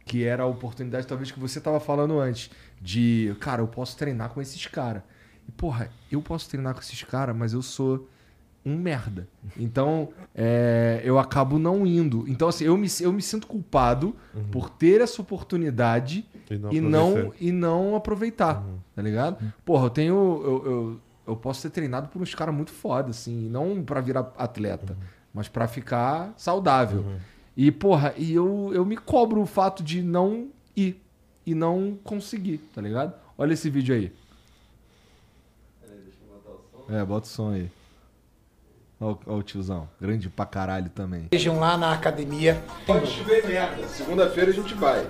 Que era a oportunidade, talvez, que você tava falando antes. De, cara, eu posso treinar com esses caras. E, porra, eu posso treinar com esses caras, mas eu sou um merda. Então, é, eu acabo não indo. Então, assim, eu me, eu me sinto culpado por ter essa oportunidade E não e, não, aproveitar. e não aproveitar. Tá ligado? Porra, eu tenho. Eu, eu, eu posso ser treinado por uns caras muito foda, assim, não pra virar atleta, mas pra ficar saudável. E, porra, e eu, eu me cobro o fato de não ir e não conseguir, tá ligado? Olha esse vídeo aí. É, bota o som aí. Olha o- tiozão. Grande pra caralho também. Estejam lá na academia. Pode chover merda. Segunda-feira a gente vai.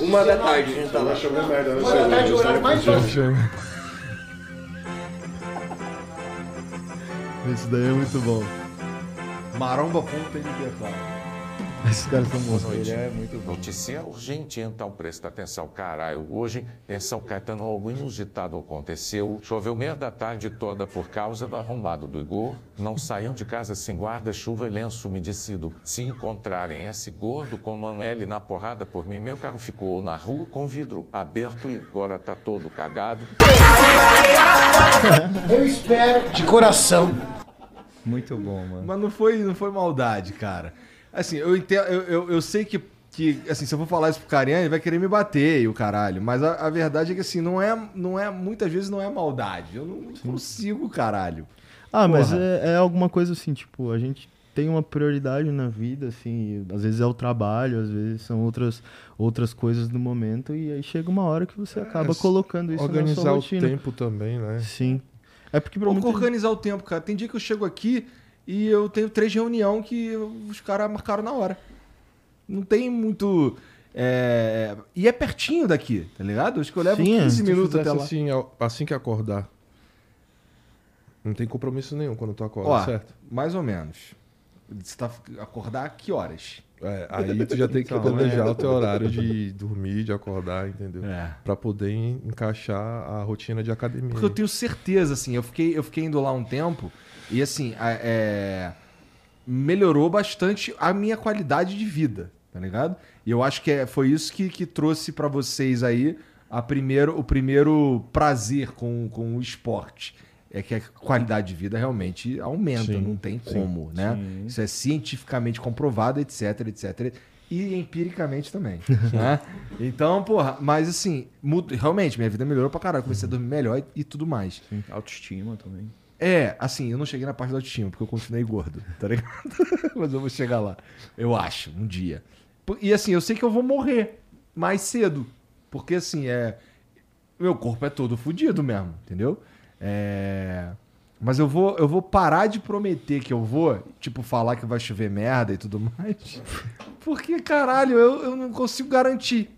Uma da tarde, a gente tá lá. Uma da tarde, o horário mais vazio. Esse daí é muito bom. Maromba.mp4. Esses caras são bons. Ele é muito bom. Notícia urgente, então presta atenção, caralho. Hoje, em São Caetano, algo inusitado aconteceu. Choveu meia da tarde toda por causa do arrombado do Igor. Não saiam de casa sem guarda-chuva e lenço umedecido. Se encontrarem esse gordo com Manuele na porrada por mim, meu carro ficou na rua com vidro aberto e agora tá todo cagado. Eu espero de coração. Muito bom, mano. Mas não foi, não foi maldade, cara. Assim, eu entendo, eu, eu, eu sei que, que, assim, se eu for falar isso pro Carinha, ele vai querer me bater e o caralho. Mas a, a verdade é que, assim, não é, não é, muitas vezes não é maldade. Eu não consigo, caralho. Ah, mas Porra. é, é alguma coisa assim, tipo, a gente tem uma prioridade na vida, assim, às vezes é o trabalho, às vezes são outras, outras coisas no momento, e aí chega uma hora que você acaba s- colocando isso na Organizar sua o tempo também, né? Sim. É porque pra muita organizar o tempo, cara. Tem dia que eu chego aqui e eu tenho três reunião que os caras marcaram na hora. Não tem muito. é, E é pertinho daqui, tá ligado? Acho que eu levo Sim, é. 15 Se tu minutos até lá. assim, assim que acordar. Não tem compromisso nenhum quando tu acorda, Ó, certo? mais ou menos. Você tá acordar a que horas? É, aí tu já tem que Então, planejar é. o teu horário de dormir, de acordar, entendeu? É. Pra poder en- encaixar a rotina de academia. Porque eu tenho certeza, assim, eu fiquei, eu fiquei indo lá um tempo e, assim, é, melhorou bastante a minha qualidade de vida, tá ligado? E eu acho que é, foi isso que, que trouxe pra vocês aí a primeiro, o primeiro prazer com, com o esporte. É que a qualidade de vida realmente aumenta, Sim, não tem sim, como, né? Isso é cientificamente comprovado, etc, etc. E empiricamente também, né? Então, porra, mas assim, realmente, minha vida melhorou pra caralho. Comecei a dormir melhor e, e tudo mais. Autoestima também. É, assim, eu não cheguei na parte da autoestima, porque eu continuei gordo, tá ligado? Mas eu vou chegar lá. Eu acho, um dia. E assim, eu sei que eu vou morrer mais cedo. Porque assim, é. Meu corpo é todo fudido mesmo, entendeu? É. Mas eu vou, eu vou parar de prometer que eu vou, tipo, falar que vai chover merda e tudo mais. Porque, caralho, eu, eu não consigo garantir.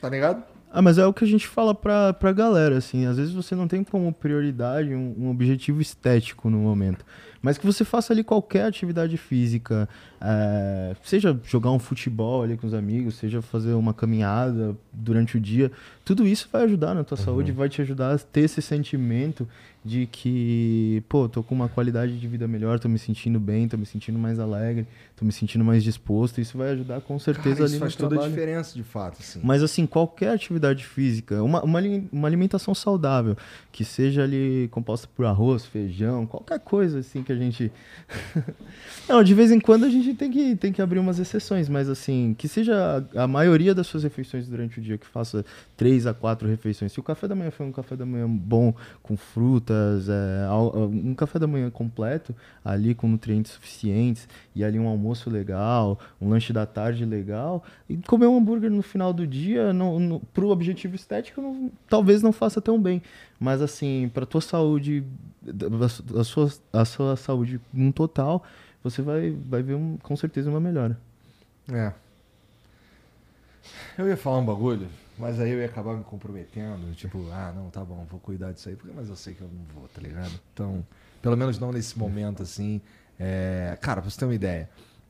Tá ligado? Ah, mas é o que a gente fala pra, pra galera, assim. Às vezes você não tem como prioridade um, um objetivo estético no momento. Mas que você faça ali qualquer atividade física, é, seja jogar um futebol ali com os amigos, seja fazer uma caminhada durante o dia, tudo isso vai ajudar na tua saúde, vai te ajudar a ter esse sentimento de que, pô, tô com uma qualidade de vida melhor, tô me sentindo bem, tô me sentindo mais alegre, tô me sentindo mais disposto. Isso vai ajudar com certeza Cara, ali isso faz toda a diferença, de fato, assim. Mas assim, qualquer atividade física, uma, uma, uma alimentação saudável, que seja ali composta por arroz, feijão, qualquer coisa assim que a gente. Não, de vez em quando a gente tem que, tem que abrir umas exceções, mas assim, que seja a, a maioria das suas refeições durante o dia, que faça três a quatro refeições. Se o café da manhã for um café da manhã bom, com frutas, é, al- um café da manhã completo, ali com nutrientes suficientes, e ali um almoço legal, um lanche da tarde legal, e comer um hambúrguer no final do dia, no, no, pro objetivo estético, não- talvez não faça tão bem. Mas assim, pra tua saúde, a, a sua, a sua saúde no total, você vai, vai ver um- com certeza uma melhora. É. Eu ia falar um bagulho, mas aí eu ia acabar me comprometendo. Tipo, ah, não, tá bom, vou cuidar disso aí, porque, mas eu sei que eu não vou, tá ligado? Então, pelo menos não nesse momento, assim. É... Cara, pra você ter uma ideia,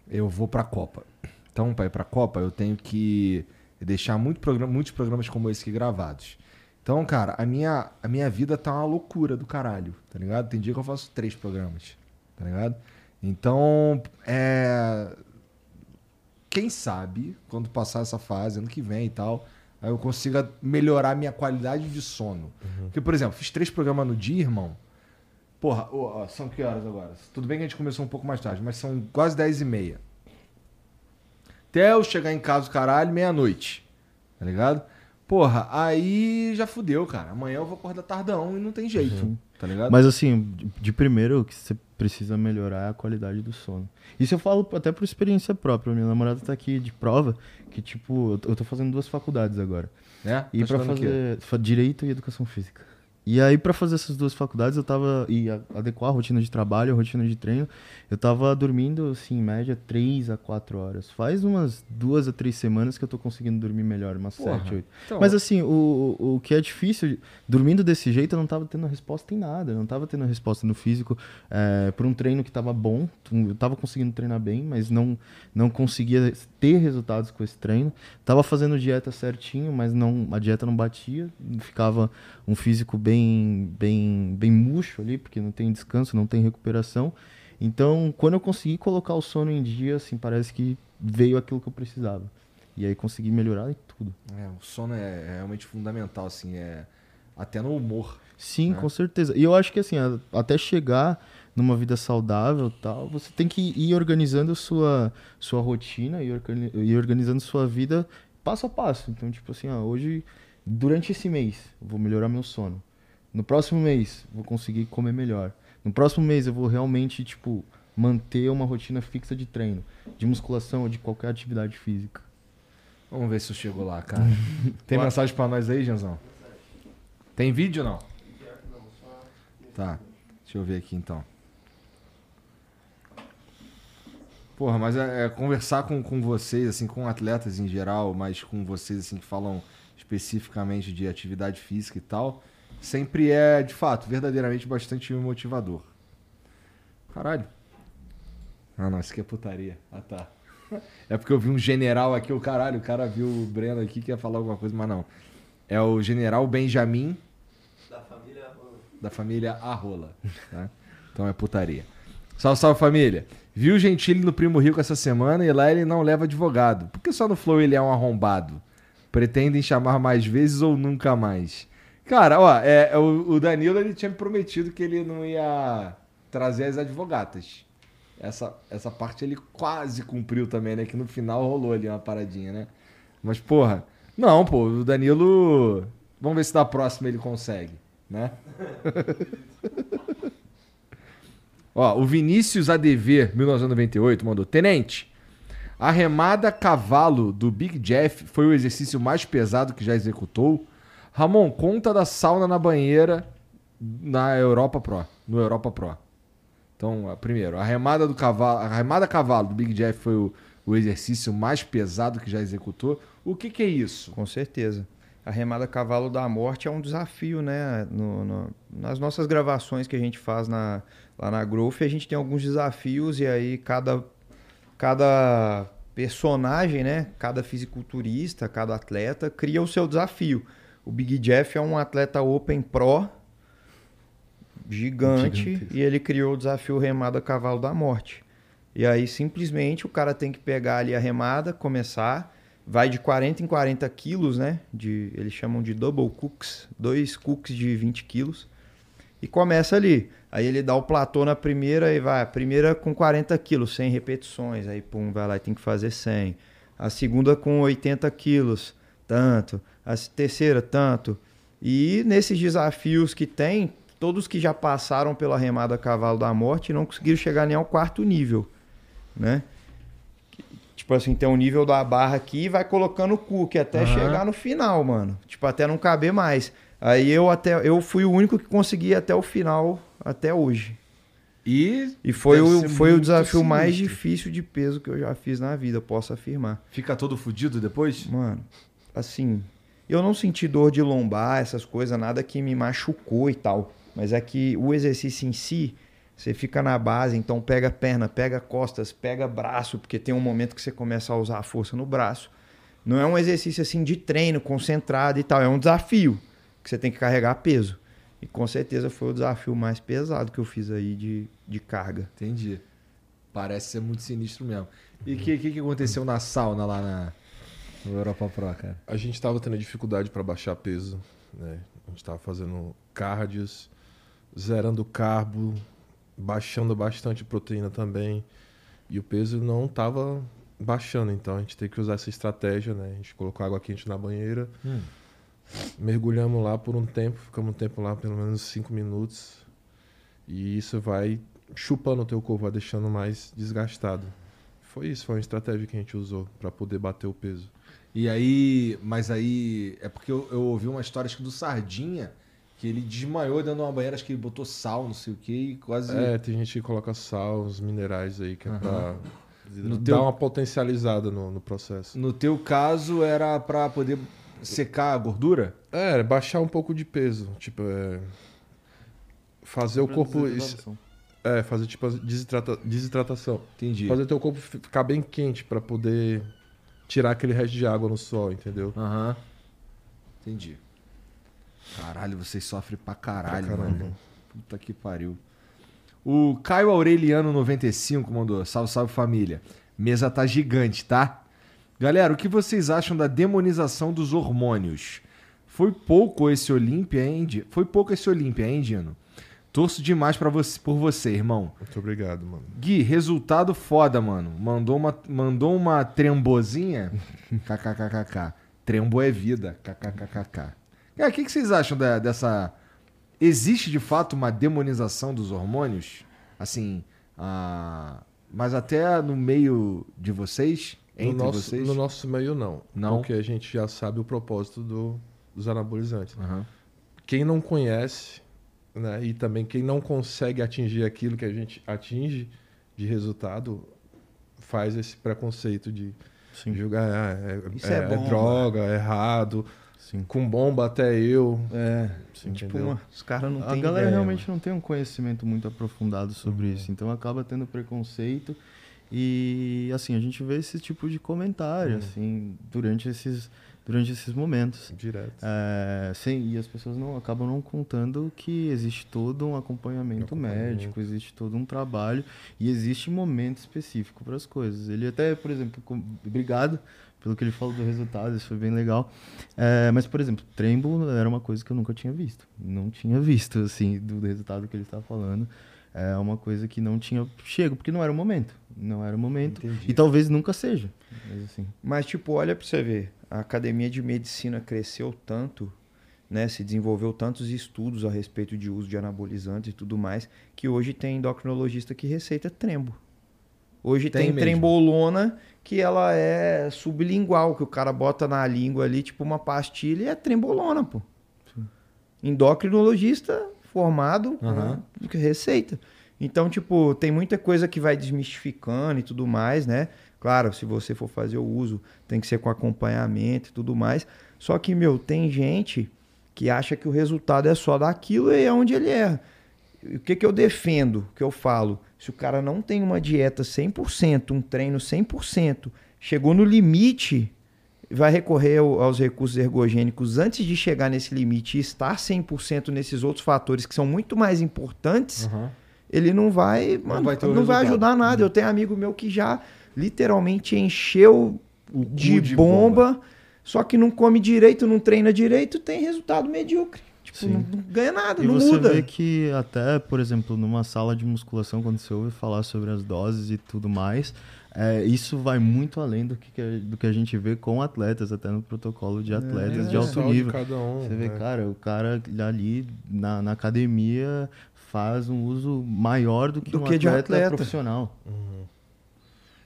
eu vou pra Copa. Então, pra ir pra Copa, eu tenho que deixar muito programa, muitos programas como esse aqui gravados. Então, cara, a minha, a minha vida tá uma loucura do caralho, tá ligado? Tem dia que eu faço três programas, tá ligado? Então, é quem sabe, quando passar essa fase, ano que vem e tal, aí eu consiga melhorar minha qualidade de sono. Porque, por exemplo, fiz três programas no dia, irmão. Porra, são que horas agora? Tudo bem que a gente começou um pouco mais tarde, mas são quase 10 e meia. Até eu chegar em casa, caralho, meia-noite. Tá ligado? Porra, aí já fudeu, cara. Amanhã eu vou acordar tardão e não tem jeito. Tá ligado? Mas assim, de- primeiro, que você precisa melhorar é a qualidade do sono. Isso eu falo até por experiência própria. Minha namorada tá aqui de prova, que tipo, eu tô- fazendo duas faculdades agora. né? E Tá quê? fazer fa- direito e educação física. E aí, pra fazer essas duas faculdades, eu tava. E adequar a rotina de trabalho, a rotina de treino, eu tava dormindo, assim, em média, 3 a 4 horas. Faz umas duas a três semanas que eu tô conseguindo dormir melhor, umas Porra, 7, 8. então- Mas assim, o, o que é difícil, dormindo desse jeito, eu não tava tendo resposta em nada. Eu não tava tendo resposta no físico. É, por um treino que tava bom, eu tava conseguindo treinar bem, mas não, não conseguia ter resultados com esse treino. Tava fazendo dieta certinho, mas não, a dieta não batia. Ficava um físico bem, bem, bem murcho ali, porque não tem descanso, não tem recuperação. Então, quando eu consegui colocar o sono em dia, assim, parece que veio aquilo que eu precisava. E aí consegui melhorar em tudo. É, o sono é, é realmente fundamental, assim, é até no humor. Sim, né? com certeza. E eu acho que assim, até chegar numa vida saudável tal, você tem que ir organizando sua, sua rotina e organizando sua vida passo a passo. Então, tipo assim, ó, hoje, durante esse mês, vou melhorar meu sono. No próximo mês, vou conseguir comer melhor. No próximo mês, eu vou realmente, tipo, manter uma rotina fixa de treino, de musculação ou de qualquer atividade física. Vamos ver se eu chego lá, cara. Tem mensagem pra nós aí, Janzão? Tem vídeo ou não? Tá. Deixa eu ver aqui então. Porra, mas é, é conversar com, com vocês, assim, com atletas em geral, mas com vocês, assim, que falam especificamente de atividade física e tal, sempre é, de fato, verdadeiramente bastante motivador. Caralho. Ah, não, isso aqui é putaria. Ah, tá. É porque eu vi um general aqui, o caralho, o cara viu o Breno aqui que ia falar alguma coisa, mas não. É o general Benjamin Da família Rola. da família Arrola. Tá? Então é putaria. Salve, salve família. Viu o Gentili no Primo Rico essa semana e lá ele não leva advogado. Por que só no Flow ele é um arrombado? Pretendem chamar mais vezes ou nunca mais? Cara, ó, é, é o, o Danilo ele tinha me prometido que ele não ia trazer as advogatas. Essa, essa parte ele quase cumpriu também, né? Que no final rolou ali uma paradinha, né? Mas, porra, não, pô, o Danilo. Vamos ver se da próxima ele consegue, né? Ó, o Vinícius ADV 1998 mandou: Tenente, a remada cavalo do Big Jeff foi o exercício mais pesado que já executou. Ramon, conta da sauna na banheira na Europa Pro, no Europa Pro. Então, primeiro, a remada do cavalo, a remada cavalo do Big Jeff foi o, o exercício mais pesado que já executou. O que, que é isso? Com certeza. A remada cavalo da morte é um desafio, né? No- no- nas nossas gravações que a gente faz na- lá na Growth, a gente tem alguns desafios e aí cada, cada personagem, né? Cada fisiculturista, cada atleta cria o seu desafio. O Big Jeff é um atleta Open Pro gigante Gigantesco. e ele criou o desafio remada cavalo da morte. E aí simplesmente o cara tem que pegar ali a remada, começar, vai de 40 em 40 quilos, né? De, eles chamam de double cooks, dois cooks de 20 quilos. E começa ali. Aí ele dá o platô na primeira e vai. A primeira com 40 quilos, 100 repetições. Aí pum, vai lá e tem que fazer 100. A segunda com 80 quilos, tanto. A terceira, tanto. E nesses desafios que tem, todos que já passaram pela remada cavalo da morte não conseguiram chegar nem ao quarto nível, né? Tipo assim, tem um nível da barra aqui e vai colocando o cookie até Aham. chegar no final, mano. Tipo, até não caber mais. Aí eu até eu fui o único que consegui até o final até hoje. E E foi o, foi o desafio mais sinistro. difícil de peso que eu já fiz na vida, posso afirmar. fica todo fudido depois? Mano, assim, eu não senti dor de lombar, essas coisas, nada que me machucou e tal. Mas é que o exercício em si, você fica na base, então pega perna, pega costas, pega braço, porque tem um momento que você começa a usar a força no braço. Não é um exercício assim de treino, concentrado e tal, é um desafio que você tem que carregar peso. E com certeza foi o desafio mais pesado que eu fiz aí de, de carga. Entendi. Parece ser muito sinistro mesmo. E o que, que, que aconteceu na sauna lá na, no Europa Pro, cara? A gente estava tendo dificuldade para baixar peso, né? A gente estava fazendo cardios, zerando carbo, baixando bastante proteína também. E o peso não estava baixando, então a gente tem que usar essa estratégia, né? A gente colocou água quente na banheira, Hum. Mergulhamos lá por um tempo, ficamos um tempo lá, pelo menos cinco minutos. E isso vai chupando o teu corpo, vai deixando mais desgastado. Foi isso, foi uma estratégia que a gente usou para poder bater o peso. E aí, mas aí, é porque eu, eu ouvi uma história acho que do Sardinha, Que ele desmaiou dentro de uma banheira, acho que ele botou sal, não sei o que, e quase. É, tem gente que coloca sal, os minerais aí, que é pra No dar teu- uma potencializada no, no processo. No teu caso, era pra poder secar a gordura? É, baixar um pouco de peso. Tipo, é. Fazer o corpo. Desidratação. É, fazer tipo a desidrata- desidratação. Entendi. Fazer teu corpo fi- ficar bem quente pra poder tirar aquele resto de água no sol, entendeu? Aham. Entendi. Caralho, vocês sofrem pra caralho, Pra caramba. mano. Puta que pariu. O Caio Aureliano 95 mandou. Salve, salve família. Mesa tá gigante, tá? Galera, o que vocês acham da demonização dos hormônios? Foi pouco esse Olímpia, hein? Foi pouco esse Olímpia, hein, Dino? Torço demais pra você, por você, irmão. Muito obrigado, mano. Gui, resultado foda, mano. Mandou uma, mandou uma trembozinha. KKKKK. Trembo é vida. KKKKK. Cara, o que, que vocês acham da- dessa. Existe de fato uma demonização dos hormônios? Assim. ah, Mas até no meio de vocês? Entre no, nosso, vocês? no nosso meio, não. Não? Porque a gente já sabe o propósito do- dos anabolizantes. Aham. Quem não conhece, né, e também quem não consegue atingir aquilo que a gente atinge de resultado, faz esse preconceito de Sim. julgar ah, é, Isso é- é é bomba. droga, é errado, Sim. com bomba até eu. É, Sim, tipo, uma- os caras não A têm galera ideia, realmente não tem um conhecimento muito aprofundado sobre isso, então acaba tendo preconceito e assim a gente vê esse tipo de comentário assim durante esses durante esses momentos. Direto. É, sim, e as pessoas não acabam não contando que existe todo um acompanhamento Acompanhamento. médico, existe todo um trabalho e existe momento específico para as coisas. Ele até, por exemplo, com- obrigado pelo que ele falou do resultado, isso foi bem legal. É, mas, por exemplo, trembo era uma coisa que eu nunca tinha visto. Não tinha visto, assim, do resultado que ele está falando. É uma coisa que não tinha chego, porque não era o momento. Não era o momento. Entendi. E talvez nunca seja. Mas assim. Mas, tipo, olha pra você ver. A academia de medicina cresceu tanto, né? Se desenvolveu tantos estudos a respeito de uso de anabolizantes e tudo mais, que hoje tem endocrinologista que receita trembo. Hoje Tem tem, mesmo. trembolona que ela é sublingual, que o cara bota na língua ali, tipo uma pastilha e é trembolona, pô. Endocrinologista formado Aham. né, que receita. Então, tipo, tem muita coisa que vai desmistificando e tudo mais, né? Claro, se você for fazer o uso, tem que ser com acompanhamento e tudo mais. Só que, meu, tem gente que acha que o resultado é só daquilo e é onde ele erra. E O que, que eu defendo, o que eu falo? Se o cara não tem uma dieta 100%, um treino 100%, chegou no limite, vai recorrer ao- aos recursos ergogênicos antes de chegar nesse limite e estar 100% nesses outros fatores que são muito mais importantes, Aham. ele não vai, mano, vai ter o não vai ajudar nada. Eu tenho amigo meu que já literalmente encheu de, de bomba, só que não come direito, não treina direito, tem resultado medíocre. Tipo, não, não ganha nada, E não você muda. vê que até, por exemplo, numa sala de musculação, quando você ouve falar sobre as doses e tudo mais, é, isso vai muito além do que, do que a gente vê com atletas, até no protocolo de atletas de É, alto só nível. cada um, Você vê, né? cara, o cara ali na, na academia faz um uso maior do que Do um que de atleta, atleta. profissional.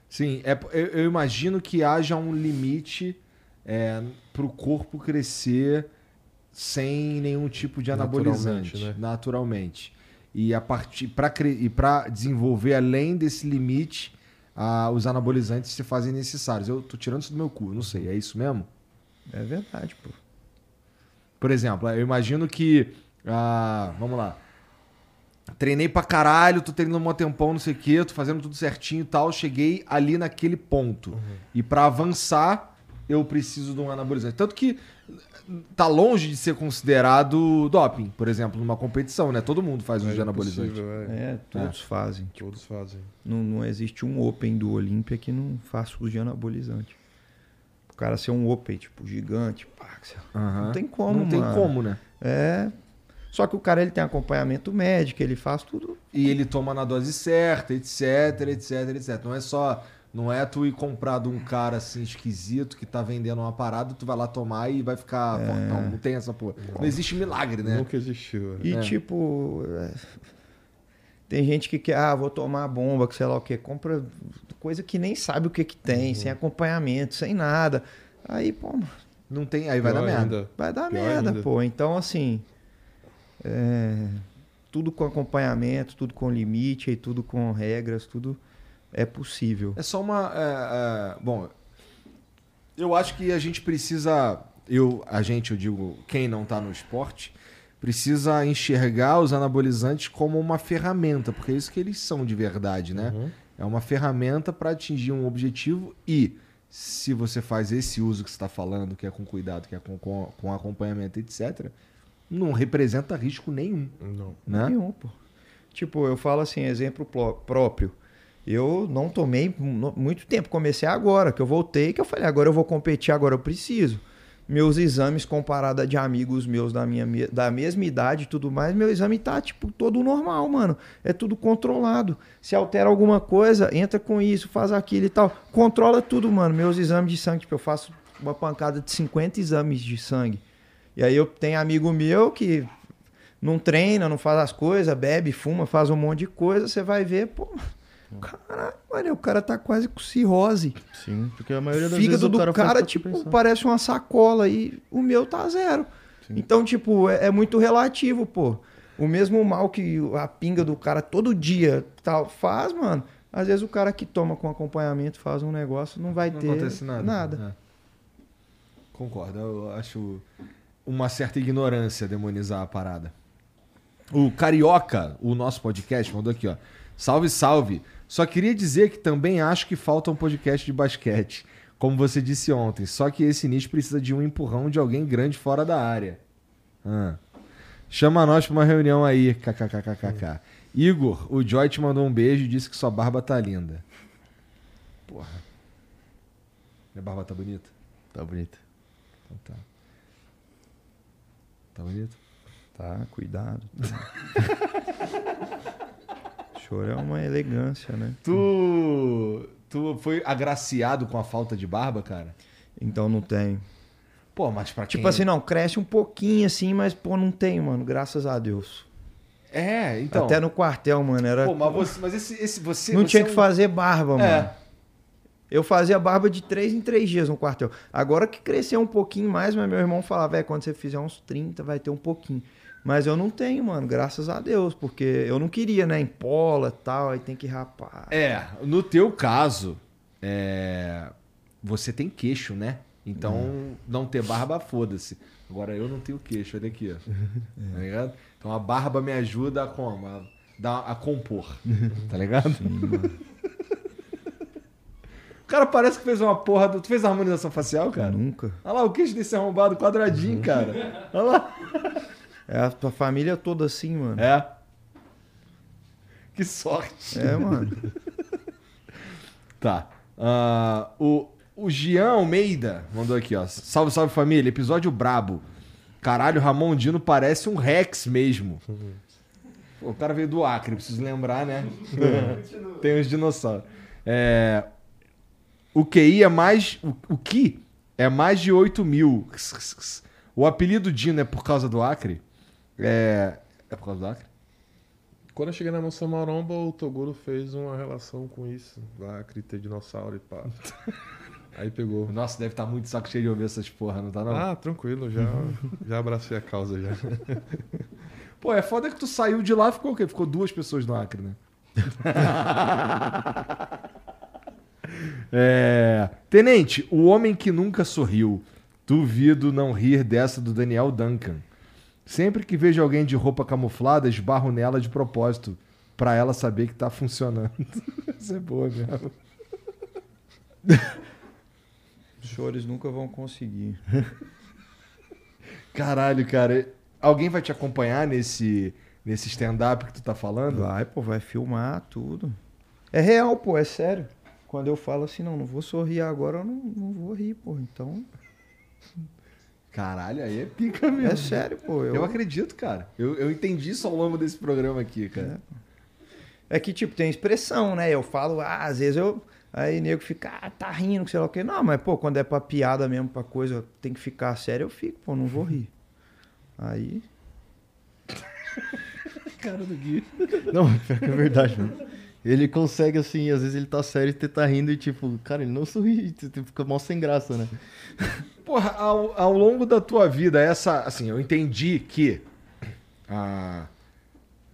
Sim, é, eu, eu imagino que haja um limite é, para o corpo crescer sem nenhum tipo de anabolizante, Naturalmente, né? naturalmente. E a partir para e para desenvolver além desse limite, ah, os anabolizantes se fazem necessários. Eu tô tirando isso do meu cu, não sei, é isso mesmo? É verdade, pô. Por exemplo, eu imagino que. ah, vamos lá. Treinei pra caralho, tô treinando um tempão, não sei o quê, tô fazendo tudo certinho e tal. Cheguei ali naquele ponto. E pra avançar, eu preciso de um anabolizante. Tanto que tá longe de ser considerado doping, por exemplo, numa competição, né? Todo mundo faz uso É de anabolizante. impossível, é. É, todos fazem. Todos fazem. Não, não existe um Open do Olímpia que não faça uso de anabolizante. O cara ser um Open, tipo, gigante, pá, sei lá. Aham. Não tem como, Não tem mano. como, né? É. Só que o cara ele tem acompanhamento médico, ele faz tudo. E ele toma na dose certa, etc, etc, etc. Não é só. Não é tu ir comprar de um cara assim esquisito que tá vendendo uma parada, tu vai lá tomar e vai ficar fortão. Não tem essa porra. Não existe milagre, né? Nunca existiu. é. E É. tipo. é, Tem gente que quer, ah, vou tomar bomba, que sei lá o que. Compra coisa que nem sabe o que que tem, sem acompanhamento, sem nada. Aí, pô, Não tem. Aí vai dar Pior merda. ainda. vai dar Pior merda, ainda. pô. Então, assim. É, tudo com acompanhamento, tudo com limite, e tudo com regras, tudo é possível. É só uma. é, é, bom, eu acho que a gente precisa. Eu, a gente, eu digo, quem não tá no esporte, precisa enxergar os anabolizantes como uma ferramenta, porque é isso que eles são de verdade, né? É uma ferramenta para atingir um objetivo e se você faz esse uso que você está falando, que é com cuidado, que é com, com, com acompanhamento, etc., não representa risco nenhum. Não. Né? Nenhum, pô. Tipo, eu falo assim, exemplo próprio. Eu não tomei mu- muito tempo, comecei agora, que eu voltei, que eu falei, agora eu vou competir, agora eu preciso. Meus exames comparado a de amigos meus da, minha, da mesma idade e tudo mais, meu exame tá, tipo, todo normal, mano. É tudo controlado. Se altera alguma coisa, entra com isso, faz aquilo e tal. Controla tudo, mano. Meus exames de sangue, tipo, eu faço uma pancada de 50 exames de sangue. E aí eu tenho amigo meu que não treina, não faz as coisas, bebe, fuma, faz um monte de coisa, você vai ver, pô, caralho, mano, o cara tá quase com cirrose. Sim, porque a maioria das Fígado vezes o do cara, cara, tipo, compensar. parece uma sacola e o meu tá zero. Então, tipo, é, é muito relativo, pô. O mesmo mal que a pinga do cara todo dia tal faz, mano. Às vezes o cara que toma com acompanhamento faz um negócio, não vai Não ter acontece nada. É. Concordo, eu acho uma certa ignorância demonizar a parada. O Carioca, o nosso podcast, mandou aqui, ó. Salve, salve. Só queria dizer que também acho que falta um podcast de basquete. Como você disse ontem. Só que esse nicho precisa de um empurrão de alguém grande fora da área. Ah. Chama nós pra uma reunião aí. KKKKK. Igor, o Joy te mandou um beijo e disse que sua barba tá linda. Porra. Minha barba tá bonita? Tá bonito. Então tá. Tá bonito? Tá, cuidado. Choro é uma elegância, né? Tu. Tu foi agraciado com a falta de barba, cara? Então não tem. Pô, mas pra Tipo quem... assim, não, cresce um pouquinho assim, mas pô, não tem, mano, graças a Deus. É, então. Até no quartel, mano, era. Pô, mas, você, mas esse, esse você. não você tinha é que um- fazer barba, mano. É. Eu fazia barba de três em três dias no quartel. Agora que cresceu um pouquinho mais, mas meu irmão falava, é, quando você fizer uns 30, vai ter um pouquinho. Mas eu não tenho, mano, graças a Deus, porque eu não queria, né, em pola e tal, aí tem que rapar. É, no teu caso, é, você tem queixo, né? Então, não ter barba, foda-se. Agora eu não tenho queixo, olha aqui, ó. Tá ligado? Então a barba me ajuda a como? A, dar- a compor. Tá ligado? O cara parece que fez uma porra. Do... Tu fez a harmonização facial, cara? Nunca. Olha lá, o queixo desse arrombado quadradinho, cara. Olha lá. É a tua família toda assim, mano. É. Que sorte. É, mano. Tá. Ah, o, o Jean Almeida mandou aqui, ó. Salve, salve família. Episódio brabo. Caralho, Ramon Dino parece um Rex mesmo. Pô, o cara veio do Acre, preciso lembrar, né? Tem uns dinossauros. É, o QI é mais. O, o Ki é mais de 8 mil. O apelido Dino é por causa do Acre? É. É por causa do Acre? Quando eu cheguei na Moção Maromba, o Toguro fez uma relação com isso. Lá, ter dinossauro e pá. Aí pegou. Nossa, deve estar muito saco cheio de ouvir essas porra, não tá não? Ah, tranquilo, já, já abracei a causa já. Pô, é foda que tu saiu de lá e ficou o quê? Ficou duas pessoas no Acre, né? É, Tenente, o homem que nunca sorriu. Duvido não rir dessa do Daniel Duncan. Sempre que vejo alguém de roupa camuflada, esbarro nela de propósito. Pra ela saber que tá funcionando. Isso é boa mesmo. Chores nunca vão conseguir. Caralho, cara. Alguém vai te acompanhar nesse, nesse stand-up que tu tá falando? Vai, pô, vai filmar tudo. É real, pô, é sério. Quando eu falo assim, não, não vou sorrir agora, eu não, não vou rir, pô. Então, Caralho, aí é pica mesmo. é sério, pô. Eu, Eu, acredito, cara. Eu, eu entendi isso ao longo desse programa aqui, cara. É que, tipo, tem expressão, né? Eu falo, ah, às vezes eu. Aí nego fica, ah, tá rindo, sei lá o quê. Não, mas, pô, quando é pra piada mesmo, pra coisa, tem que ficar sério, eu fico, pô, não vou rir. Aí. Cara do Gui. Não, é verdade, mano. Ele consegue, assim, às vezes ele tá sério e você tá rindo e, tipo, cara, ele não sorri, você fica mal sem graça, né? Porra, ao, ao longo da tua vida, essa. Assim, eu entendi que Ah,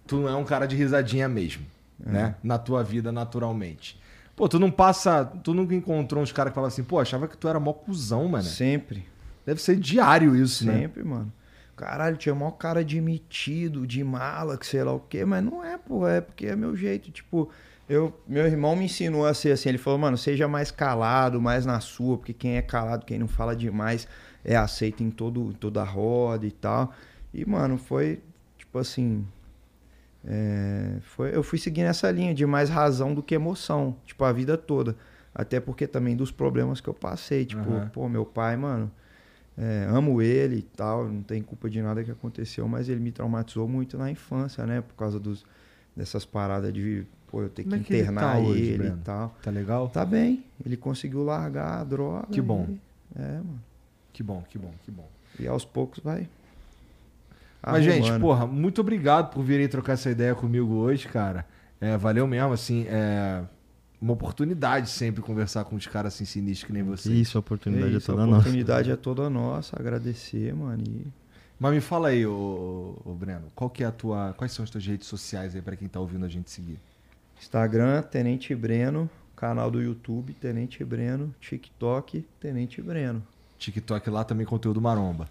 tu não é um cara de risadinha mesmo, né? Na tua vida, naturalmente. Pô, tu não passa. Tu nunca encontrou uns caras que falavam assim, pô, achava que tu era mó cuzão, mano. Sempre. Deve ser diário isso, né? Sempre, mano. Caralho, tinha maior cara de metido, de mala, que sei lá o quê, mas não é, pô, é porque é meu jeito. Tipo, eu, meu irmão me ensinou a ser assim. Ele falou, mano, seja mais calado, mais na sua, porque quem é calado, quem não fala demais, é aceito em todo, toda a roda e tal. E, mano, foi, tipo assim. é, foi, eu fui seguindo essa linha de mais razão do que emoção, tipo, a vida toda. Até porque também dos problemas que eu passei. Tipo, Aham. pô, meu pai, mano. É, amo ele e tal, não tem culpa de nada que aconteceu, mas ele me traumatizou muito na infância, né? Por causa dos, dessas paradas de, pô, eu ter que é que ele internar tá ele, hoje, Breno? e tal. Tá legal? Tá bem, ele conseguiu largar a droga. Que bom. e- é, mano. Que bom, que bom, que bom. E aos poucos vai. Mas, gente, arrumando. porra, muito obrigado por virem trocar essa ideia comigo hoje, cara. É, valeu mesmo, assim, é uma oportunidade sempre conversar com os caras assim sinistros que nem você. Isso, a oportunidade é, isso, a toda nossa. oportunidade é toda nossa, agradecer, mano. E Mas me fala aí, ô, ô, Breno, qual que é a tua, quais são as tuas redes sociais aí pra quem tá ouvindo a gente seguir? Instagram, Tenente Breno, canal do YouTube, Tenente Breno, TikTok, Tenente Breno. TikTok lá também conteúdo maromba.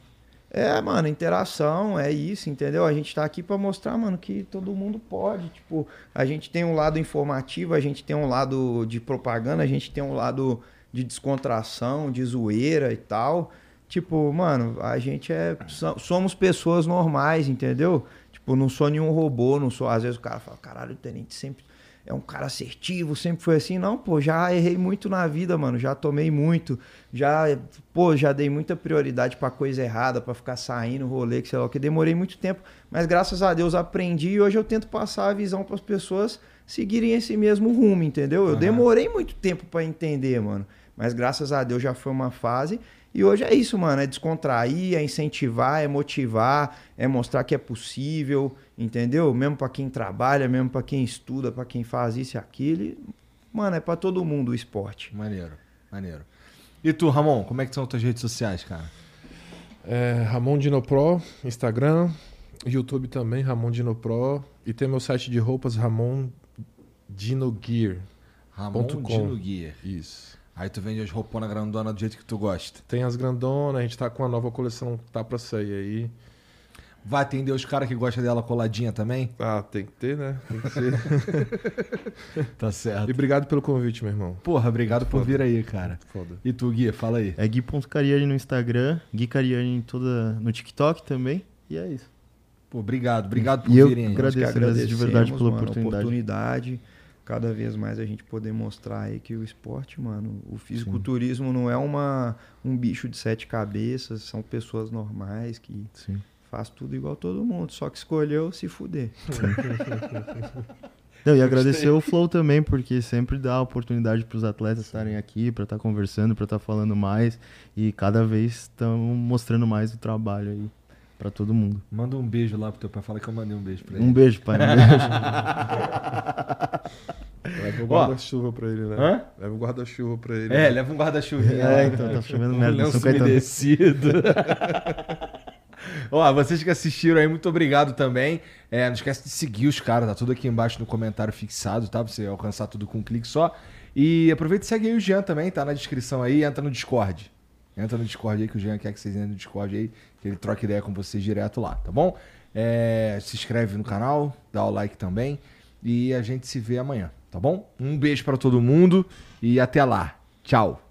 É, mano, interação, é isso, entendeu? A gente tá aqui pra mostrar, mano, que todo mundo pode. Tipo, a gente tem um lado informativo, a gente tem um lado de propaganda, a gente tem um lado de descontração, de zoeira e tal. Tipo, mano, a gente é. so- Somos pessoas normais, entendeu? Tipo, não sou nenhum robô, não sou. Às vezes o cara fala, caralho, o tenente sempre é um cara assertivo, sempre foi assim. Não, pô, já errei muito na vida, mano. Já tomei muito. Já, pô, já dei muita prioridade pra coisa errada, pra ficar saindo, rolê, que sei lá o que. Demorei muito tempo. Mas graças a Deus aprendi e hoje eu tento passar a visão pras pessoas seguirem esse mesmo rumo, entendeu? Eu Aham. demorei muito tempo pra entender, mano. Mas graças a Deus já foi uma fase. E hoje é isso, mano. É descontrair, é incentivar, é motivar, é mostrar que é possível, entendeu? Mesmo pra quem trabalha, mesmo pra quem estuda, pra quem faz isso e aquilo. E, Mano, é pra todo mundo o esporte. Maneiro, maneiro. E tu, Ramon, como é que são as tuas redes sociais, cara? É, Ramon Dino Pro, Instagram, YouTube também, Ramon Dino Pro. E tem meu site de roupas, Ramon Dino Gear. Ramon Ponto com. Dino Guia. Isso. Aí tu vende as rouponas grandona do jeito que tu gosta. Tem as grandonas, a gente tá com a nova coleção que tá pra sair aí. Vai atender os caras que gostam dela coladinha também? Ah, tem que ter, né? Tem que ser. Tá certo. e obrigado pelo convite, meu irmão. Porra, obrigado por vir aí, cara. Foda. E tu, Guia, fala aí. É Gui.cariani no Instagram, Gui Cariani em toda, no TikTok também. E é isso. Pô, obrigado, obrigado por E eu virem aí. agradeço. Agradeço de verdade pela mano, oportunidade. oportunidade. Cada vez mais a gente poder mostrar aí que o esporte, mano, o fisiculturismo não é uma, um bicho de sete cabeças, são pessoas normais que Sim. faz tudo igual todo mundo, só que escolheu se fuder. Não, e agradecer o Flow também, porque sempre dá oportunidade para os atletas estarem aqui, para estar conversando, para estar falando mais. E cada vez estamos mostrando mais o trabalho aí para todo mundo. Manda um beijo lá pro teu pai. Fala que eu mandei um beijo pra ele. Um beijo, pai. Um beijo. Leva o Ó. guarda-chuva pra ele, né? Hã? Leva o guarda-chuva pra ele. É, né? leva um guarda-chuvinha. É, então, tá chovendo um merda em lenço umedecido. Ó, vocês que assistiram aí, muito obrigado também. É, não esquece de seguir os caras, tá tudo aqui embaixo no comentário fixado, tá? Pra você alcançar tudo com um clique só. E aproveita e segue aí o Jean também, tá na descrição aí, entra no Discord. Entra no Discord aí que o Jean quer que vocês entrem no Discord aí, que ele troca ideia com vocês direto lá, tá bom? É, se inscreve no canal, dá o like também e a gente se vê amanhã, tá bom? Um beijo pra todo mundo e até lá. Tchau.